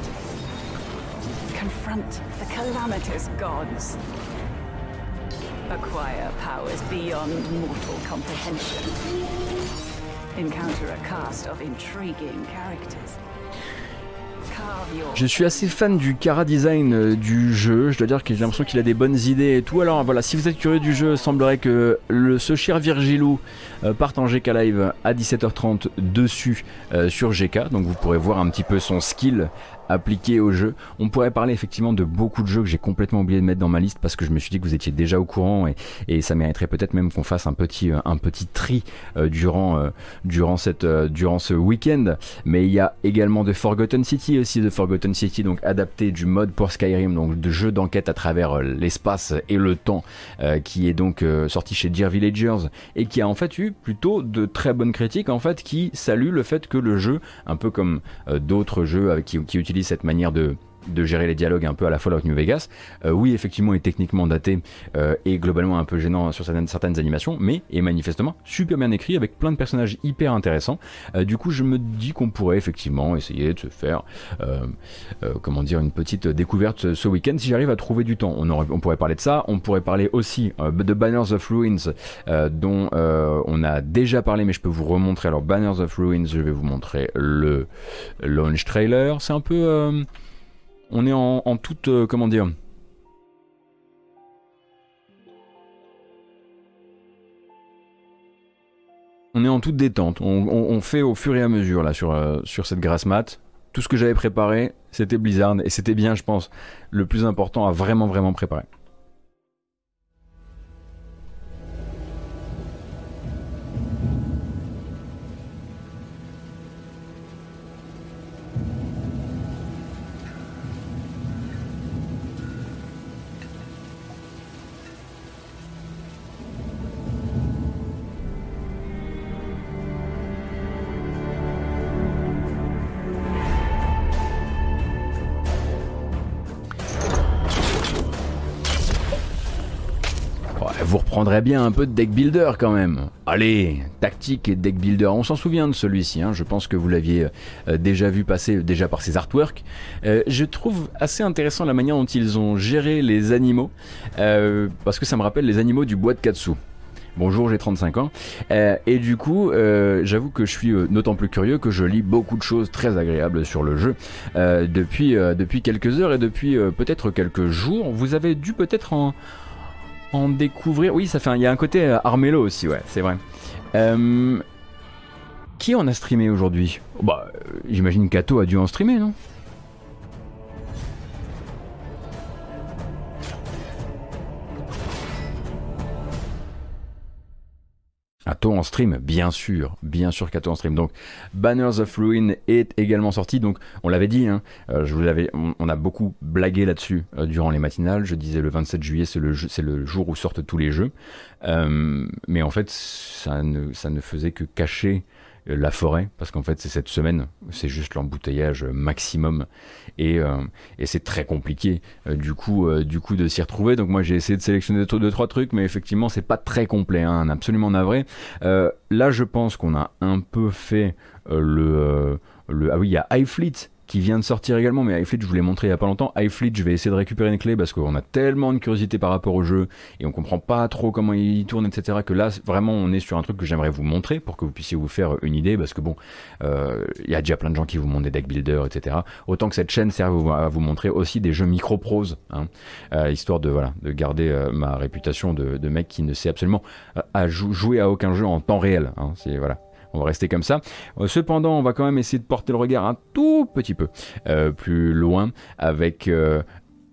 Confront the calamitous gods. Acquire powers beyond mortal comprehension. Encounter a cast of intriguing characters. Je suis assez fan du cara design euh, du jeu. Je dois dire que j'ai l'impression qu'il a des bonnes idées et tout. Alors voilà, si vous êtes curieux du jeu, il semblerait que le, ce cher Virgilou euh, parte en GK Live à 17h30 dessus euh, sur GK. Donc vous pourrez voir un petit peu son skill appliqué au jeu. On pourrait parler effectivement de beaucoup de jeux que j'ai complètement oublié de mettre dans ma liste parce que je me suis dit que vous étiez déjà au courant et, ça mériterait peut-être même qu'on fasse un petit, euh, tri euh, durant, euh, durant, ce week-end. Mais il y a également de Forgotten City aussi, de Forgotten City, donc adapté du mode pour Skyrim, donc de jeu d'enquête à travers l'espace et le temps, qui est donc sorti chez Dear Villagers et qui a en fait eu plutôt de très bonnes critiques en fait, qui saluent le fait que le jeu, un peu comme d'autres jeux qui utilisent cette manière de de gérer les dialogues un peu à la Fallout New Vegas, euh, oui effectivement est techniquement daté euh, et globalement un peu gênant sur certaines, animations, mais est manifestement super bien écrit avec plein de personnages hyper intéressants. Euh, du coup je me dis qu'on pourrait effectivement essayer de se faire euh, comment dire une petite découverte ce, week-end si j'arrive à trouver du temps. On, on pourrait parler de ça, on pourrait parler aussi de Banners of Ruins dont on a déjà parlé mais je peux vous remontrer. Alors Banners of Ruins, je vais vous montrer le launch trailer. C'est un peu on est en, toute euh, comment dire on est en toute détente. On fait au fur et à mesure là sur, euh, sur cette grasse mat. Tout ce que j'avais préparé c'était Blizzard et c'était bien je pense le plus important à vraiment vraiment préparer Reprendrez bien un peu de deck builder quand même. Allez, tactique et deck builder, on s'en souvient de celui-ci, hein. je pense que vous l'aviez euh, déjà vu passer déjà par ses artworks. Euh, je trouve assez intéressant la manière dont ils ont géré les animaux, euh, parce que ça me rappelle les animaux du bois de Katsu. Bonjour, j'ai 35 ans. Et du coup, j'avoue que je suis d'autant plus curieux que je lis beaucoup de choses très agréables sur le jeu depuis, depuis quelques heures et depuis peut-être quelques jours. Vous avez dû peut-être en, en découvrir. Oui, ça fait. un- Il y a un côté euh, Armello aussi, ouais, c'est vrai. Euh, qui en a streamé aujourd'hui? Bah, euh, j'imagine Kato a dû en streamer, non? Un taux en stream, bien sûr, bien sûr qu'un taux en stream. Donc, Banners of Ruin est également sorti. Donc, on l'avait dit, hein, euh, je vous l'avais, on, a beaucoup blagué là-dessus euh, durant les matinales. Je disais le 27 juillet, c'est le, jour où sortent tous les jeux. Euh, mais en fait, ça ne faisait que cacher la forêt, parce qu'en fait c'est cette semaine, c'est juste l'embouteillage maximum et, euh, et c'est très compliqué euh, du coup euh, du coup de s'y retrouver. Donc moi j'ai essayé de sélectionner deux, trois trucs, mais effectivement c'est pas très complet, hein, absolument navré. là je pense qu'on a un peu fait le, le ah oui il y a iFleet qui vient de sortir également, mais iFleet, je vous l'ai montré il y a pas longtemps. iFleet, je vais essayer de récupérer une clé parce qu'on a tellement de curiosité par rapport au jeu et on comprend pas trop comment il tourne, etc. Que là, vraiment, on est sur un truc que j'aimerais vous montrer pour que vous puissiez vous faire une idée parce que bon, euh, il y a déjà plein de gens qui vous montrent des deck builders, etc. Autant que cette chaîne serve à vous montrer aussi des jeux micro-pros, hein, euh, histoire de, voilà, de garder euh, ma réputation de, mec qui ne sait absolument à jouer à aucun jeu en temps réel. Hein, voilà, on va rester comme ça. Euh, cependant, on va quand même essayer de porter le regard un tout petit peu euh, plus loin avec euh,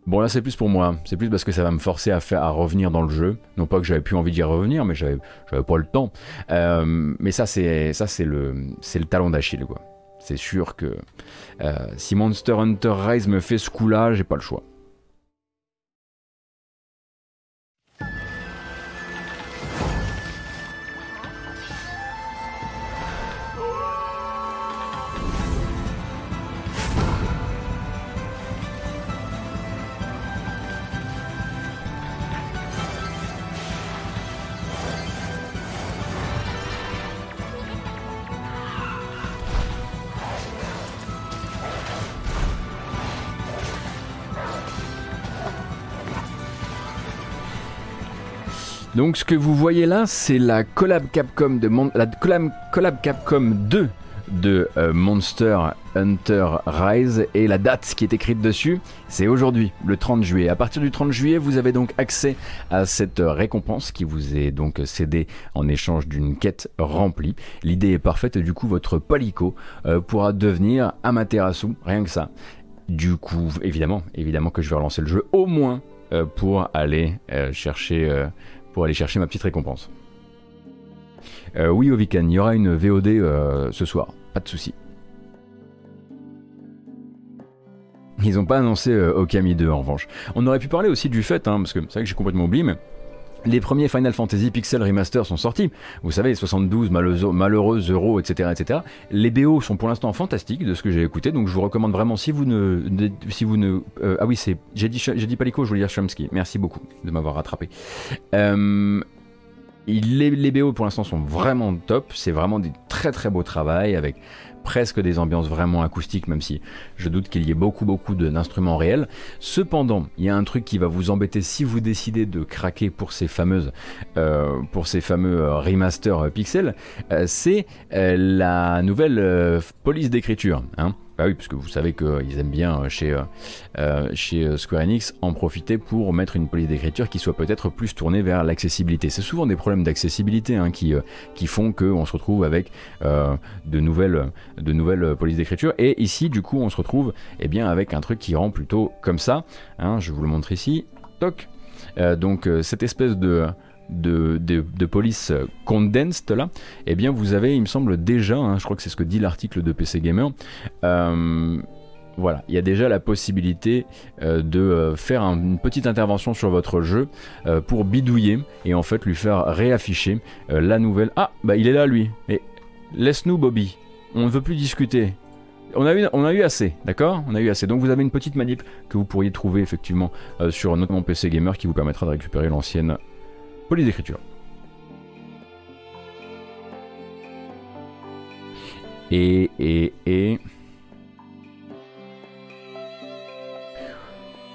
Bon là c'est plus pour moi, c'est plus parce que ça va me forcer à faire revenir dans le jeu. Non pas que j'avais plus envie d'y revenir, mais j'avais pas le temps. mais ça c'est le c'est le talon d'Achille quoi. C'est sûr que si Monster Hunter Rise me fait ce coup-là, j'ai pas le choix. Donc ce que vous voyez là, c'est la collab Capcom de la collab, Capcom 2 de euh, Monster Hunter Rise et la date qui est écrite dessus, c'est aujourd'hui, le 30 juillet. À partir du 30 juillet, vous avez donc accès à cette récompense qui vous est donc cédée en échange d'une quête remplie. L'idée est parfaite du coup votre palico euh, pourra devenir Amaterasu, rien que ça. Du coup, évidemment, évidemment que je vais relancer le jeu au moins euh, pour aller chercher pour aller chercher ma petite récompense. Euh, oui, Ovikan, il y aura une VOD euh, ce soir, pas de souci. Ils n'ont pas annoncé euh, Okami 2 en revanche. On aurait pu parler aussi du fait, hein, parce que c'est vrai que j'ai complètement oublié, mais les premiers Final Fantasy Pixel Remaster sont sortis. Vous savez, les 72 malheureux, euros, etc., etc. Les BO sont pour l'instant fantastiques de ce que j'ai écouté, donc je vous recommande vraiment si vous ne, si vous ne, euh, ah oui c'est, j'ai dit, dit Palico, je voulais dire Chomsky. Merci beaucoup de m'avoir rattrapé. Euh, les, les, BO pour l'instant sont vraiment top. C'est vraiment des très très beaux travail avec presque des ambiances vraiment acoustiques, même si je doute qu'il y ait beaucoup beaucoup d'instruments réels. Cependant, il y a un truc qui va vous embêter si vous décidez de craquer pour ces fameuses, euh, fameux euh, remaster euh, pixels, c'est la nouvelle police d'écriture. Hein. Bah oui, parce que vous savez qu'ils aiment bien chez, chez Square Enix en profiter pour mettre une police d'écriture qui soit peut-être plus tournée vers l'accessibilité. C'est souvent des problèmes d'accessibilité hein, qui, qui font qu'on se retrouve avec de nouvelles, de nouvelles polices d'écriture. Et ici, du coup, on se retrouve eh bien, avec un truc qui rend plutôt comme ça. Hein, je vous le montre ici. Toc. Euh, donc, euh, cette espèce de, de, police condensed là, eh bien, vous avez, il me semble, déjà, hein, je crois que c'est ce que dit l'article de PC Gamer. Euh, voilà, il y a déjà la possibilité de faire une petite intervention sur votre jeu pour bidouiller et en fait lui faire réafficher la nouvelle. Ah, bah il est là lui. Et laisse-nous Bobby on ne veut plus discuter. On a eu, on a eu assez, d'accord? On a eu assez. Donc vous avez une petite manip que vous pourriez trouver effectivement euh, sur notre PC Gamer qui vous permettra de récupérer l'ancienne police d'écriture. Et, et, et...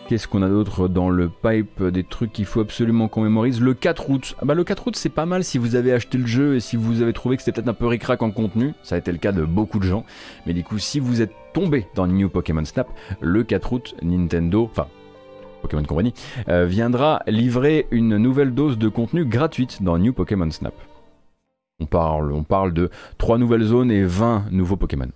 Qu'est-ce qu'on a d'autre dans le pipe Des trucs qu'il faut absolument qu'on mémorise. Le 4 août. Ah bah le 4 août, c'est pas mal si vous avez acheté le jeu et si vous avez trouvé que c'était peut-être un peu ricrac en contenu. Ça a été le cas de beaucoup de gens. Mais du coup, si vous êtes tombé dans New Pokémon Snap, le 4 août, Nintendo, enfin Pokémon Company, euh, viendra livrer une nouvelle dose de contenu gratuite dans New Pokémon Snap. On parle, on parle de 3 nouvelles zones et 20 nouveaux Pokémon.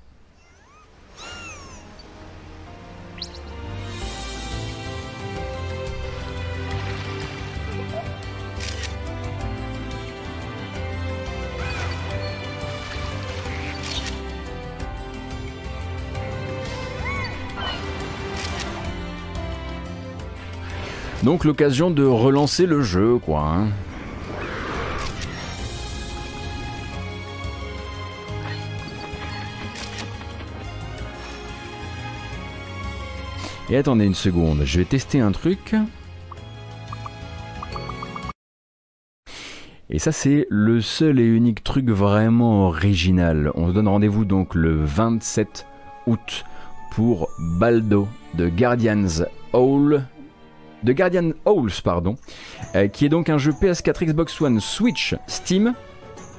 Donc l'occasion de relancer le jeu, quoi. hein. Et attendez une seconde, je vais tester un truc. Et ça c'est le seul et unique truc vraiment original. On se donne rendez-vous donc le 27 août pour Baldo de Guardians Hall de Guardian Halls, pardon, euh, qui est donc un jeu PS4, Xbox One, Switch, Steam,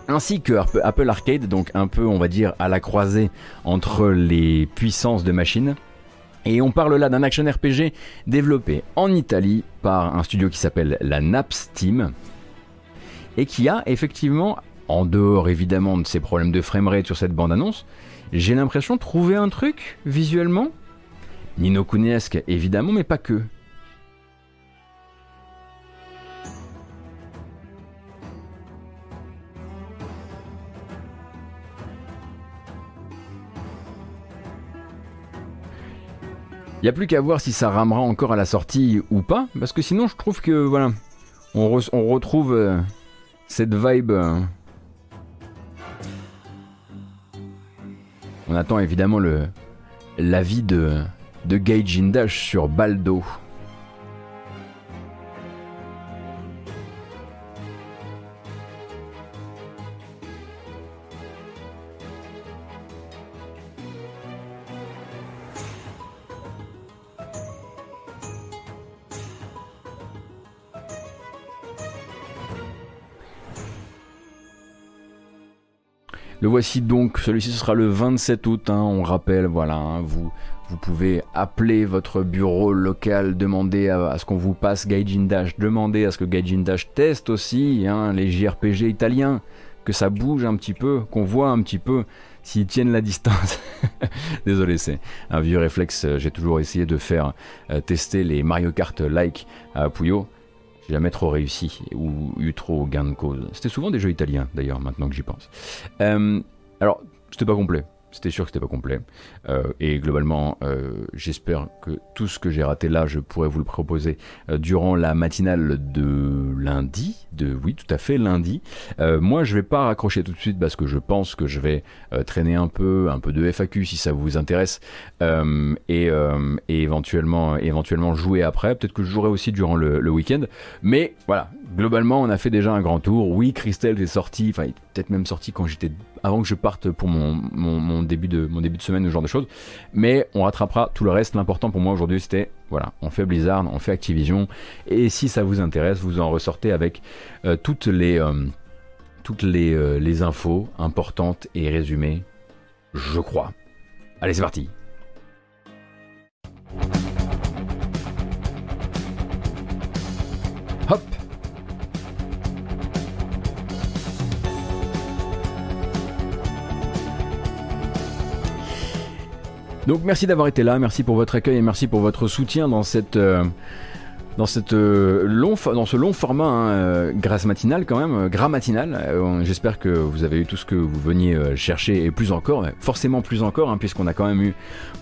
ainsi que Apple- Arcade, donc un peu, on va dire, à la croisée entre les puissances de machines. Et on parle là d'un action RPG développé en Italie par un studio qui s'appelle la Naps Team et qui a effectivement, en dehors évidemment de ces problèmes de framerate sur cette bande-annonce, j'ai l'impression de trouver un truc visuellement, Nino Kunesque évidemment, mais pas que. Il n'y a plus qu'à voir si ça ramera encore à la sortie ou pas, parce que sinon je trouve que voilà, on, re- on retrouve euh, cette vibe. euh. On attend évidemment l'avis de de Indash sur Baldo. Voici donc, celui-ci ce sera le 27 août, hein, on rappelle, voilà, hein, vous, pouvez appeler votre bureau local, demander à, ce qu'on vous passe Gaijin Dash, demander à ce que Gaijin Dash teste aussi hein, les JRPG italiens, que ça bouge un petit peu, qu'on voit un petit peu s'ils tiennent la distance. Désolé, c'est un vieux réflexe, euh, j'ai toujours essayé de faire euh, tester les Mario Kart like à Puyo. Jamais trop réussi ou eu trop gain de cause. C'était souvent des jeux italiens d'ailleurs, maintenant que j'y pense. Euh, alors, c'était pas complet. C'était sûr que c'était pas complet. Euh, et globalement, euh, j'espère que tout ce que j'ai raté là, je pourrais vous le proposer euh, durant la matinale de lundi. De, oui, tout à fait, lundi. Euh, moi, je vais pas raccrocher tout de suite parce que je pense que je vais euh, traîner un peu, un peu de FAQ si ça vous intéresse. Euh, et, et éventuellement, éventuellement jouer après. Peut-être que je jouerai aussi durant le, le week-end. Mais voilà, globalement, on a fait déjà un grand tour. Oui, Christelle est sorti, enfin, peut-être même sorti quand j'étais avant que je parte pour mon, début de mon début semaine ce genre de choses. Mais on rattrapera tout le reste. L'important pour moi aujourd'hui, c'était voilà, on fait Blizzard, on fait Activision. Et si ça vous intéresse, vous en ressortez avec euh, toutes les euh, euh, les infos importantes et résumées, je crois. Allez, c'est parti. Donc merci d'avoir été là, merci pour votre accueil et merci pour votre soutien dans cette euh, dans cette euh, long dans ce long format hein, euh, grâce matinale quand même, gras matinal. J'espère que vous avez eu tout ce que vous veniez chercher et plus encore, forcément plus encore, hein, puisqu'on a quand même eu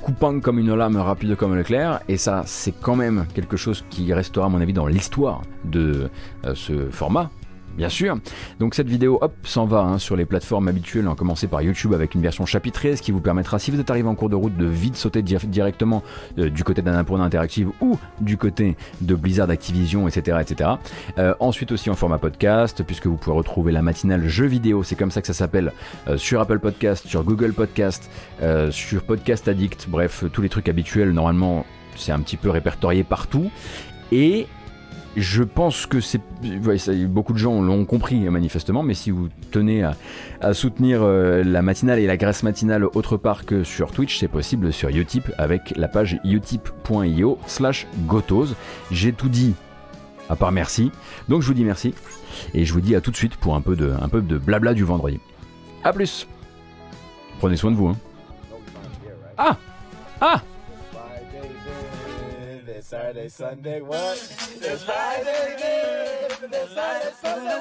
coupant comme une lame, rapide comme l'éclair, et ça c'est quand même quelque chose qui restera à mon avis dans l'histoire de ce format. Bien sûr. Donc cette vidéo, hop, s'en va hein, sur les plateformes habituelles, en commencer par YouTube avec une version chapitrée, ce qui vous permettra, si vous êtes arrivé en cours de route, de vite sauter di- directement euh, du côté d'Annapurna Interactive ou du côté de Blizzard Activision, etc. etc. Euh, ensuite aussi en format podcast, puisque vous pouvez retrouver la matinale jeux vidéo, c'est comme ça que ça s'appelle, euh, sur Apple Podcast, sur Google Podcast, sur Podcast Addict, bref, tous les trucs habituels, normalement, c'est un petit peu répertorié partout. Et je pense que c'est. beaucoup de gens l'ont compris manifestement, mais si vous tenez à, soutenir euh, la matinale et la graisse matinale autre part que sur Twitch, c'est possible sur Utip avec la page utip.io slash gotos. J'ai tout dit à part merci. Donc je vous dis merci. Et je vous dis à tout de suite pour un peu de, un peu de blabla du vendredi. A plus Prenez soin de vous. Hein. Ah Ah Saturday, Sunday, what? It's Friday, then. It's Friday, Sunday.